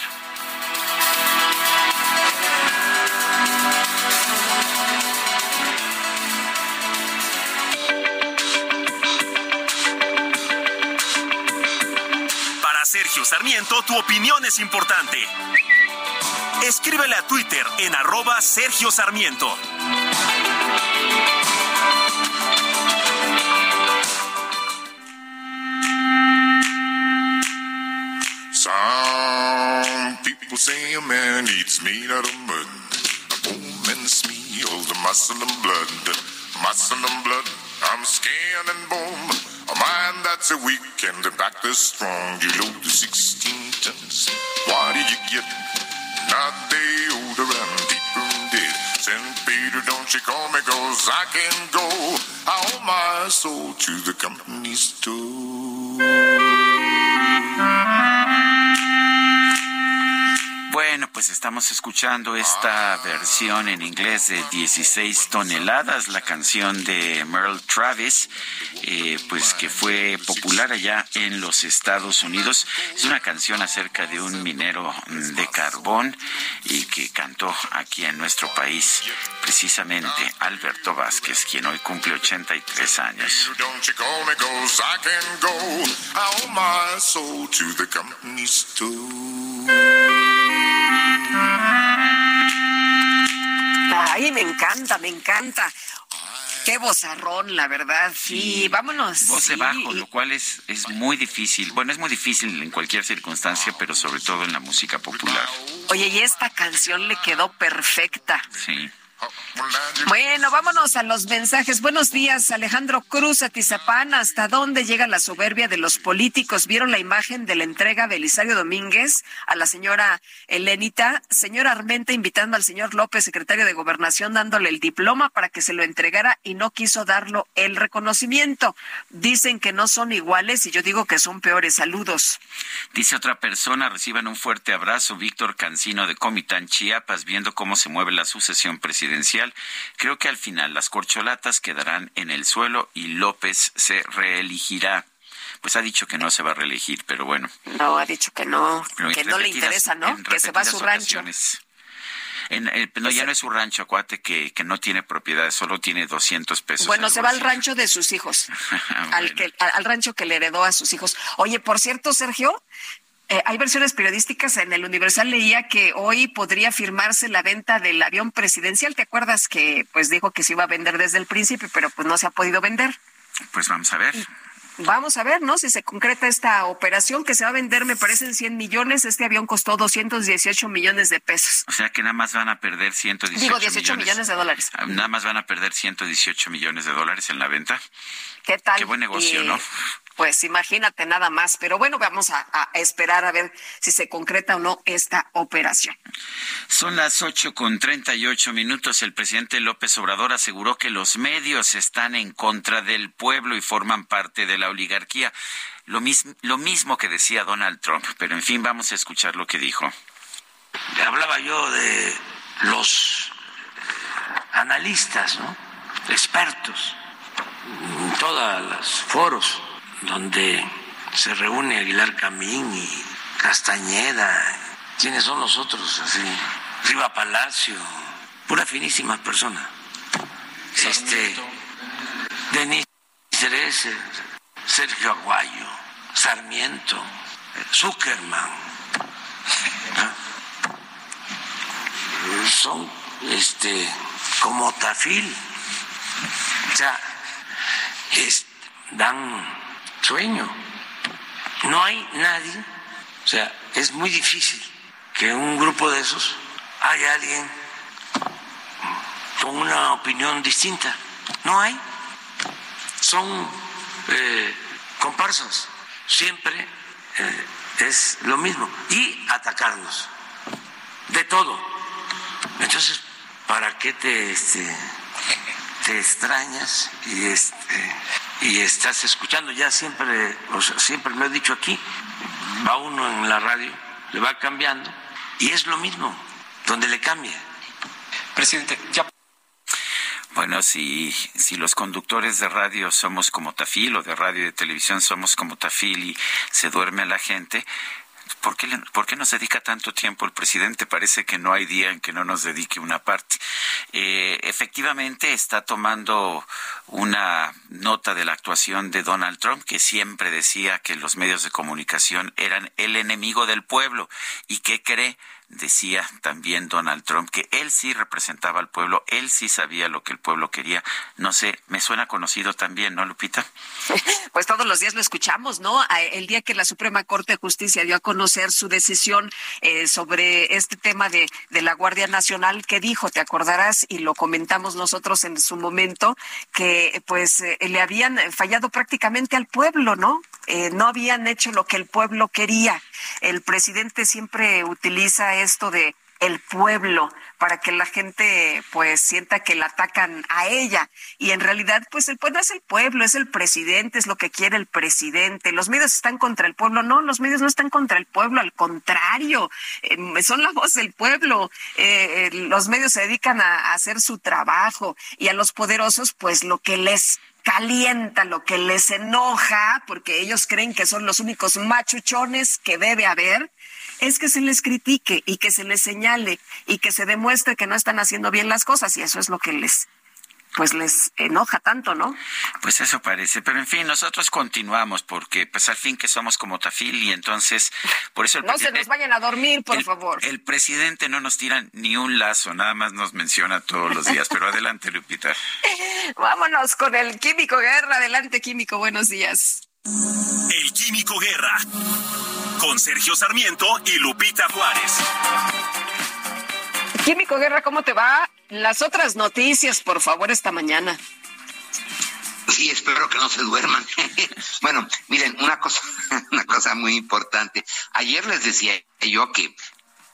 Sergio Sarmiento, tu opinión es importante. Escríbele a Twitter en arroba Sergio Sarmiento. Some people say a man eats meat out of mud. A woman's meal, the muscle and blood. Muscle and blood, I'm skin and bone. A mind that's a weak and a back that's strong. You load the 16 tons. What do you get? Not day older and deeper dead. St. Peter, don't you call me, cause I can go. I owe my soul to the company store. Bueno, pues estamos escuchando esta versión en inglés de 16 toneladas, la canción de Merle Travis, eh, pues que fue popular allá en los Estados Unidos. Es una canción acerca de un minero de carbón y que cantó aquí en nuestro país precisamente Alberto Vázquez, quien hoy cumple 83 años. Ay, me encanta, me encanta. Qué vozarrón, la verdad. Sí, vámonos. Voz de Sí. bajo, lo cual es, es muy difícil. Bueno, es muy difícil en cualquier circunstancia, pero sobre todo en la música popular. Oye, y esta canción le quedó perfecta. Sí. Bueno, vámonos a los mensajes. Buenos días, Alejandro Cruz, Atizapán. ¿Hasta dónde llega la soberbia de los políticos? ¿Vieron la imagen de la entrega de Elisario Domínguez a la señora Elenita? Señora Armenta invitando al señor López, secretario de Gobernación, dándole el diploma para que se lo entregara y no quiso darlo el reconocimiento. Dicen que no son iguales y yo digo que son peores. Saludos. Dice otra persona, reciban un fuerte abrazo. Víctor Cancino de Comitán, Chiapas, viendo cómo se mueve la sucesión presidencial. Creo que al final las corcholatas quedarán en el suelo y López se reelegirá. Pues ha dicho que no se va a reelegir, pero bueno. No, ha dicho que no, que no le interesa, ¿no? Que se va a su rancho. En, el, no, ya no es su rancho, acuate que, que no tiene propiedad, solo tiene 200 pesos. Bueno, se va al rancho de sus hijos, <laughs> al, que, al rancho que le heredó a sus hijos. Oye, por cierto, Sergio, eh, hay versiones periodísticas en el Universal leía que hoy podría firmarse la venta del avión presidencial. ¿Te acuerdas que pues dijo que se iba a vender desde el principio, pero pues no se ha podido vender? Pues vamos a ver. Vamos a ver, ¿no? Si se concreta esta operación que se va a vender, me parecen 100 millones. Este avión costó 218 millones de pesos. O sea que nada más van a perder 118 Digo, 18 millones. de dólares. Ah, nada más van a perder 118 millones de dólares en la venta. ¿Qué tal? Qué buen negocio, ¿no? Pues imagínate nada más. Pero bueno, vamos a, esperar a ver si se concreta o no esta operación. Son las ocho con treinta y ocho minutos. El presidente López Obrador aseguró que los medios están en contra del pueblo y forman parte de la oligarquía. Lo, lo mismo que decía Donald Trump. Pero en fin, vamos a escuchar lo que dijo. Hablaba yo de los analistas, ¿no? expertos, en todos los foros donde se reúne Aguilar Camín y Castañeda. ¿Quiénes son los otros? Así, Riva Palacio, pura finísima persona. Este, Denis Cerece, Sergio Aguayo, Sarmiento, Zuckerman. Son este como tafil. O sea, dan sueño. No hay nadie, o sea, es muy difícil que un grupo de esos haya alguien con una opinión distinta. No hay. Son eh, comparsas. Siempre eh, es lo mismo. Y atacarnos. De todo. Entonces, ¿para qué te, este, te extrañas y este, y estás escuchando, ya siempre, o siempre lo he dicho aquí, va uno en la radio, le va cambiando, y es lo mismo, donde le cambia. Presidente, ya. Bueno, si, si los conductores de radio somos como Tafil o de radio y de televisión somos como Tafil y se duerme a la gente, ¿Por qué, ¿Por qué nos dedica tanto tiempo el presidente? Parece que no hay día en que no nos dedique una parte. Eh, efectivamente está tomando una nota de la actuación de Donald Trump, que siempre decía que los medios de comunicación eran el enemigo del pueblo. ¿Y qué cree? Decía también Donald Trump que él sí representaba al pueblo, él sí sabía lo que el pueblo quería. No sé, me suena conocido también, ¿no, Lupita? <laughs> Pues todos los días lo escuchamos, ¿no? El día que la Suprema Corte de Justicia dio a conocer su decisión eh, sobre este tema de, de la Guardia Nacional, que dijo, te acordarás, y lo comentamos nosotros en su momento, que pues eh, le habían fallado prácticamente al pueblo, ¿no? Eh, no habían hecho lo que el pueblo quería. El presidente siempre utiliza esto de el pueblo para que la gente pues sienta que la atacan a ella. Y en realidad pues el pueblo es el pueblo es el presidente es lo que quiere el presidente. Los medios están contra el pueblo. No los medios no están contra el pueblo al contrario em, son la voz del pueblo. Eh, eh, los medios se dedican a hacer su trabajo y a los poderosos pues lo que les calienta, lo que les enoja, porque ellos creen que son los únicos machuchones que debe haber, es que se les critique y que se les señale y que se demuestre que no están haciendo bien las cosas y eso es lo que les pues les enoja tanto, ¿no? Pues eso parece, pero en fin, nosotros continuamos porque pues al fin que somos como Tafil y entonces por eso el No se nos vayan a dormir, por favor. El presidente no nos tira ni un lazo, nada más nos menciona todos los días, pero adelante, Lupita. <laughs> Vámonos con el Químico Guerra, adelante Químico, buenos días. El Químico Guerra con Sergio Sarmiento y Lupita Juárez. Químico Guerra, ¿cómo te va? Las otras noticias, por favor, esta mañana. Sí, espero que no se duerman. <laughs> bueno, miren, una cosa, <laughs> una cosa muy importante. Ayer les decía yo que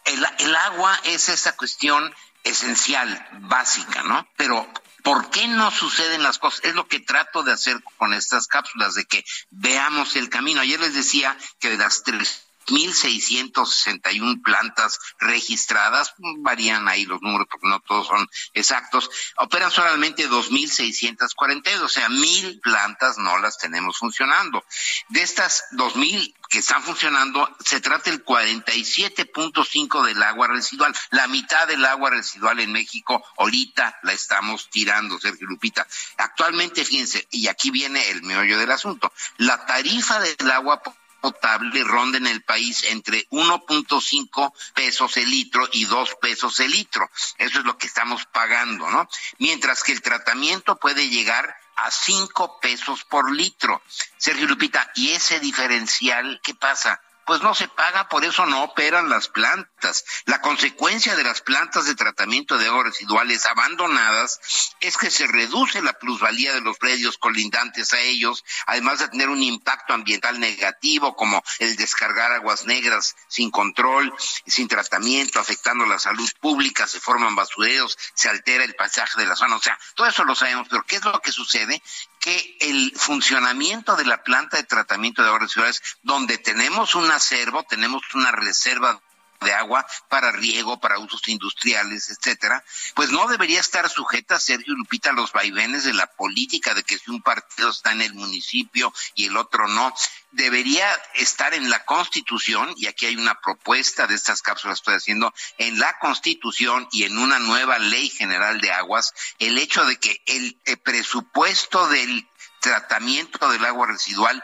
el, el agua es esa cuestión esencial, básica, ¿no? Pero ¿Por qué no suceden las cosas? Es lo que trato de hacer con estas cápsulas, de que veamos el camino. Ayer les decía que de las tres 1.661 plantas registradas, varían ahí los números porque no todos son exactos, operan solamente 2.642, o sea, mil plantas no las tenemos funcionando. De estas 2.000 que están funcionando, se trata el 47.5 del agua residual. La mitad del agua residual en México ahorita la estamos tirando, Sergio Lupita. Actualmente, fíjense, y aquí viene el meollo del asunto, la tarifa del agua potable ronda en el país entre 1.5 pesos el litro y 2 pesos el litro. Eso es lo que estamos pagando, ¿no? Mientras que el tratamiento puede llegar a 5 pesos por litro. Sergio Lupita, ¿y ese diferencial qué pasa? Pues no se paga, por eso no operan las plantas. La consecuencia de las plantas de tratamiento de aguas residuales abandonadas es que se reduce la plusvalía de los predios colindantes a ellos, además de tener un impacto ambiental negativo como el descargar aguas negras sin control, sin tratamiento, afectando la salud pública, se forman basureros, se altera el paisaje de la zona, o sea, todo eso lo sabemos, pero ¿qué es lo que sucede? Que el funcionamiento de la planta de tratamiento de aguas residuales, donde tenemos un acervo, tenemos una reserva de agua para riego, para usos industriales, etcétera, pues no debería estar sujeta, Sergio Lupita, a los vaivenes de la política, de que si un partido está en el municipio y el otro no. Debería estar en la Constitución, y aquí hay una propuesta de estas cápsulas estoy haciendo, en la Constitución y en una nueva ley general de aguas, el hecho de que el, el presupuesto del tratamiento del agua residual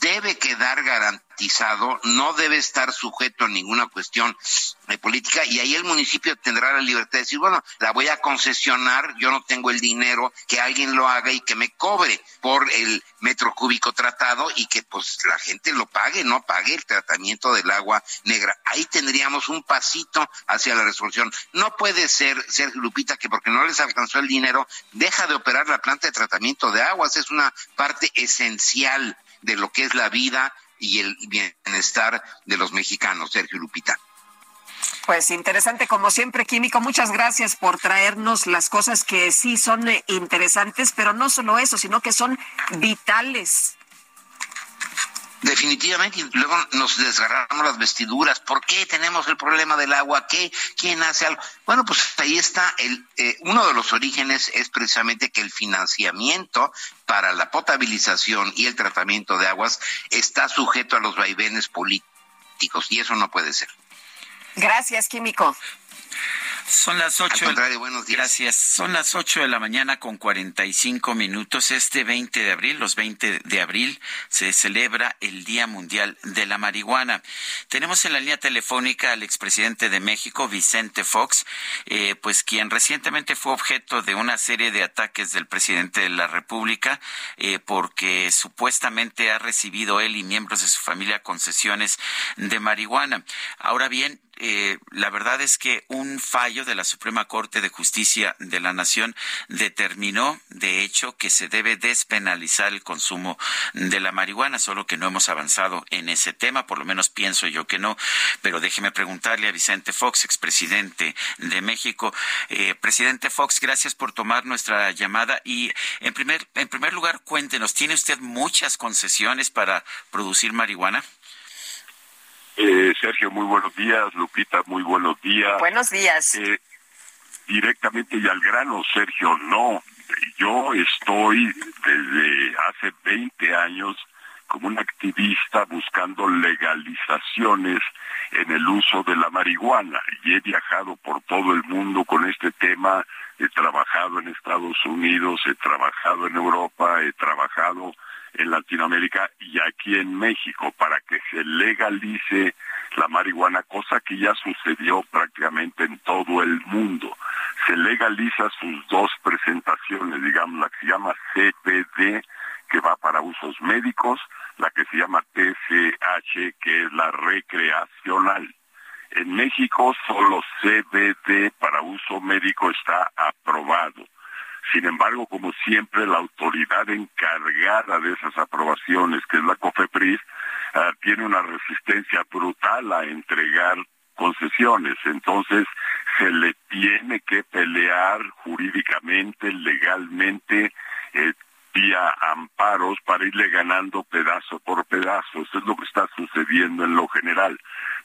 debe quedar garantizado, no debe estar sujeto a ninguna cuestión de política y ahí el municipio tendrá la libertad de decir, bueno, la voy a concesionar, yo no tengo el dinero, que alguien lo haga y que me cobre por el metro cúbico tratado y que pues la gente lo pague, no pague el tratamiento del agua negra. Ahí tendríamos un pasito hacia la resolución. No puede ser, Sergio Lupita, que porque no les alcanzó el dinero, deja de operar la planta de tratamiento de aguas, es una parte esencial de lo que es la vida y el bienestar de los mexicanos, Sergio Lupita. Pues interesante, como siempre, Químico. Muchas gracias por traernos las cosas que sí son eh, interesantes, pero no solo eso, sino que son vitales. Definitivamente, y luego nos desgarramos las vestiduras. ¿Por qué tenemos el problema del agua? ¿Qué? ¿Quién hace algo? Bueno, pues ahí está. El, eh, uno de los orígenes es precisamente que el financiamiento para la potabilización y el tratamiento de aguas está sujeto a los vaivenes políticos y eso no puede ser. Gracias, Químico. Son las ocho. buenos días. Gracias. Son las ocho de la mañana con cuarenta y cinco minutos. Este 20 de abril, los 20 de abril, se celebra el Día Mundial de la Marihuana. Tenemos en la línea telefónica al expresidente de México, Vicente Fox, eh, pues quien recientemente fue objeto de una serie de ataques del presidente de la República, eh, porque supuestamente ha recibido él y miembros de su familia concesiones de marihuana. Ahora bien, eh, la verdad es que un fallo de la Suprema Corte de Justicia de la Nación determinó, de hecho, que se debe despenalizar el consumo de la marihuana, solo que no hemos avanzado en ese tema, por lo menos pienso yo que no. Pero déjeme preguntarle a Vicente Fox, expresidente de México. Eh, presidente Fox, gracias por tomar nuestra llamada y en primer, en primer lugar, cuéntenos, ¿tiene usted muchas concesiones para producir marihuana? Eh, Sergio, muy buenos días. Lupita, muy buenos días. Buenos días. Eh, directamente y al grano, Sergio, no. Yo estoy desde hace 20 años como un activista buscando legalizaciones en el uso de la marihuana y he viajado por todo el mundo con este tema, he trabajado en Estados Unidos, he trabajado en Europa, he trabajado en Latinoamérica y aquí en México para que se legalice la marihuana, cosa que ya sucedió prácticamente en todo el mundo. Se legaliza sus dos presentaciones, digamos, la que se llama CPD, que va para usos médicos, la que se llama TCH, que es la recreacional. En México solo CBD para uso médico está aprobado. Sin embargo, como siempre, la autoridad encargada de esas aprobaciones, que es la COFEPRIS, ah, tiene una resistencia brutal a entregar concesiones. Entonces, se le tiene que pelear jurídicamente, legalmente, eh, vía amparos para irle ganando pedazo por pedazo. Eso es lo que está sucediendo en lo general.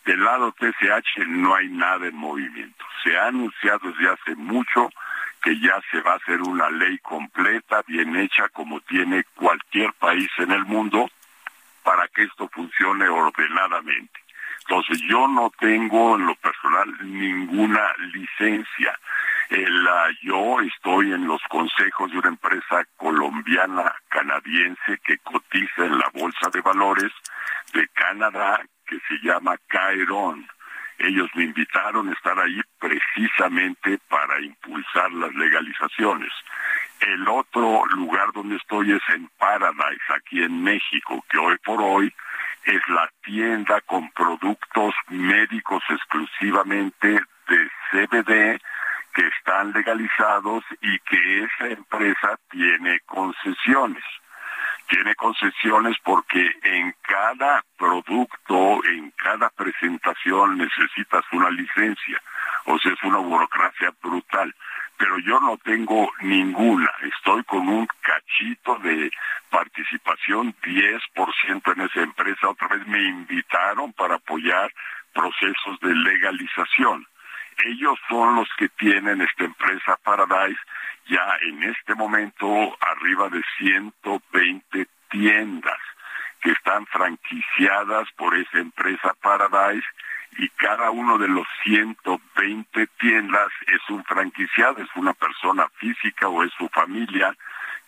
Del lado TSH no hay nada en movimiento. Se ha anunciado desde hace mucho que ya se va a hacer una ley completa, bien hecha, como tiene cualquier país en el mundo, para que esto funcione ordenadamente. Entonces yo no tengo en lo personal ninguna licencia. yo estoy en los consejos de una empresa colombiana canadiense que cotiza en la bolsa de valores de Canadá que se llama Caeron. Ellos me invitaron a estar ahí precisamente para impulsar las legalizaciones. El otro lugar donde estoy es en Paradise, aquí en México, que hoy por hoy es la tienda con productos médicos exclusivamente de CBD que están legalizados y que esa empresa tiene concesiones. Tiene concesiones porque en cada producto, en cada presentación necesitas una licencia. O sea, es una burocracia brutal pero yo no tengo ninguna. Estoy con un cachito de participación, 10% en esa empresa. Otra vez me invitaron para apoyar procesos de legalización. Ellos son los que tienen esta empresa Paradise ya en este momento arriba de 120 tiendas que están franquiciadas por esa empresa Paradise y cada uno de los 120 tiendas es un franquiciado, es una persona física o es su familia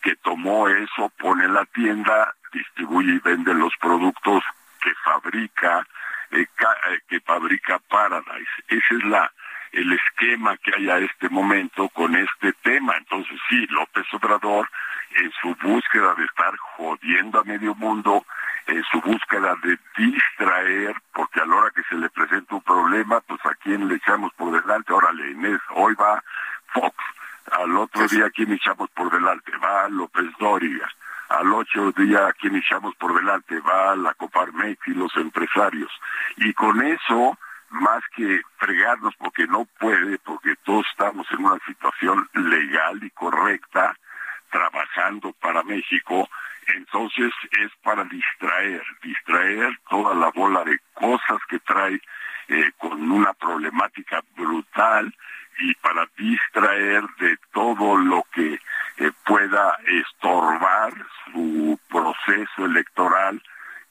que tomó eso, pone la tienda, distribuye y vende los productos que fabrica, eh, eh, que fabrica Paradise. Ese es la el esquema que hay a este momento con este tema. Entonces sí, López Obrador, en su búsqueda de estar jodiendo a medio mundo, en su búsqueda de distraer, porque a la hora que se le presenta un problema, pues a quién le echamos por delante, órale Inés, hoy va Fox, al otro día a quién echamos por delante, va López Dóriga, al otro día a quién echamos por delante, va la Coparmex y los empresarios. Y con eso, más que fregarnos porque no puede, porque todos estamos en una situación legal y correcta, trabajando para México, entonces es para distraer, distraer toda la bola de cosas que trae eh, con una problemática brutal y para distraer de todo lo que eh, pueda estorbar su proceso electoral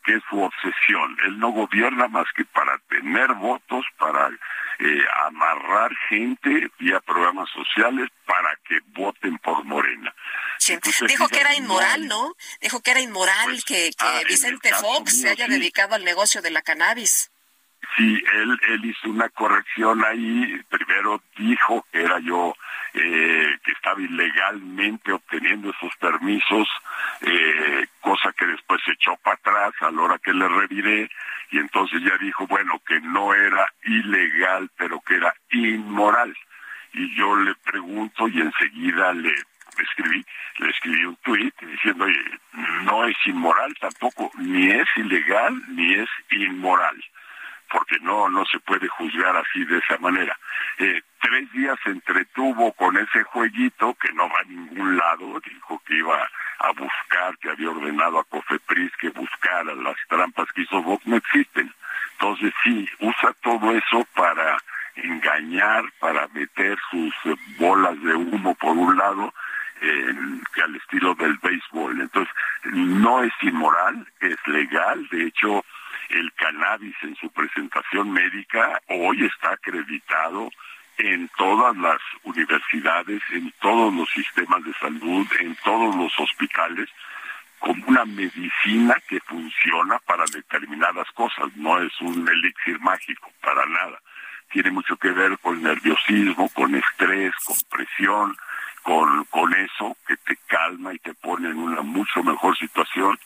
que es su obsesión. Él no gobierna más que para tener votos, para eh, amarrar gente vía programas sociales para que voten por Morena. Dijo que era inmoral, ¿no? Dijo que era inmoral pues, que, ah, Vicente Fox se haya dedicado al negocio de la cannabis. Sí, él, él hizo una corrección ahí. Primero dijo que era yo, eh, que estaba ilegalmente obteniendo esos permisos, eh, cosa que después se echó para atrás a la hora que le reviré. Y entonces ya dijo, bueno, que no era ilegal, pero que era inmoral. Y yo le pregunto y enseguida le escribí, le escribí un tuit diciendo, no es inmoral tampoco, ni es ilegal, ni es inmoral porque no, no se puede juzgar así de esa manera. Eh, tres días se entretuvo con ese jueguito que no va a ningún lado, dijo que iba a buscar, que había ordenado a Cofepris que buscara las trampas que hizo Vox, no existen. Entonces sí, usa todo eso para engañar, para meter sus bolas de humo por un lado, al estilo del béisbol. Entonces, no es inmoral, es legal, de hecho, el cannabis en su presentación médica hoy está acreditado en todas las universidades, en todos los sistemas de salud, en todos los hospitales, como una medicina que funciona para determinadas cosas, no es un elixir mágico, para nada. Tiene mucho que ver con nerviosismo, con estrés, con presión, con, con eso que te calma y te pone en una mucho mejor situación,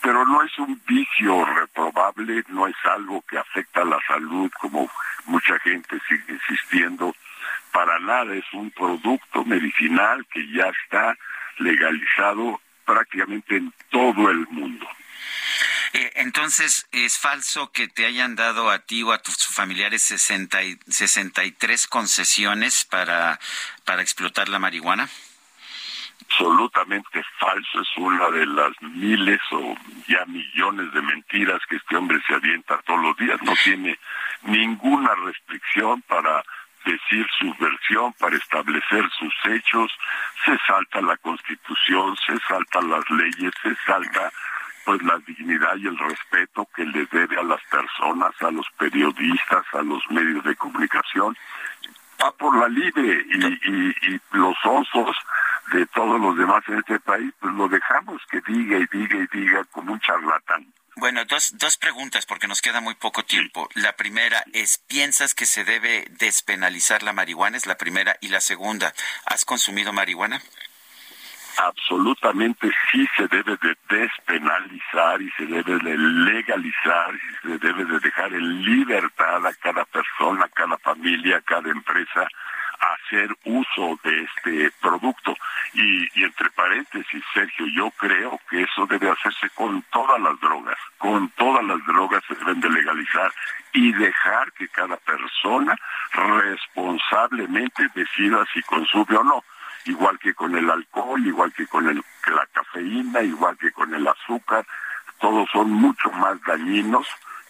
pero no es un vicio reprobable, no es algo que afecta a la salud como mucha gente sigue insistiendo, para nada es un producto medicinal que ya está legalizado prácticamente en todo el mundo. Eh, entonces, ¿es falso que te hayan dado a ti o a tus familiares 60 y, 63 concesiones para, para explotar la marihuana? absolutamente falso, es una de las miles o ya millones de mentiras que este hombre se avienta todos los días, no tiene ninguna restricción para decir su versión, para establecer sus hechos, se salta la constitución, se saltan las leyes, se salta pues la dignidad y el respeto que le debe a las personas, a los periodistas, a los medios de comunicación. Va por la libre y, y, los osos de todos los demás en este país, pues lo dejamos que diga y diga y diga como un charlatán. Bueno, dos, dos preguntas porque nos queda muy poco tiempo. La primera es, ¿piensas que se debe despenalizar la marihuana? Es la primera. Y la segunda, ¿has consumido marihuana? Absolutamente sí se debe de despenalizar y se debe de legalizar y se debe de dejar en libertad a cada persona, a cada familia, a cada empresa hacer uso de este producto. Y, y, entre paréntesis, Sergio, yo creo que eso debe hacerse con todas las drogas. Con todas las drogas se deben de legalizar y dejar que cada persona responsablemente decida si consume o no igual que con el alcohol, igual que con el, la cafeína, igual que con el azúcar, todos son mucho más dañinos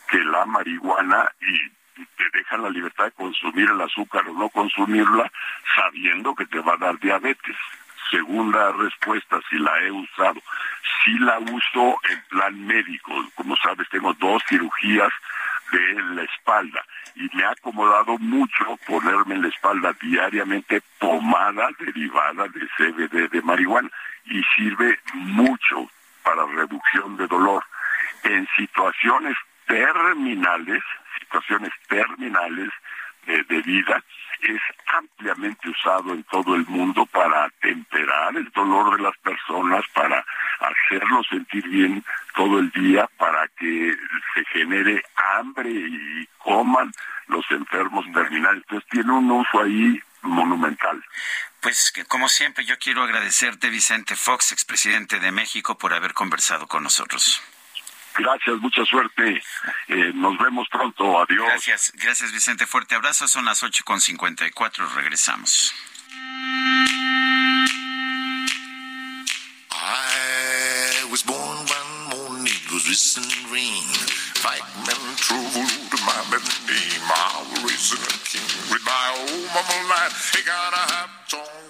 que la marihuana y te dejan la libertad de consumir el azúcar o no consumirla sabiendo que te va a dar diabetes. Segunda respuesta, si la he usado. Si la uso en plan médico. Como sabes, tengo dos cirugías de la espalda y me ha acomodado mucho ponerme en la espalda diariamente pomada derivada de CBD de marihuana y sirve mucho para reducción de dolor. En situaciones terminales, situaciones terminales de, vida, es ampliamente usado en todo el mundo para temperar el dolor de las personas, para hacerlos sentir bien todo el día, para que se genere hambre y coman los enfermos terminales. Entonces tiene un uso ahí monumental. Pues como siempre yo quiero agradecerte Vicente Fox, expresidente de México, por haber conversado con nosotros. Gracias, mucha suerte. Eh, nos vemos pronto. Adiós. Gracias, gracias Vicente. Fuerte abrazo. Son las ocho con cincuenta y cuatro. Regresamos. I was born one morning, it was risen rain. Fight men trouble to my name. I was risen a king with my own mama line. He got a have song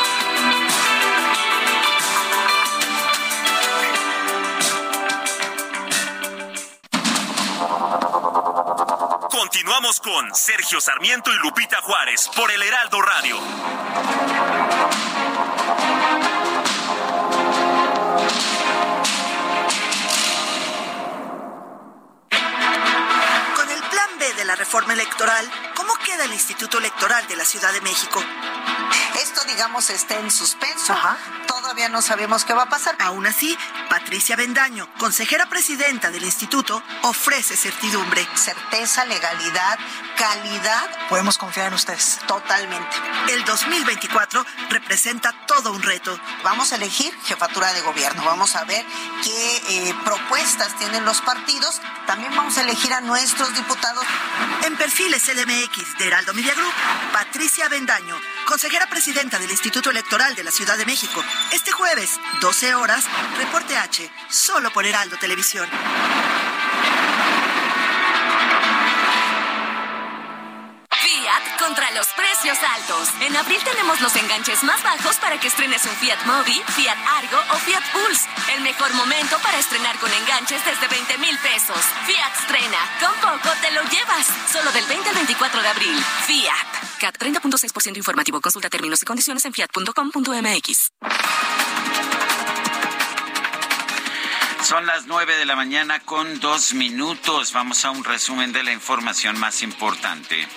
Continuamos con Sergio Sarmiento y Lupita Juárez por el Heraldo Radio. Con el plan B de la reforma electoral, ¿cómo queda el Instituto Electoral de la Ciudad de México? Esto, digamos, está en suspenso. Todavía no sabemos qué va a pasar. Aún así, Patricia Bendaño, consejera presidenta del instituto, ofrece certidumbre. Certeza, legalidad, calidad. Podemos confiar en ustedes. Totalmente. El 2024 representa todo un reto. Vamos a elegir jefatura de gobierno. Vamos a ver qué eh, propuestas tienen los partidos. También vamos a elegir a nuestros diputados. En perfiles LMX de Heraldo Media Patricia Bendaño, consejera presidenta del Instituto Electoral de la Ciudad de México. Este jueves, 12 horas, reporte H, solo por Heraldo Televisión. Fiat contra los En abril tenemos los enganches más bajos para que estrenes un Fiat Mobi, Fiat Argo o Fiat Pulse. El mejor momento para estrenar con enganches desde 20 mil pesos. Fiat estrena. Con poco te lo llevas. Solo del 20 al 24 de abril. Fiat. CAT 30.6% informativo. Consulta términos y condiciones en fiat.com.mx. Son las nueve de la mañana con dos minutos. Vamos a un resumen de la información más importante.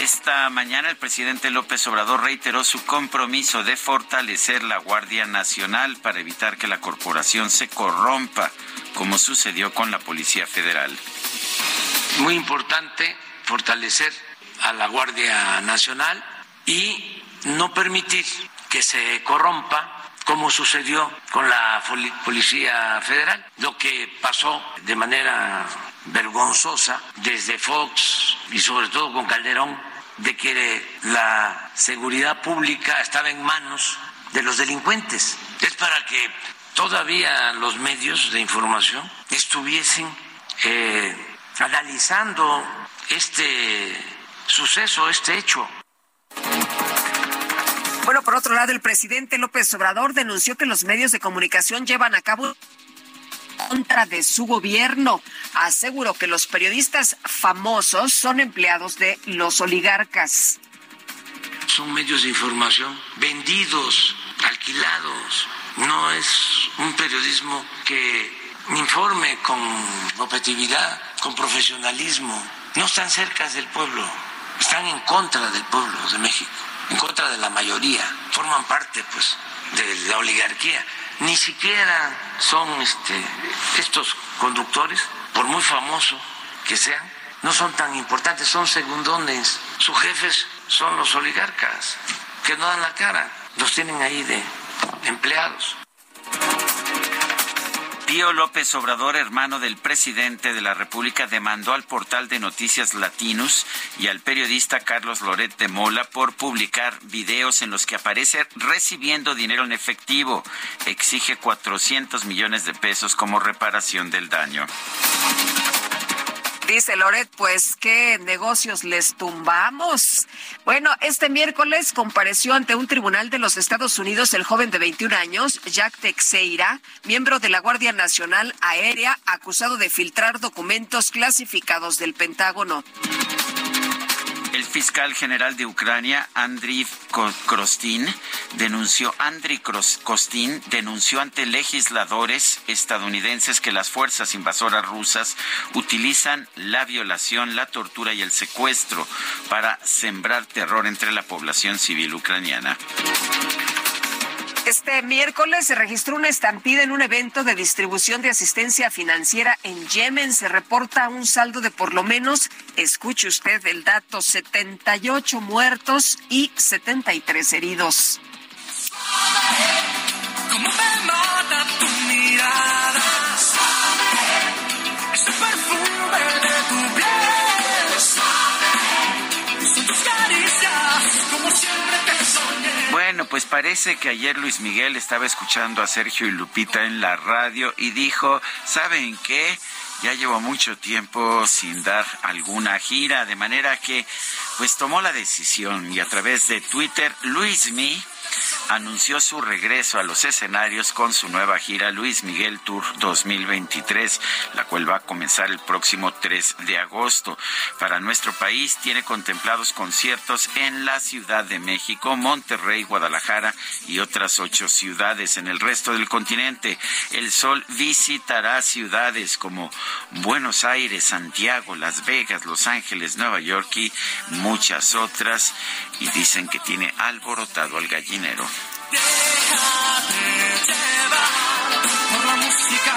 Esta mañana el presidente López Obrador reiteró su compromiso de fortalecer la Guardia Nacional para evitar que la corporación se corrompa, como sucedió con la Policía Federal. Muy importante fortalecer a la Guardia Nacional y no permitir que se corrompa como sucedió con la Policía Federal, lo que pasó de manera vergonzosa desde Fox y sobre todo con Calderón, de que la seguridad pública estaba en manos de los delincuentes. Es para que todavía los medios de información estuviesen eh, analizando este suceso, este hecho. Bueno, por otro lado, el presidente López Obrador denunció que los medios de comunicación llevan a cabo contra de su gobierno. Aseguró que los periodistas famosos son empleados de los oligarcas. Son medios de información vendidos, alquilados. No es un periodismo que informe con objetividad, con profesionalismo. No están cerca del pueblo, están en contra del pueblo de México en contra de la mayoría, forman parte pues de la oligarquía. Ni siquiera son este, estos conductores, por muy famosos que sean, no son tan importantes, son segundones. Sus jefes son los oligarcas, que no dan la cara, los tienen ahí de empleados. Pío López Obrador, hermano del presidente de la República, demandó al portal de noticias Latinos y al periodista Carlos Loret de Mola por publicar videos en los que aparece recibiendo dinero en efectivo. Exige 400 millones de pesos como reparación del daño. Dice Loret, pues qué negocios les tumbamos. Bueno, este miércoles compareció ante un tribunal de los Estados Unidos el joven de 21 años, Jack Teixeira, miembro de la Guardia Nacional Aérea, acusado de filtrar documentos clasificados del Pentágono. El fiscal general de Ucrania, Andriy Krostin, denunció, Andriy Kostin denunció ante legisladores estadounidenses que las fuerzas invasoras rusas utilizan la violación, la tortura y el secuestro para sembrar terror entre la población civil ucraniana. Este miércoles se registró una estampida en un evento de distribución de asistencia financiera en Yemen. Se reporta un saldo de por lo menos, escuche usted el dato, 78 muertos y 73 heridos. Bueno, pues parece que ayer Luis Miguel estaba escuchando a Sergio y Lupita en la radio y dijo, ¿saben qué? Ya llevo mucho tiempo sin dar alguna gira, de manera que pues tomó la decisión y a través de Twitter, Luis Mi anunció su regreso a los escenarios con su nueva gira Luis Miguel Tour 2023, la cual va a comenzar el próximo 3 de agosto. Para nuestro país tiene contemplados conciertos en la Ciudad de México, Monterrey, Guadalajara y otras ocho ciudades en el resto del continente. El Sol visitará ciudades como Buenos Aires, Santiago, Las Vegas, Los Ángeles, Nueva York y muchas otras. Y dicen que tiene alborotado al gallinero. por la música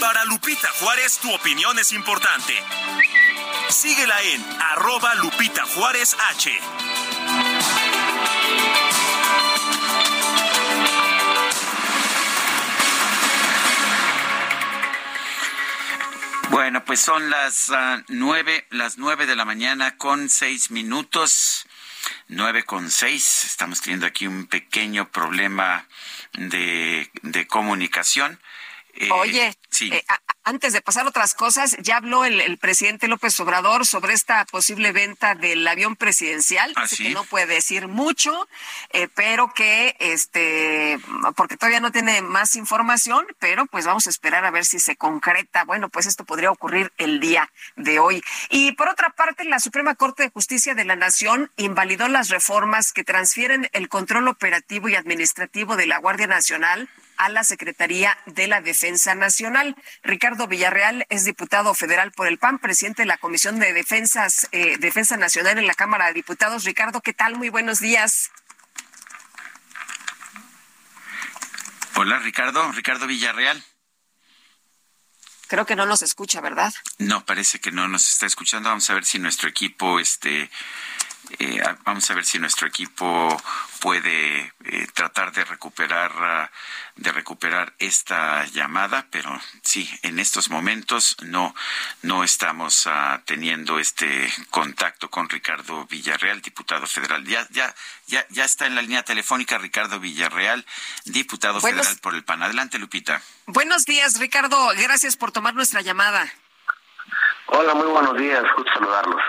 Para Lupita Juárez, tu opinión es importante. Síguela en arroba Lupita Juárez H. Bueno, pues son las uh, nueve, las nueve de la mañana con seis minutos. Nueve con seis. Estamos teniendo aquí un pequeño problema de, de comunicación. Eh, Oye, sí. Eh, antes de pasar otras cosas, ya habló el, presidente López Obrador sobre esta posible venta del avión presidencial. ¿Ah, que no puede decir mucho, eh, pero que, este, porque todavía no tiene más información, pero pues vamos a esperar a ver si se concreta. Bueno, pues esto podría ocurrir el día de hoy. Y por otra parte, la Suprema Corte de Justicia de la Nación invalidó las reformas que transfieren el control operativo y administrativo de la Guardia Nacional a la Secretaría de la Defensa Nacional. Ricardo Villarreal es diputado federal por el PAN, presidente de la Comisión de Defensas, eh, Defensa Nacional en la Cámara de Diputados. Ricardo, ¿qué tal? Muy buenos días. Hola, Ricardo. Ricardo Villarreal. Creo que no nos escucha, ¿verdad? No, parece que no nos está escuchando. Vamos a ver si nuestro equipo este, eh, vamos a ver si nuestro equipo puede eh, tratar de recuperar ah, de recuperar esta llamada, pero sí, en estos momentos no no estamos ah, teniendo este contacto con Ricardo Villarreal, diputado federal. Ya ya ya ya está en la línea telefónica Ricardo Villarreal, diputado federal por el PAN. Adelante, Lupita. Buenos días, Ricardo. Gracias por tomar nuestra llamada. Hola, muy buenos días. Gusto saludarlos.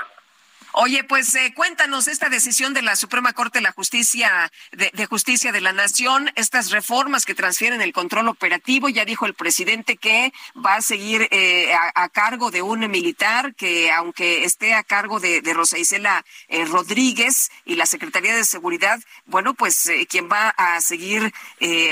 Oye, pues eh, cuéntanos esta decisión de la Suprema Corte de la Justicia de, Justicia de la Nación, estas reformas que transfieren el control operativo. Ya dijo el presidente que va a seguir eh, a, cargo de un militar que, aunque esté a cargo de, Rosa Isela eh, Rodríguez y la Secretaría de Seguridad, bueno, pues quien va a seguir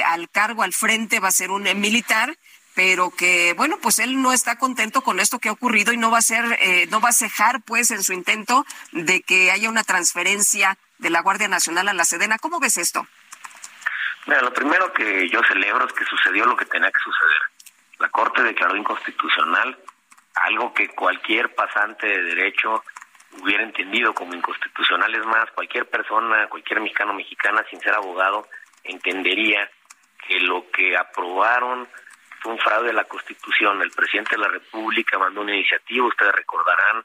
al cargo al frente va a ser un militar pero que bueno pues él no está contento con esto que ha ocurrido y no va a ser eh, no va a cejar pues en su intento de que haya una transferencia de la Guardia Nacional a la Sedena. Cómo ves esto Mira, lo primero que yo celebro es que sucedió lo que tenía que suceder. La Corte declaró inconstitucional algo que cualquier pasante de derecho hubiera entendido como inconstitucional. Es más cualquier persona cualquier mexicano mexicana sin ser abogado entendería que lo que aprobaron fue un fraude de la Constitución. El presidente de la República mandó una iniciativa, ustedes recordarán,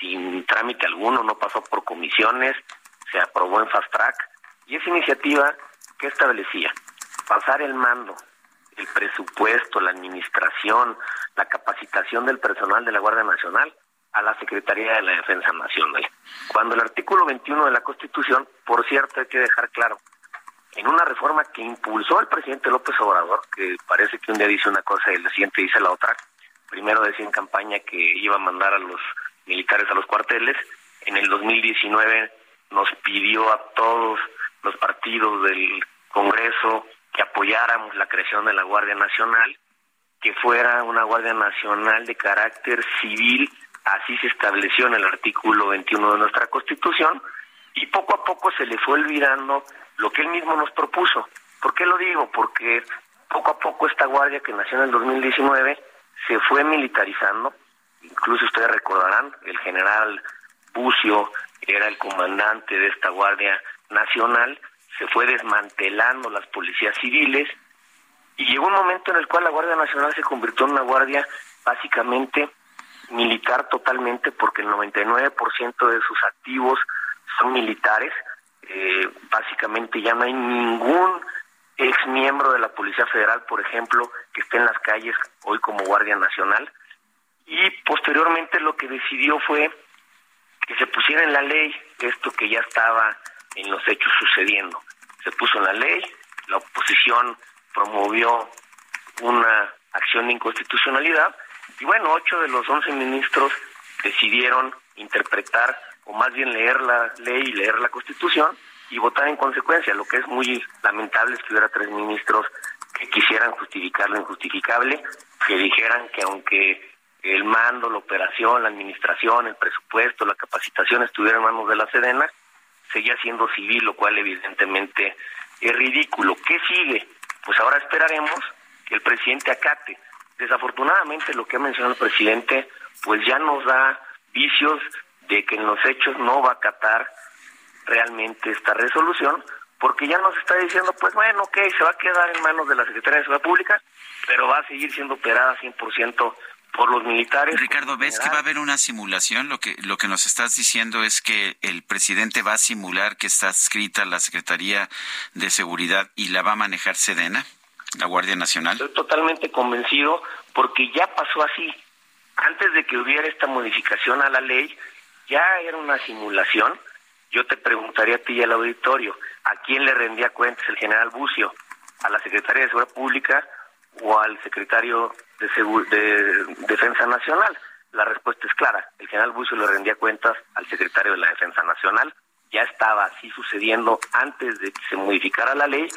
sin trámite alguno, no pasó por comisiones, se aprobó en fast track. Y esa iniciativa, ¿qué establecía? Pasar el mando, el presupuesto, la administración, la capacitación del personal de la Guardia Nacional a la Secretaría de la Defensa Nacional. Cuando el artículo 21 de la Constitución, por cierto, hay que dejar claro, en una reforma que impulsó el presidente López Obrador, que parece que un día dice una cosa y el siguiente dice la otra. Primero decía en campaña que iba a mandar a los militares a los cuarteles. En el 2019 nos pidió a todos los partidos del Congreso que apoyáramos la creación de la Guardia Nacional, que fuera una Guardia Nacional de carácter civil, así se estableció en el artículo 21 de nuestra Constitución, y poco a poco se le fue olvidando lo que él mismo nos propuso. ¿Por qué lo digo? Porque poco a poco esta guardia que nació en el 2019 se fue militarizando. Incluso ustedes recordarán, el general Bucio era el comandante de esta Guardia Nacional, se fue desmantelando las policías civiles y llegó un momento en el cual la Guardia Nacional se convirtió en una guardia básicamente militar totalmente porque el 99% de sus activos son militares eh, básicamente ya no hay ningún ex miembro de la Policía Federal, por ejemplo, que esté en las calles hoy como Guardia Nacional. Y posteriormente lo que decidió fue que se pusiera en la ley esto que ya estaba en los hechos sucediendo. Se puso en la ley, la oposición promovió una acción de inconstitucionalidad y bueno, ocho de los once ministros decidieron interpretar o más bien leer la ley y leer la Constitución y votar en consecuencia. Lo que es muy lamentable es que hubiera tres ministros que quisieran justificar lo injustificable, que dijeran que aunque el mando, la operación, la administración, el presupuesto, la capacitación estuviera en manos de la Sedena, seguía siendo civil, lo cual evidentemente es ridículo. ¿Qué sigue? Pues ahora esperaremos que el presidente acate. Desafortunadamente lo que ha mencionado el presidente pues ya nos da vicios de que en los hechos no va a acatar realmente esta resolución, porque ya nos está diciendo, pues bueno, ok, se va a quedar en manos de la Secretaría de Seguridad Pública, pero va a seguir siendo operada 100% por los militares. Ricardo, ¿ves que va a haber una simulación? Lo que, lo que nos estás diciendo es que el presidente va a simular que está escrita la Secretaría de Seguridad y la va a manejar Sedena, la Guardia Nacional. Estoy totalmente convencido porque ya pasó así. Antes de que hubiera esta modificación a la ley, ya era una simulación. Yo te preguntaría a ti y al auditorio, ¿a quién le rendía cuentas el general Bucio? ¿A la Secretaría de Seguridad Pública o al secretario de, Defensa Nacional? La respuesta es clara. El general Bucio le rendía cuentas al secretario de la Defensa Nacional. Ya estaba así sucediendo antes de que se modificara la ley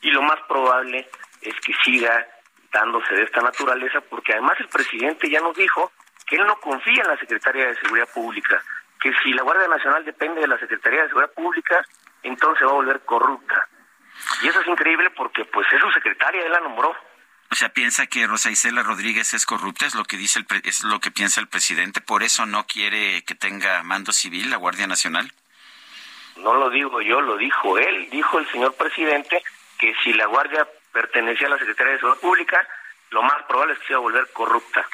y lo más probable es que siga dándose de esta naturaleza porque además el presidente ya nos dijo que él no confía en la Secretaría de Seguridad Pública, que si la Guardia Nacional depende de la Secretaría de Seguridad Pública, entonces va a volver corrupta. Y eso es increíble porque pues es su secretaria, él la nombró. O sea, piensa que Rosa Isela Rodríguez es corrupta, es lo que dice el es lo que piensa el presidente, por eso no quiere que tenga mando civil la Guardia Nacional. No lo digo yo, lo dijo él, dijo el señor presidente que si la Guardia pertenecía a la Secretaría de Seguridad Pública, lo más probable es que se iba a volver corrupta.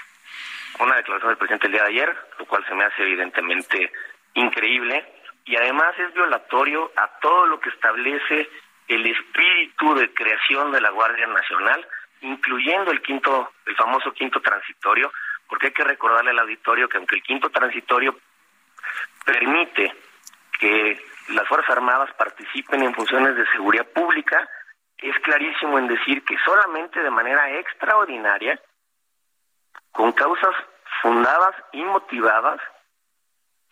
Una declaración del presidente el día de ayer, lo cual se me hace evidentemente increíble. Y además es violatorio a todo lo que establece el espíritu de creación de la Guardia Nacional incluyendo el quinto, el famoso quinto transitorio, porque hay que recordarle al auditorio que aunque el quinto transitorio permite que las Fuerzas Armadas participen en funciones de seguridad pública, es clarísimo en decir que solamente de manera extraordinaria, con causas fundadas y motivadas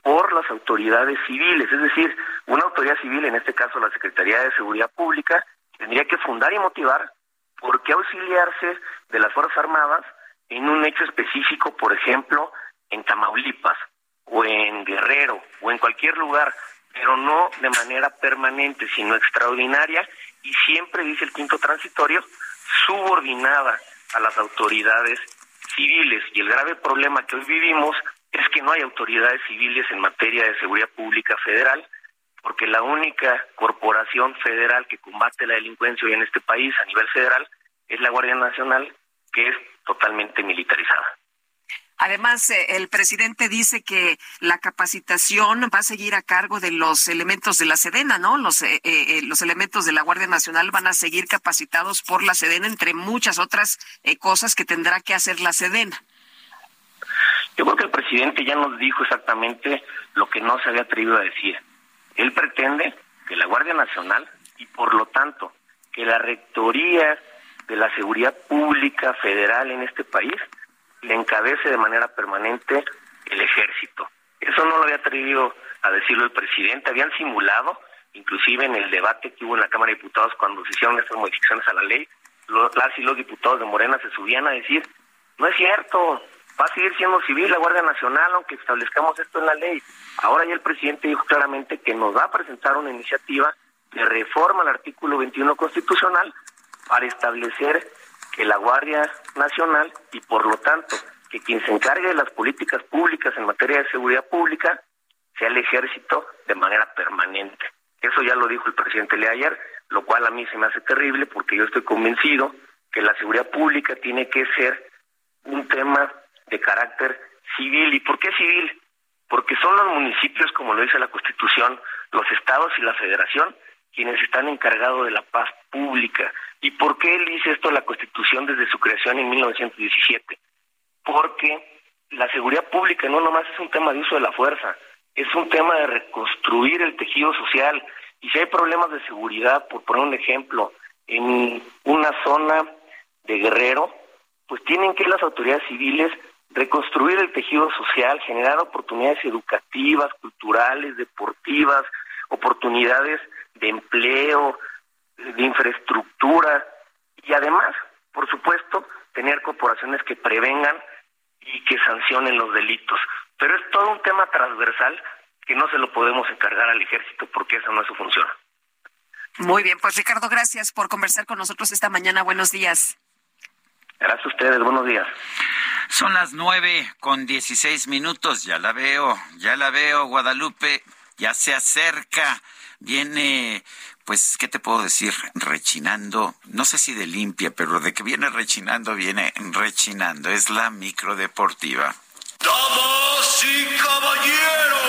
por las autoridades civiles, es decir, una autoridad civil, en este caso la Secretaría de Seguridad Pública, tendría que fundar y motivar ¿por qué auxiliarse de las Fuerzas Armadas en un hecho específico, por ejemplo, en Tamaulipas o en Guerrero o en cualquier lugar, pero no de manera permanente, sino extraordinaria. Y siempre, dice el quinto transitorio, subordinada a las autoridades civiles. Y el grave problema que hoy vivimos es que no hay autoridades civiles en materia de seguridad pública federal porque la única corporación federal que combate la delincuencia hoy en este país a nivel federal es la Guardia Nacional, que es totalmente militarizada. Además, eh, el presidente dice que la capacitación va a seguir a cargo de los elementos de la Sedena, ¿no? Los, eh, eh, los elementos de la Guardia Nacional van a seguir capacitados por la Sedena, entre muchas otras cosas que tendrá que hacer la Sedena. Yo creo que el presidente ya nos dijo exactamente lo que no se había atrevido a decir. Él pretende que la Guardia Nacional y por lo tanto que la Rectoría de la Seguridad Pública Federal en este país le encabece de manera permanente el ejército. Eso no lo había atrevido a decirlo el presidente, habían simulado, inclusive en el debate que hubo en la Cámara de Diputados cuando se hicieron estas modificaciones a la ley, las y los diputados de Morena se subían a decir, no es cierto, va a seguir siendo civil la Guardia Nacional aunque establezcamos esto en la ley. Ahora ya el presidente dijo claramente que nos va a presentar una iniciativa de reforma al artículo 21 constitucional para establecer que la Guardia Nacional y por lo tanto que quien se encargue de las políticas públicas en materia de seguridad pública sea el ejército de manera permanente. Eso ya lo dijo el presidente le ayer, lo cual a mí se me hace terrible porque yo estoy convencido que la seguridad pública tiene que ser un tema de carácter civil. ¿Y por qué civil? Porque son los municipios, como lo dice la Constitución, los estados y la federación quienes están encargados de la paz pública. ¿Y por qué él dice esto la Constitución desde su creación en 1917? Porque la seguridad pública no nomás es un tema de uso de la fuerza, es un tema de reconstruir el tejido social. Y si hay problemas de seguridad, por poner un ejemplo, en una zona de Guerrero, pues tienen que las autoridades civiles reconstruir el tejido social, generar oportunidades educativas, culturales, deportivas, oportunidades de empleo, de infraestructura y además, por supuesto, tener corporaciones que prevengan y que sancionen los delitos. Pero es todo un tema transversal que no se lo podemos encargar al ejército porque esa no es su función. Muy bien, pues Ricardo, gracias por conversar con nosotros esta mañana. Buenos días. Gracias a ustedes, buenos días. Son las nueve con dieciséis minutos, ya la veo, ya la veo, Guadalupe. ya se acerca, viene, pues, ¿qué te puedo decir? Rechinando, no sé si de limpia, pero de que viene rechinando, viene rechinando. Es la micro deportiva. Damas y caballeros.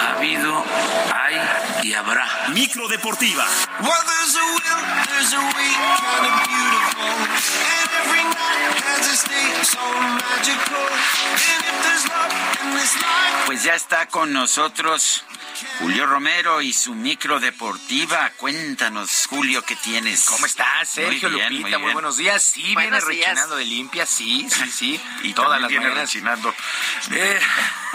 Ha habido, hay y habrá. Micro deportiva. Well, there's a will, there's a Pues ya está con nosotros Julio Romero y su micro deportiva. Cuéntanos, Julio, ¿qué tienes? ¿Cómo estás, Sergio Muy bien, Lupita? muy buenos días. Sí, Buenos viene días. rechinando de limpia, sí, sí, sí. <laughs> Y todas las viene mañanas. rechinando. Eh,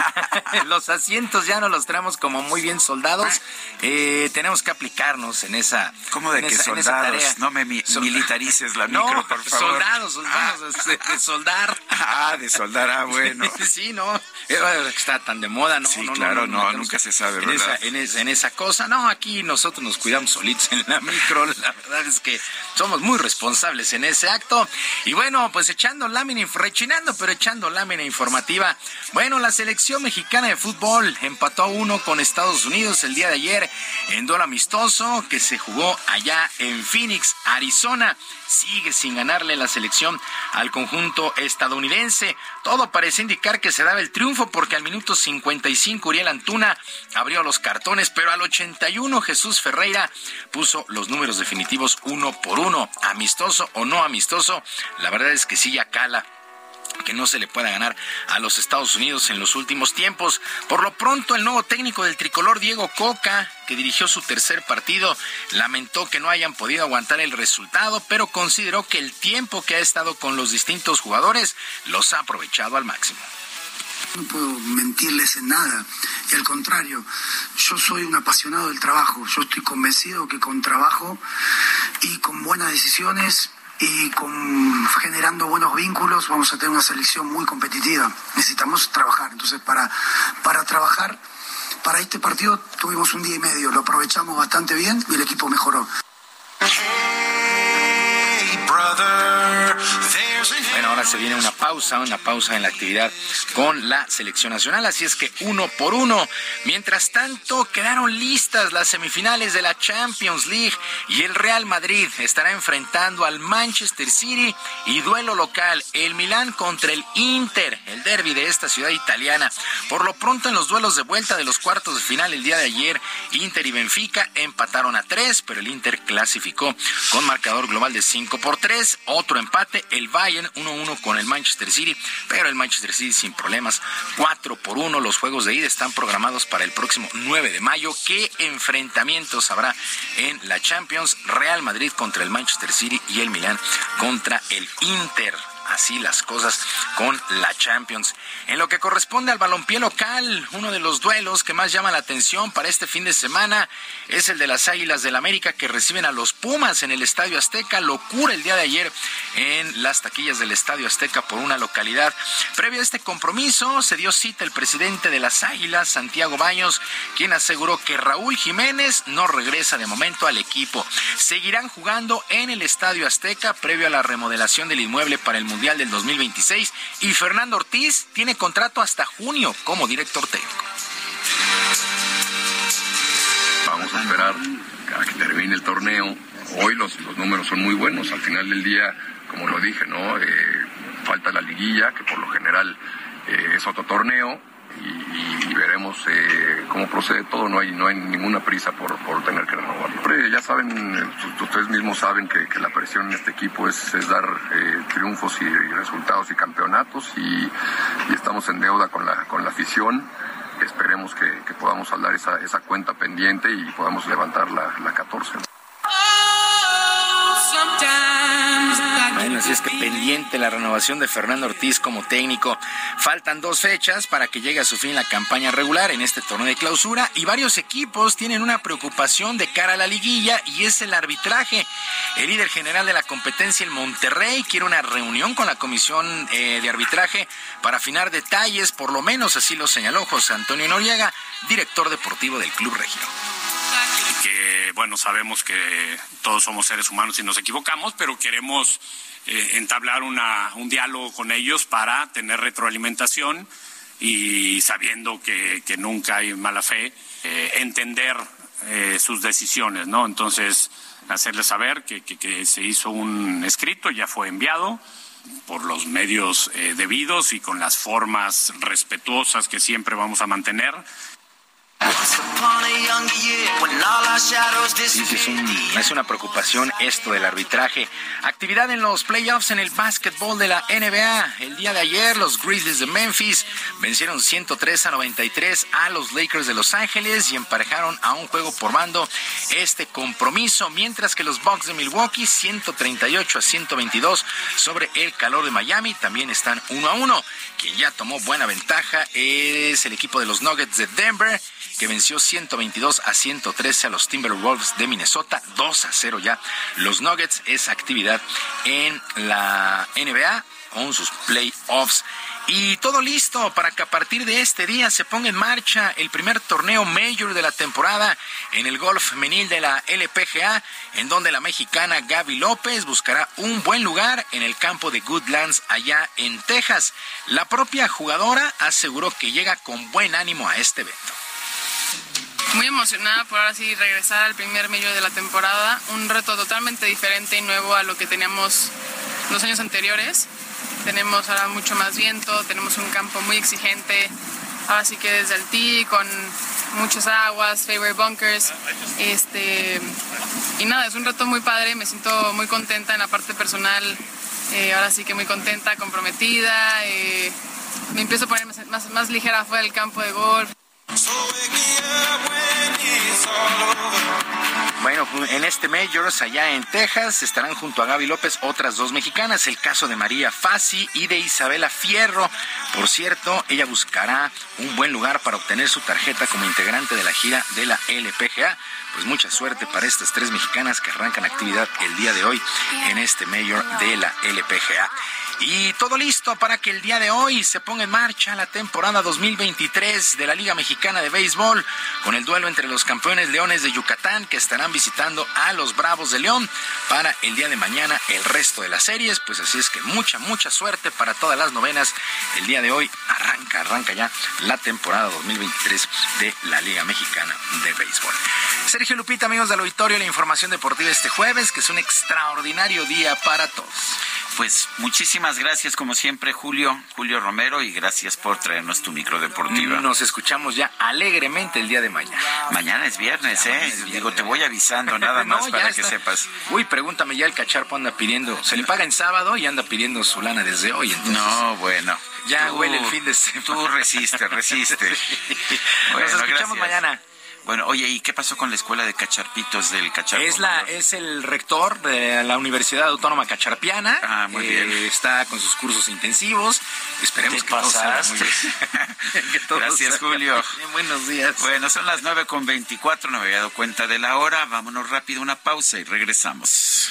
<laughs> los asientos ya no los traemos como muy bien soldados. Eh, tenemos que aplicarnos en esa. ¿Cómo de en que esa- en esa soldados? tarea. No me mi- Sol- militarices la <laughs> No, micro, por favor. soldados, soldados, de, de soldar. Ah, de soldar, ah, bueno. Sí, no, eh, está tan de moda, ¿no? Sí, no, claro, no, tenemos nunca se sabe, en esa, en, esa, en esa cosa. No, aquí nosotros nos cuidamos solitos en la micro. La verdad es que somos muy responsables en ese acto. Y bueno, pues echando lámina, rechinando, pero echando lámina informativa. Bueno, la selección mexicana de fútbol empató a uno con Estados Unidos el día de ayer en duelo amistoso que se jugó allá en Phoenix, Arizona. Sigue sin ganarle la selección al conjunto estadounidense. Todo parece indicar que se daba el triunfo porque al minuto 55 Uriel Antuna abrió los cartones, pero al 81 Jesús Ferreira puso los números definitivos uno por uno. Amistoso o no amistoso, la verdad es que sí ya cala que no se le pueda ganar a los Estados Unidos en los últimos tiempos. Por lo pronto, el nuevo técnico del tricolor, Diego Coca, que dirigió su tercer partido, lamentó que no hayan podido aguantar el resultado, pero consideró que el tiempo que ha estado con los distintos jugadores los ha aprovechado al máximo. No puedo mentirles en nada. Y al contrario, yo soy un apasionado del trabajo. Yo estoy convencido que con trabajo y con buenas decisiones y generando buenos vínculos vamos a tener una selección muy competitiva. Necesitamos trabajar. Entonces, para, para trabajar, para este partido tuvimos un día y medio. Lo aprovechamos bastante bien y el equipo mejoró. Bueno, ahora se viene una pausa, una pausa en la actividad con la selección nacional, así es que uno por uno. Mientras tanto, quedaron listas las semifinales de la Champions League y el Real Madrid estará enfrentando al Manchester City y duelo local, el Milán contra el Inter, el derby de esta ciudad italiana. Por lo pronto, en los duelos de vuelta de los cuartos de final el día de ayer, Inter y Benfica empataron a tres, pero el Inter clasificó con marcador global de 5 por 3. Otro empate, el Bayern 1-1 con el Manchester City, pero el Manchester City sin problemas 4 por 1. Los juegos de ida están programados para el próximo 9 de mayo. ¿Qué enfrentamientos habrá en la Champions? Real Madrid contra el Manchester City y el Milán contra el Inter así las cosas con la Champions. En lo que corresponde al balompié local, uno de los duelos que más llama la atención para este fin de semana es el de las Águilas del América que reciben a los Pumas en el Estadio Azteca. Locura el día de ayer en las taquillas del Estadio Azteca por una localidad. Previo a este compromiso se dio cita el presidente de las Águilas, Santiago Baños, quien aseguró que Raúl Jiménez no regresa de momento al equipo. Seguirán jugando en el Estadio Azteca previo a la remodelación del inmueble para el Mundial del 2026 y Fernando Ortiz tiene contrato hasta junio como director técnico. Vamos a esperar a que termine el torneo. Hoy los, los números son muy buenos. Al final del día, como lo dije, ¿no? Eh, falta la liguilla, que por lo general eh, es otro torneo. Y, veremos eh, cómo procede todo. No hay, no hay ninguna prisa por, tener que renovar. Ya saben, eh, ustedes mismos saben que, la presión en este equipo es, dar eh, triunfos y, resultados y campeonatos. Y, estamos en deuda con la, con la afición esperemos que, podamos saldar esa, esa cuenta pendiente y podamos levantar la, la 14. Así es que pendiente la renovación de Fernando Ortiz como técnico. Faltan dos fechas para que llegue a su fin la campaña regular en este torneo de clausura y varios equipos tienen una preocupación de cara a la liguilla y es el arbitraje. El líder general de la competencia, el Monterrey, quiere una reunión con la comisión eh, de arbitraje para afinar detalles, por lo menos así lo señaló José Antonio Noriega, director deportivo del Club Regio. Que Eh, bueno, sabemos que todos somos seres humanos y nos equivocamos, pero queremos eh, entablar una, un diálogo con ellos para tener retroalimentación y sabiendo que, nunca hay mala fe, eh, entender sus decisiones, ¿no? Entonces, hacerles saber que, que, se hizo un escrito, ya fue enviado por los medios debidos y con las formas respetuosas que siempre vamos a mantener Sí, sí, es, un, es, una preocupación esto del arbitraje. Actividad en los playoffs en el básquetbol de la NBA. El día de ayer los Grizzlies de Memphis vencieron 103 a 93 a los Lakers de Los Ángeles y emparejaron a un juego por mando este compromiso, mientras que los Bucks de Milwaukee 138 a 122 sobre el calor de Miami también están 1 a 1. Quien ya tomó buena ventaja es el equipo de los Nuggets de Denver que venció 122 a 113 a los Timberwolves de Minnesota, 2 a 0 ya. Los Nuggets es actividad en la NBA con sus playoffs. Y todo listo para que a partir de este día se ponga en marcha el primer torneo mayor de la temporada en el golf femenil de la LPGA, en donde la mexicana Gaby López buscará un buen lugar en el campo de Goodlands allá en Texas. La propia jugadora aseguró que llega con buen ánimo a este evento. Muy emocionada por ahora sí regresar al primer medio de la temporada, un reto totalmente diferente y nuevo a lo que teníamos los años anteriores. Tenemos ahora mucho más viento, tenemos un campo muy exigente, ahora sí que desde el tee con muchas aguas, favorite bunkers, este y nada, es un reto muy padre, me siento muy contenta en la parte personal, eh, ahora sí que muy contenta, comprometida, eh, me empiezo a poner más, más ligera fuera del campo de golf. Bueno, en este Majors, allá en Texas, estarán junto a Gaby López otras dos mexicanas, el caso de María Fassi y de Isabela Fierro. Por cierto, ella buscará un buen lugar para obtener su tarjeta como integrante de la gira de la LPGA. Pues mucha suerte para estas tres mexicanas que arrancan actividad el día de hoy en este Major de la LPGA. Y todo listo para que el día de hoy se ponga en marcha la temporada 2023 de la Liga Mexicana de Béisbol, con el duelo entre los campeones Leones de Yucatán que estarán visitando a los Bravos de León para el día de mañana el resto de las series. Pues así es que mucha, mucha suerte para todas las novenas. El día de hoy arranca, arranca ya la temporada 2023 de la Liga Mexicana de Béisbol. Sergio Lupita, amigos del auditorio, la información deportiva este jueves, que es un extraordinario día para todos. Pues muchísimas gracias como siempre Julio, Julio Romero y gracias por traernos tu micro deportiva. Nos escuchamos ya alegremente el día de mañana. Mañana es viernes, ¿eh? Digo, te voy avisando nada <laughs> más para que sepas. Uy, pregúntame ya el cacharpo anda pidiendo, se le paga en sábado y anda pidiendo su lana desde hoy. No, bueno. Ya huele el fin de semana. Tú resiste, resiste. <laughs> Nos escuchamos mañana. Bueno, oye, ¿y qué pasó con la escuela de cacharpitos del Cacharpo? Es la es el rector de la Universidad Autónoma Cacharpiana. Ah, muy bien. Eh, está con sus cursos intensivos. Esperemos que muy bien. <laughs> Gracias, Julio. Bien, buenos días. Bueno, son las nueve con veinticuatro. no me había dado cuenta de la hora. Vámonos rápido una pausa y regresamos.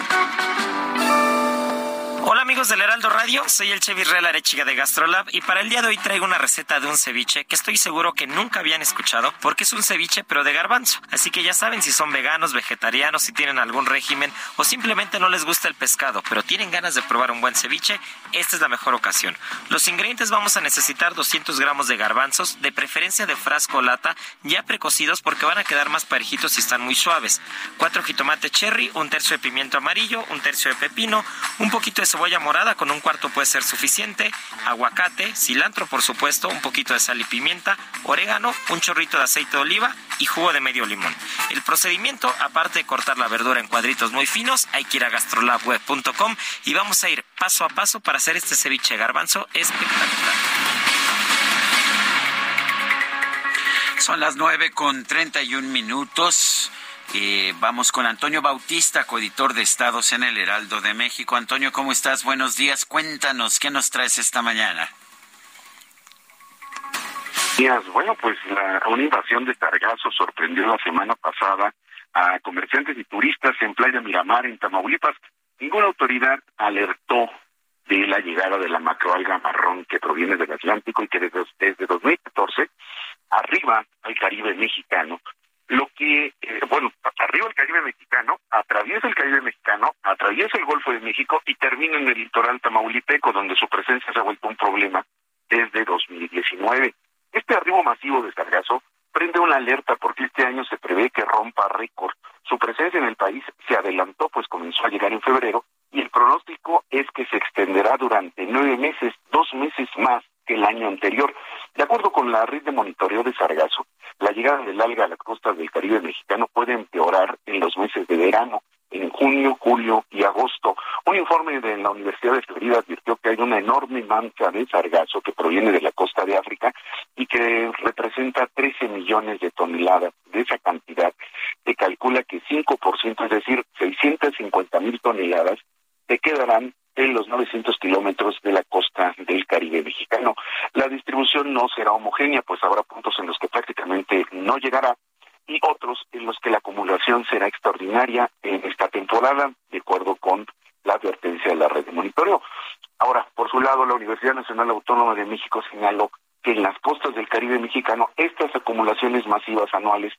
Amigos del Heraldo Radio? Soy el Chef Israel Arechiga de Gastrolab y para el día de hoy traigo una receta de un ceviche que estoy seguro que nunca habían escuchado porque es un ceviche pero de garbanzo. Así que ya saben si son veganos, vegetarianos, si tienen algún régimen o simplemente no les gusta el pescado pero tienen ganas de probar un buen ceviche, esta es la mejor ocasión. Los ingredientes vamos a necesitar 200 gramos de garbanzos, de preferencia de frasco o lata, ya precocidos porque van a quedar más parejitos si están muy suaves. Cuatro jitomates cherry, un tercio de pimiento amarillo, un tercio de pepino, un poquito de cebolla morada con un cuarto puede ser suficiente, aguacate, cilantro por supuesto, un poquito de sal y pimienta, orégano, un chorrito de aceite de oliva y jugo de medio limón. El procedimiento, aparte de cortar la verdura en cuadritos muy finos, hay que ir a gastrolabweb.com y vamos a ir paso a paso para hacer este ceviche garbanzo espectacular. Son las nueve con treinta y un minutos. Eh, vamos con Antonio Bautista, coeditor de Estados en el Heraldo de México. Antonio, ¿cómo estás? Buenos días. Cuéntanos, ¿qué nos traes esta mañana? Bueno, pues una invasión de sargazo sorprendió la semana pasada a comerciantes y turistas en Playa Miramar, en Tamaulipas. Ninguna autoridad alertó de la llegada de la macroalga marrón que proviene del Atlántico y que desde, desde 2014 arriba al Caribe mexicano lo que, eh, bueno, arriba el Caribe mexicano, atraviesa el Caribe mexicano, atraviesa el Golfo de México y termina en el litoral tamaulipeco, donde su presencia se ha vuelto un problema desde 2019. Este arribo masivo de sargazo prende una alerta porque este año se prevé que rompa récord. Su presencia en el país se adelantó, pues comenzó a llegar en febrero, y el pronóstico es que se extenderá durante nueve meses, dos meses más que el año anterior. De acuerdo con la red de monitoreo de sargazo, la llegada del alga a las costas del Caribe mexicano puede empeorar en los meses de verano, en junio, julio y agosto. Un informe de la Universidad de Florida advirtió que hay una enorme mancha de sargazo que proviene de la costa de África y que representa 13 millones de toneladas. De esa cantidad, se calcula que 5%, es decir, 650 mil toneladas, se quedarán en los 900 kilómetros de la costa del Caribe mexicano. La distribución no será homogénea, pues habrá puntos en los que prácticamente no llegará y otros en los que la acumulación será extraordinaria en esta temporada, de acuerdo con la advertencia de la red de monitoreo. Ahora, por su lado, la Universidad Nacional Autónoma de México señaló que en las costas del Caribe mexicano estas acumulaciones masivas anuales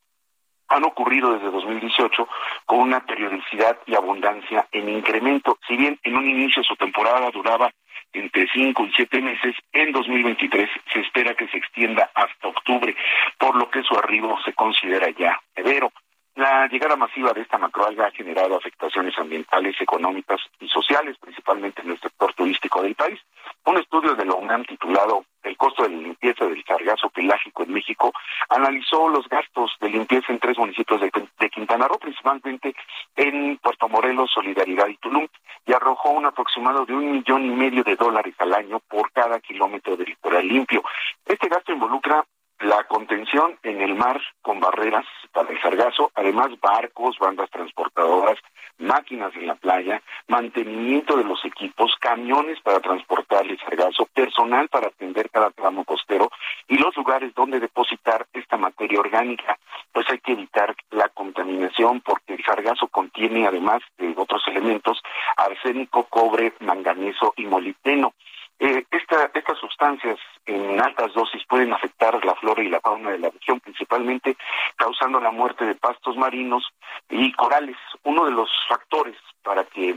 han ocurrido desde 2018 con una periodicidad y abundancia en incremento. Si bien en un inicio su temporada duraba entre cinco y siete meses, en 2023 se espera que se extienda hasta octubre, por lo que su arribo se considera ya severo. La llegada masiva de esta macroalga ha generado afectaciones ambientales, económicas y sociales, principalmente en el sector turístico del país. Un estudio de la UNAM titulado El costo de la limpieza del sargazo pelágico en México analizó los gastos de limpieza en tres municipios de, Quintana Roo, principalmente en Puerto Morelos, Solidaridad y Tulum, y arrojó un aproximado de un millón y medio de dólares al año por cada kilómetro de litoral limpio. Este gasto involucra la contención en el mar con barreras para el sargazo, además barcos, bandas transportadoras, máquinas en la playa, mantenimiento de los equipos, camiones para transportar el sargazo, personal para atender cada tramo costero y los lugares donde depositar esta materia orgánica. Pues hay que evitar la contaminación porque el sargazo contiene además de otros elementos arsénico, cobre, manganeso y molibdeno. Eh, estas sustancias en altas dosis pueden afectar la flora y la fauna de la región, principalmente causando la muerte de pastos marinos y corales. Uno de los factores para que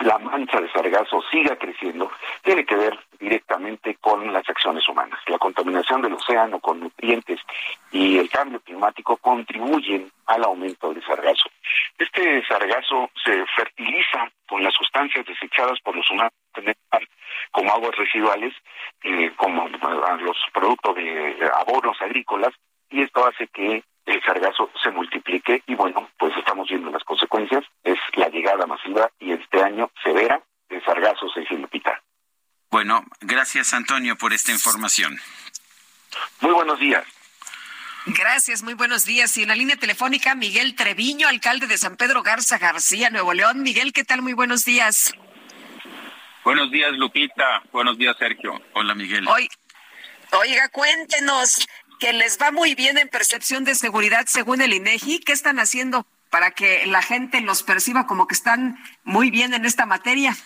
la mancha de sargazo siga creciendo tiene que ver directamente con las acciones humanas. La contaminación del océano con nutrientes y el cambio climático contribuyen al aumento del sargazo. Este sargazo se fertiliza con las sustancias desechadas por los humanos como aguas residuales, eh, como los productos de abonos agrícolas, y esto hace que el sargazo se multiplique y bueno, pues estamos viendo las consecuencias, es la llegada masiva y este año severa de sargazos en Gilupita. Bueno, gracias Antonio por esta información. Muy buenos días. Gracias, muy buenos días. Y en la línea telefónica, Miguel Treviño, alcalde de San Pedro Garza García, Nuevo León. Miguel, ¿qué tal? Muy buenos días. Buenos días, Lupita. Buenos días, Sergio. Hola, Miguel. oiga, cuéntenos que les va muy bien en percepción de seguridad según el INEGI. ¿Qué están haciendo para que la gente los perciba como que están muy bien en esta materia?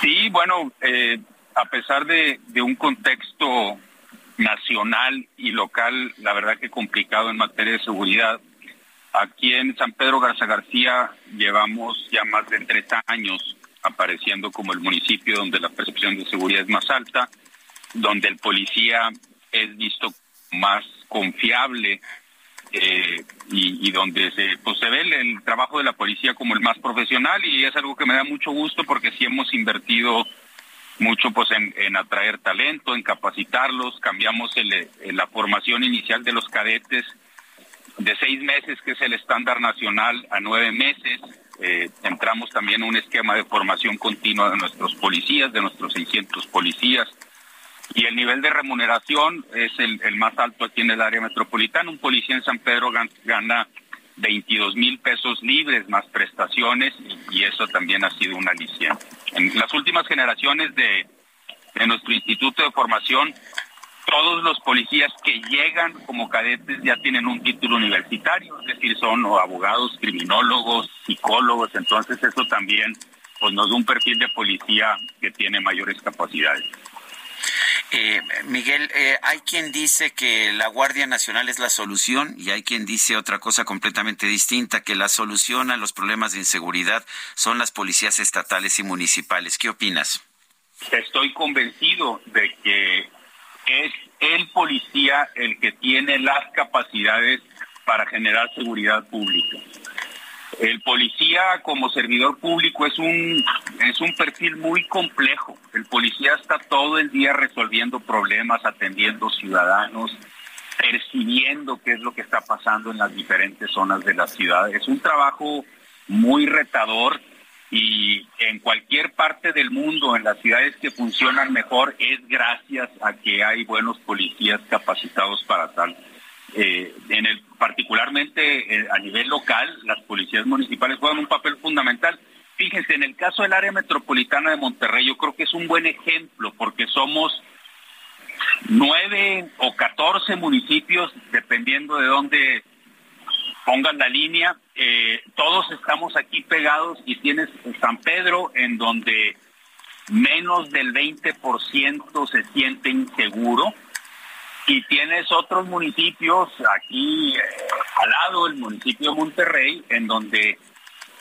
Sí, bueno, eh, a pesar de, de un contexto nacional y local, la verdad que complicado en materia de seguridad, aquí en San Pedro Garza García llevamos ya más de tres años apareciendo como el municipio donde la percepción de seguridad es más alta, donde el policía es visto más confiable eh, y, donde se, pues se ve el, trabajo de la policía como el más profesional y es algo que me da mucho gusto porque sí hemos invertido mucho pues en, atraer talento, en capacitarlos, cambiamos la formación inicial de los cadetes de seis meses, que es el estándar nacional, a nueve meses. Eh, entramos también en un esquema de formación continua de nuestros policías, de nuestros 600 policías. Y el nivel de remuneración es el, más alto aquí en el área metropolitana. Un policía en San Pedro gana 22 mil pesos libres más prestaciones y, eso también ha sido una aliciente. En las últimas generaciones de, de nuestro instituto de formación todos los policías que llegan como cadetes ya tienen un título universitario, es decir, son abogados, criminólogos, psicólogos, entonces eso también pues, nos da un perfil de policía que tiene mayores capacidades. Eh, Miguel, eh, hay quien dice que la Guardia Nacional es la solución y hay quien dice otra cosa completamente distinta, que la solución a los problemas de inseguridad son las policías estatales y municipales. ¿Qué opinas? Estoy convencido de que es el policía el que tiene las capacidades para generar seguridad pública. El policía como servidor público es un es un perfil muy complejo. El policía está todo el día resolviendo problemas, atendiendo ciudadanos, percibiendo qué es lo que está pasando en las diferentes zonas de la ciudad. Es un trabajo muy retador y en cualquier parte del mundo, en las ciudades que funcionan mejor, es gracias a que hay buenos policías capacitados para tal. Eh, en el, particularmente eh, a nivel local, las policías municipales juegan un papel fundamental. Fíjense, en el caso del área metropolitana de Monterrey, yo creo que es un buen ejemplo porque somos nueve o catorce municipios, dependiendo de dónde pongan la línea. Eh, todos estamos aquí pegados y tienes San Pedro en donde menos del 20% se siente inseguro y tienes otros municipios aquí eh, al lado, el municipio de Monterrey, en donde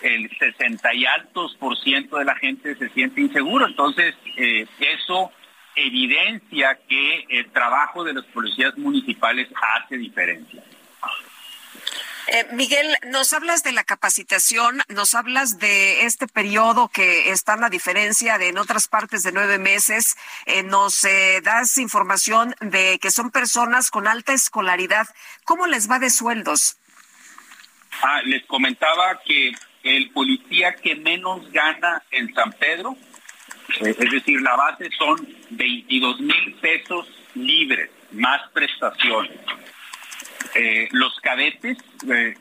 el 60 y altos por ciento de la gente se siente inseguro. Entonces, eh, eso evidencia que el trabajo de los policías municipales hace diferencia. Eh, Miguel, nos hablas de la capacitación, nos hablas de este periodo que está en la diferencia de en otras partes de nueve meses, eh, nos eh, das información de que son personas con alta escolaridad. ¿Cómo les va de sueldos? Ah, les comentaba que el policía que menos gana en San Pedro, es decir, la base son 22 mil pesos libres, más prestaciones. Eh, los cadetes, eh,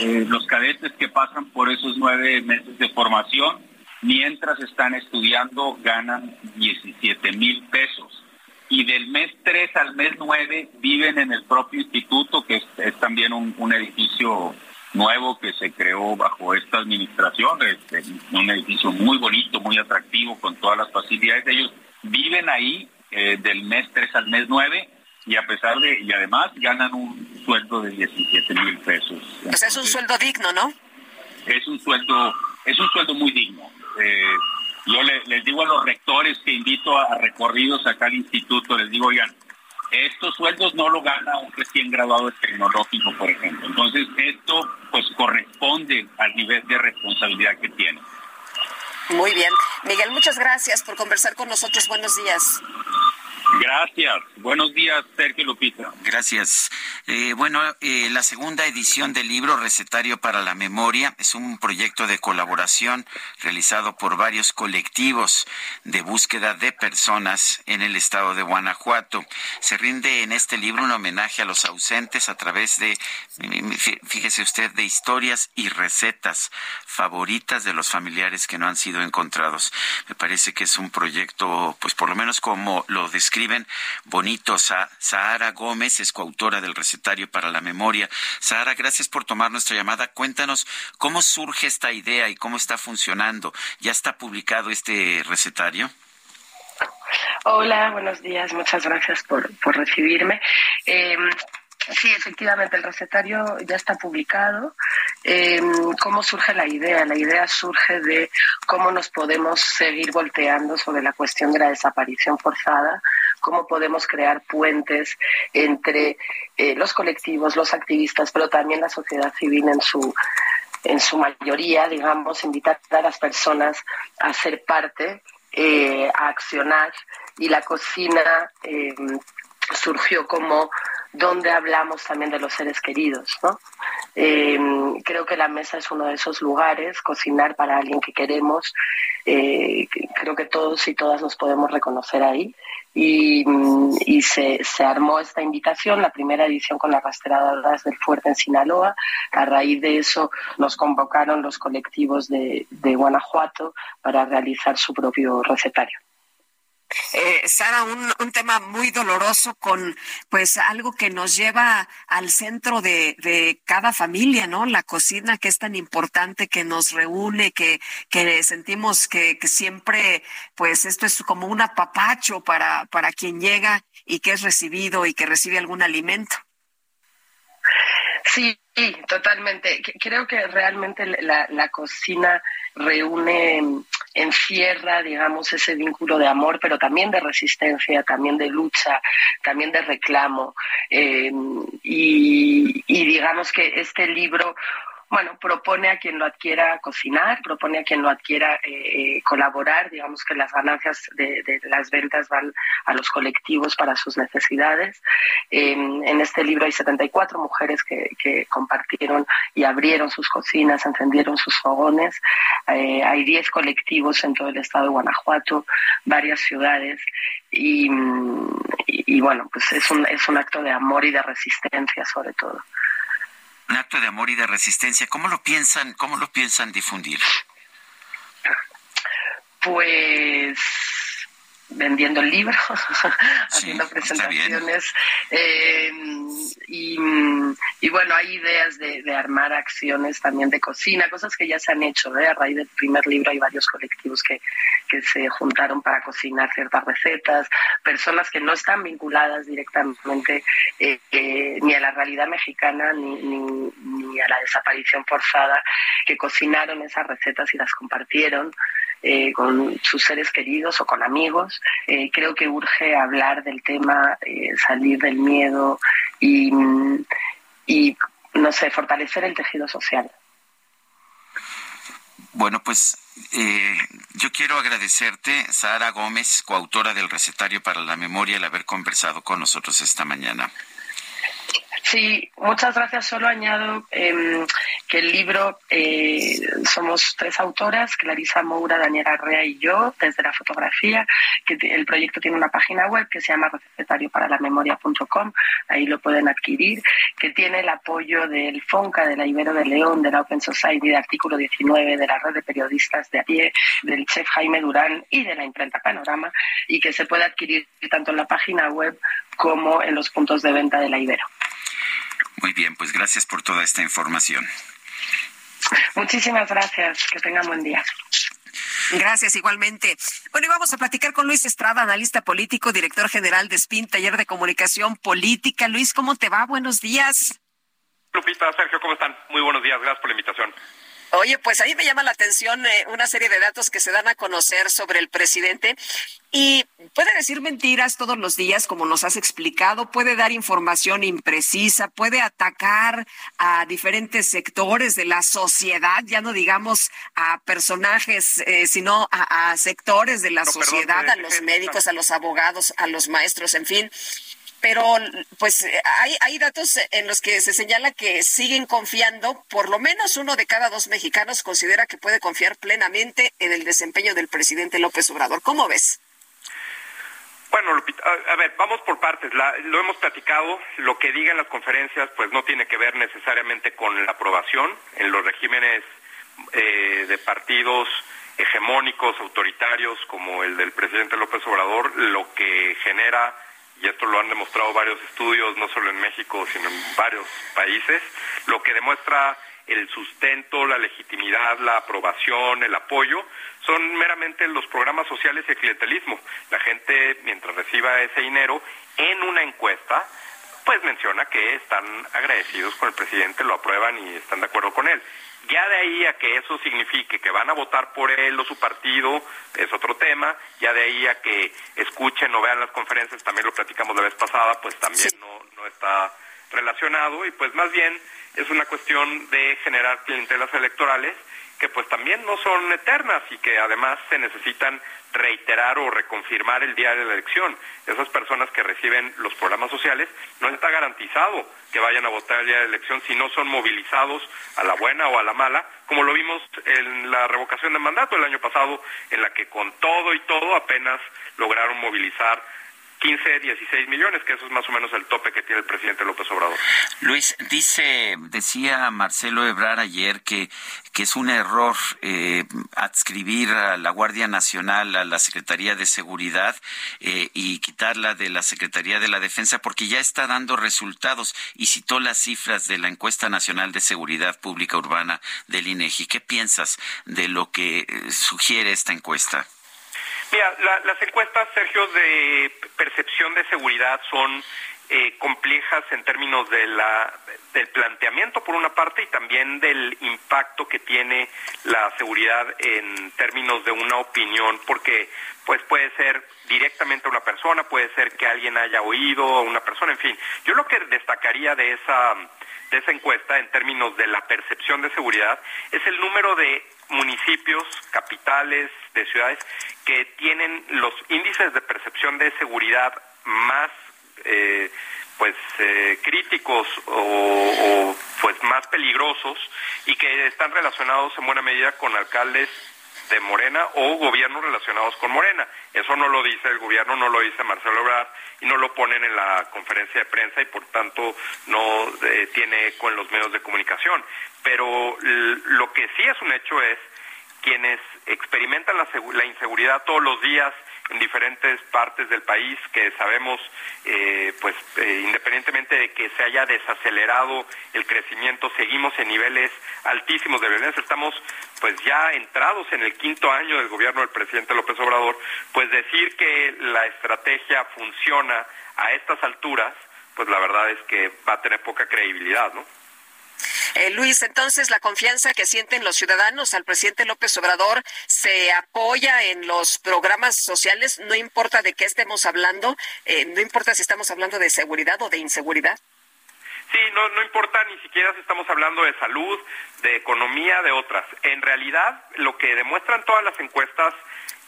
eh, los cadetes que pasan por esos nueve meses de formación, mientras están estudiando, ganan 17 mil pesos. Y del mes 3 al mes 9 viven en el propio instituto, que es, también un, edificio nuevo que se creó bajo esta administración, es, un edificio muy bonito, muy atractivo, con todas las facilidades. Ellos viven ahí del mes 3 al mes 9 y a pesar de, y además ganan un sueldo de 17 mil pesos. Pues es un sueldo digno, ¿no? Es un sueldo, es un sueldo muy digno. Eh, yo les digo a los rectores que invito a, recorridos acá al instituto, les digo, oigan, estos sueldos no lo gana un recién graduado de tecnológico, por ejemplo. Entonces, esto pues corresponde al nivel de responsabilidad que tiene. Muy bien. Miguel, muchas gracias por conversar con nosotros. Buenos días. Gracias. Buenos días, Sergio Lupita. Gracias. Eh, bueno, eh, la segunda edición del libro Recetario para la Memoria es un proyecto de colaboración realizado por varios colectivos de búsqueda de personas en el estado de Guanajuato. Se rinde en este libro un homenaje a los ausentes a través de, fíjese usted, de historias y recetas favoritas de los familiares que no han sido encontrados. Me parece que es un proyecto, pues por lo menos como lo describe escriben bonito. Sahara Gómez es coautora del recetario para la memoria. Sahara, gracias por tomar nuestra llamada. Cuéntanos cómo surge esta idea y cómo está funcionando. ¿Ya está publicado este recetario? Hola, buenos días. Muchas gracias por, recibirme. Eh, Sí, efectivamente, el recetario ya está publicado. Em, ¿Cómo surge la idea? La idea surge de cómo nos podemos seguir volteando sobre la cuestión de la desaparición forzada, cómo podemos crear puentes entre eh, los colectivos, los activistas, pero también la sociedad civil en su en su mayoría, digamos, invitar a las personas a ser parte, eh, a accionar y la cocina em, surgió como donde hablamos también de los seres queridos. ¿no? Eh, creo que la mesa es uno de esos lugares, cocinar para alguien que queremos. Eh, creo que todos y todas nos podemos reconocer ahí. Y, se, armó esta invitación, la primera edición con las rastreadoras del fuerte en Sinaloa. A raíz de eso nos convocaron los colectivos de Guanajuato para realizar su propio recetario. Eh, Sara, un, un, tema muy doloroso con pues algo que nos lleva al centro de, de, cada familia, ¿no? La cocina que es tan importante, que nos reúne, que, que sentimos que, que siempre pues esto es como un apapacho para, para quien llega y que es recibido y que recibe algún alimento. Sí, totalmente. Creo que realmente la, la cocina reúne, encierra, digamos, ese vínculo de amor, pero también de resistencia, también de lucha, también de reclamo. Eh, y, y digamos que este libro bueno, propone a quien lo adquiera cocinar, propone a quien lo adquiera eh, eh, colaborar, digamos que las ganancias de, las ventas van a los colectivos para sus necesidades. en este libro hay 74 mujeres que, compartieron y abrieron sus cocinas, encendieron sus fogones. Eh, hay 10 colectivos en todo el estado de Guanajuato, varias ciudades y, y, bueno, pues es un, es un acto de amor y de resistencia sobre todo un acto de amor y de resistencia. ¿Cómo lo piensan, cómo lo piensan difundir? Pues vendiendo libros, <laughs> haciendo presentaciones. Eh, y, bueno, hay ideas de, armar acciones también de cocina, cosas que ya se han hecho. ¿eh? A raíz del primer libro hay varios colectivos que, que se juntaron para cocinar ciertas recetas, personas que no están vinculadas directamente eh, ni a la realidad mexicana ni, ni a la desaparición forzada, que cocinaron esas recetas y las compartieron. Eh, con sus seres queridos o con amigos. Eh, creo que urge hablar del tema, eh, salir del miedo y, no sé, fortalecer el tejido social. Bueno, pues yo quiero agradecerte, Sara Gómez, coautora del Recetario para la Memoria, el haber conversado con nosotros esta mañana. Sí, muchas gracias. Solo añado em, que el libro eh, somos tres autoras, Clarisa Moura, Daniela Arrea y yo, desde la fotografía, que el proyecto tiene una página web que se llama recetarioparaLamemoria.com, ahí lo pueden adquirir, que tiene el apoyo del FONCA, de la Ibero de León, de la Open Society, de Artículo 19, de la Red de Periodistas de a del chef Jaime Durán y de la imprenta Panorama, y que se puede adquirir tanto en la página web como en los puntos de venta de la Ibero. Muy bien, pues gracias por toda esta información. Muchísimas gracias. Que tengan buen día. Gracias, igualmente. Bueno, y vamos a platicar con Luis Estrada, analista político, director general de SPIN, taller de comunicación política. Luis, ¿cómo te va? Buenos días. Lupita, Sergio, ¿cómo están? Muy buenos días, gracias por la invitación. Oye, pues ahí me llama la atención eh, una serie de datos que se dan a conocer sobre el presidente. Y puede decir mentiras todos los días, como nos has explicado, puede dar información imprecisa, puede atacar a diferentes sectores de la sociedad, ya no digamos a personajes, eh, sino a, sectores de la sociedad, a los médicos, a los abogados, a los maestros, en fin pero pues hay, hay datos en los que se señala que siguen confiando, por lo menos uno de cada dos mexicanos considera que puede confiar plenamente en el desempeño del presidente López Obrador. ¿Cómo ves? Bueno, Lupita, a, ver, vamos por partes. lo hemos platicado. Lo que digan las conferencias, pues no tiene que ver necesariamente con la aprobación en los regímenes eh, de partidos hegemónicos, autoritarios, como el del presidente López Obrador, lo que genera, y esto lo han demostrado varios estudios, no solo en México, sino en varios países, lo que demuestra el sustento, la legitimidad, la aprobación, el apoyo, son meramente los programas sociales y el clientelismo. La gente, mientras reciba ese dinero, en una encuesta, pues menciona que están agradecidos con el presidente, lo aprueban y están de acuerdo con él. Ya de ahí a que eso signifique que van a votar por él o su partido es otro tema. Ya de ahí a que escuchen o vean las conferencias, también lo platicamos la vez pasada, pues también no, no está relacionado y pues más bien es una cuestión de generar clientelas electorales que pues también no son eternas y que además se necesitan reiterar o reconfirmar el día de la elección. Esas personas que reciben los programas sociales no está garantizado que vayan a votar el día de la elección si no son movilizados a la buena o a la mala, como lo vimos en la revocación de mandato el año pasado, en la que con todo y todo apenas lograron movilizar 15, 16 millones, que eso es más o menos el tope que tiene el presidente López Obrador. Luis, dice, decía Marcelo Ebrar ayer que, que es un error eh, adscribir a la Guardia Nacional a la Secretaría de Seguridad eh, y quitarla de la Secretaría de la Defensa porque ya está dando resultados y citó las cifras de la encuesta nacional de seguridad pública urbana del INEGI. ¿Qué piensas de lo que eh, sugiere esta encuesta? Mira, las encuestas, Sergio, de percepción de seguridad son eh, complejas en términos de la, del planteamiento por una parte y también del impacto que tiene la seguridad en términos de una opinión, porque pues puede ser directamente una persona, puede ser que alguien haya oído a una persona, en fin. Yo lo que destacaría de esa de esa encuesta en términos de la percepción de seguridad es el número de municipios, capitales, de ciudades que tienen los índices de percepción de seguridad más eh, pues eh, críticos o, pues más peligrosos y que están relacionados en buena medida con alcaldes de Morena o gobiernos relacionados con Morena. Eso no lo dice el gobierno, no lo dice Marcelo Ebrard y no lo ponen en la conferencia de prensa y por tanto no eh, tiene eco en los medios de comunicación. Pero lo que sí es un hecho es quienes experimentan la, la, inseguridad todos los días en diferentes partes del país, que sabemos, eh, pues eh, independientemente de que se haya desacelerado el crecimiento, seguimos en niveles altísimos de violencia. Estamos, pues ya entrados en el quinto año del gobierno del presidente López Obrador, pues decir que la estrategia funciona a estas alturas, pues la verdad es que va a tener poca credibilidad, ¿no? Eh, Luis, entonces la confianza que sienten los ciudadanos al presidente López Obrador se apoya en los programas sociales, no importa de qué estemos hablando, eh, no importa si estamos hablando de seguridad o de inseguridad. Sí, no, no importa ni siquiera si estamos hablando de salud, de economía, de otras. En realidad, lo que demuestran todas las encuestas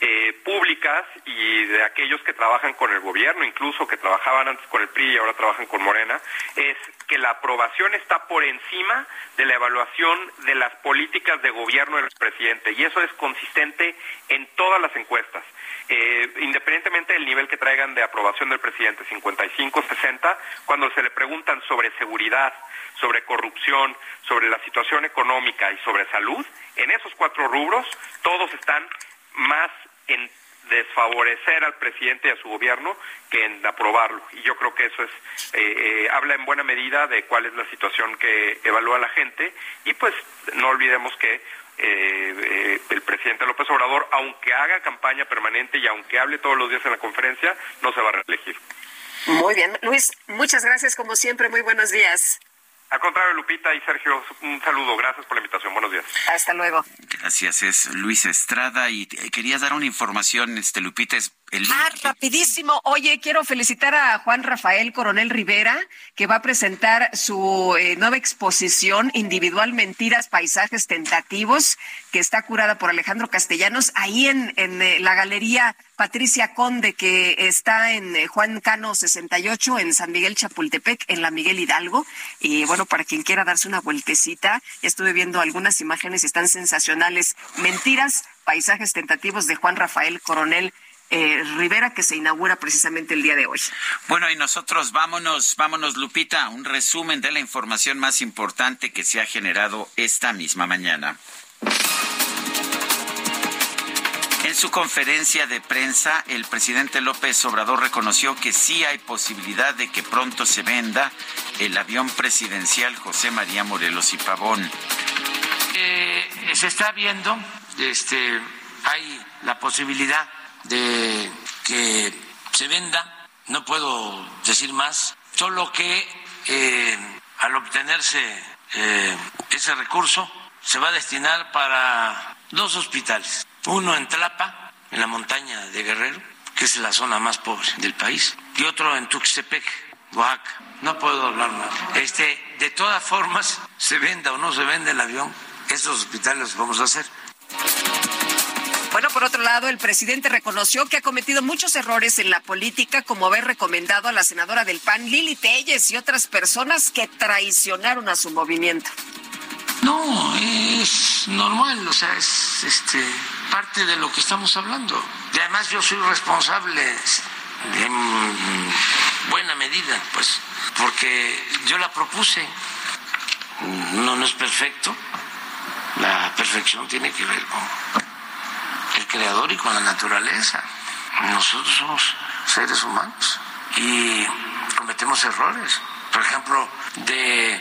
eh, públicas y de aquellos que trabajan con el gobierno, incluso que trabajaban antes con el PRI y ahora trabajan con Morena, es que la aprobación está por encima de la evaluación de las políticas de gobierno del presidente y eso es consistente en todas las encuestas. Eh, independientemente del nivel que traigan de aprobación del presidente, 55, 60, cuando se le preguntan sobre seguridad, sobre corrupción, sobre la situación económica y sobre salud, en esos cuatro rubros todos están más en desfavorecer al presidente y a su gobierno que en aprobarlo. Y yo creo que eso es eh, eh, habla en buena medida de cuál es la situación que evalúa la gente y pues no olvidemos que eh, el presidente López Obrador, aunque haga campaña permanente y aunque hable todos los días en la conferencia, no se va a reelegir. Muy bien, Luis, muchas gracias como siempre, muy buenos días. Al contrario, Lupita y Sergio, un saludo. Gracias por la invitación. Buenos días. Hasta luego. Gracias. Es Luis Estrada y querías dar una información, este Lupita. Es ah, rapidísimo. Oye, quiero felicitar a Juan Rafael Coronel Rivera, que va a presentar su eh, nueva exposición individual Mentiras, Paisajes Tentativos, que está curada por Alejandro Castellanos, ahí en, en eh, la Galería Patricia Conde, que está en eh, Juan Cano 68, en San Miguel Chapultepec, en la Miguel Hidalgo. Y bueno, para quien quiera darse una vueltecita, estuve viendo algunas imágenes y están sensacionales. Mentiras, Paisajes Tentativos de Juan Rafael Coronel eh, Rivera que se inaugura precisamente el día de hoy. Bueno, y nosotros vámonos, vámonos Lupita, un resumen de la información más importante que se ha generado esta misma mañana. En su conferencia de prensa, el presidente López Obrador reconoció que sí hay posibilidad de que pronto se venda el avión presidencial José María Morelos y Pavón. Eh, se está viendo, este, hay la posibilidad de que se venda, no puedo decir más, solo que eh, al obtenerse eh, ese recurso se va a destinar para dos hospitales uno en Tlapa, en la montaña de Guerrero, que es la zona más pobre del país, y otro en Tuxtepec, Oaxaca. No puedo hablar más. Este, de todas formas, se venda o no se vende el avión, esos hospitales los vamos a hacer. Bueno, por otro lado, el presidente reconoció que ha cometido muchos errores en la política, como haber recomendado a la senadora del PAN, Lili Telles, y otras personas que traicionaron a su movimiento. No, es normal, o sea, es este parte de lo que estamos hablando. Y además yo soy responsable en buena medida, pues, porque yo la propuse. No, no es perfecto. La perfección tiene que ver con el creador y con la naturaleza. Nosotros somos seres humanos y cometemos errores. Por ejemplo, de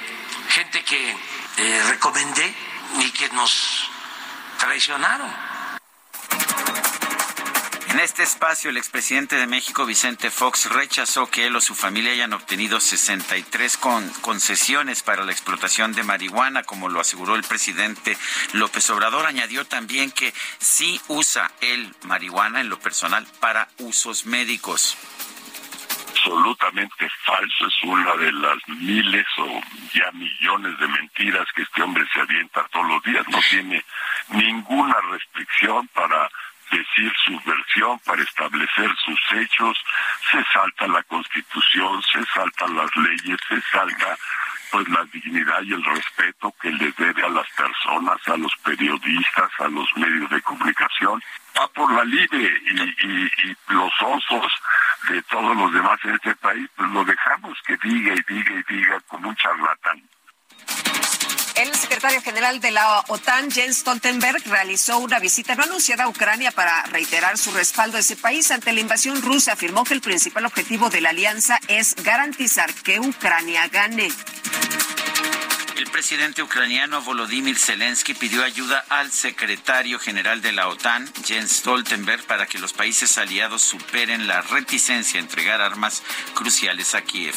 gente que eh, recomendé y que nos traicionaron. En este espacio, el expresidente de México, Vicente Fox, rechazó que él o su familia hayan obtenido 63 con concesiones para la explotación de marihuana, como lo aseguró el presidente López Obrador. Añadió también que sí usa el marihuana en lo personal para usos médicos absolutamente falso, es una de las miles o ya millones de mentiras que este hombre se avienta todos los días. No tiene ninguna restricción para decir su versión, para establecer sus hechos, se salta la constitución, se saltan las leyes, se salta pues la dignidad y el respeto que le debe a las personas, a los periodistas, a los medios de comunicación. Va por la libre y, los osos de todos los demás en este país, pues lo dejamos que diga y diga y diga como un charlatán. El secretario general de la OTAN, Jens Stoltenberg, realizó una visita no anunciada a Ucrania para reiterar su respaldo a ese país ante la invasión rusa. Afirmó que el principal objetivo de la alianza es garantizar que Ucrania gane. El presidente ucraniano Volodymyr Zelensky pidió ayuda al secretario general de la OTAN, Jens Stoltenberg, para que los países aliados superen la reticencia a entregar armas cruciales a Kiev.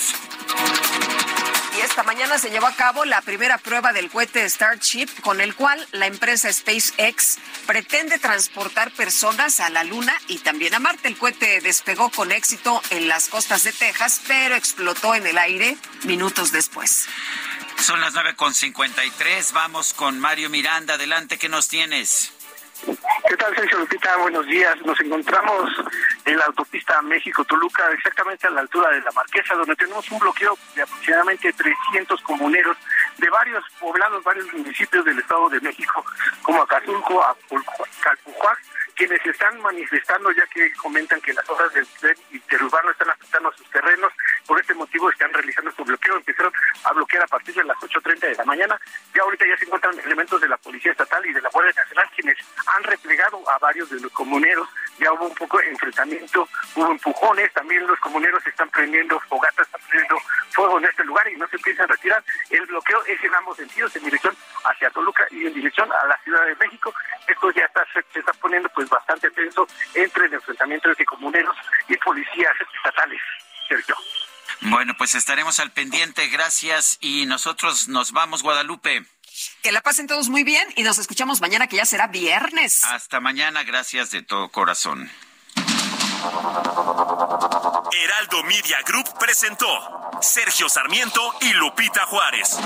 Y esta mañana se llevó a cabo la primera prueba del cohete Starship, con el cual la empresa SpaceX pretende transportar personas a la Luna y también a Marte. El cohete despegó con éxito en las costas de Texas, pero explotó en el aire minutos después. Son las 9.53. Vamos con Mario Miranda. Adelante, ¿qué nos tienes? ¿Qué tal, Sergio Lupita? Buenos días. Nos encontramos en la autopista México-Toluca, exactamente a la altura de la Marquesa, donde tenemos un bloqueo de aproximadamente 300 comuneros de varios poblados, varios municipios del Estado de México, como Acazulco, Calpujuac, quienes están manifestando ya que comentan que las obras del tren interurbano están afectando a sus terrenos. Por este motivo están realizando este bloqueo. Empezaron a bloquear a partir de las 8.30 de la mañana. Ya ahorita ya se encuentran elementos de la Policía Estatal y de la Guardia Nacional quienes han replegado a varios de los comuneros. Ya hubo un poco de enfrentamiento, hubo empujones. También los comuneros están prendiendo fogatas, están prendiendo fuego en este lugar y no se empiezan a retirar. El bloqueo es en ambos sentidos, en dirección hacia Toluca y en dirección a la Ciudad de México. Esto ya está, se está poniendo pues bastante tenso entre el enfrentamiento entre comuneros y policías estatales. Sergio. Bueno, pues estaremos al pendiente. Gracias. Y nosotros nos vamos, Guadalupe. Que la pasen todos muy bien y nos escuchamos mañana, que ya será viernes. Hasta mañana. Gracias de todo corazón. Heraldo Media Group presentó Sergio Sarmiento y Lupita Juárez.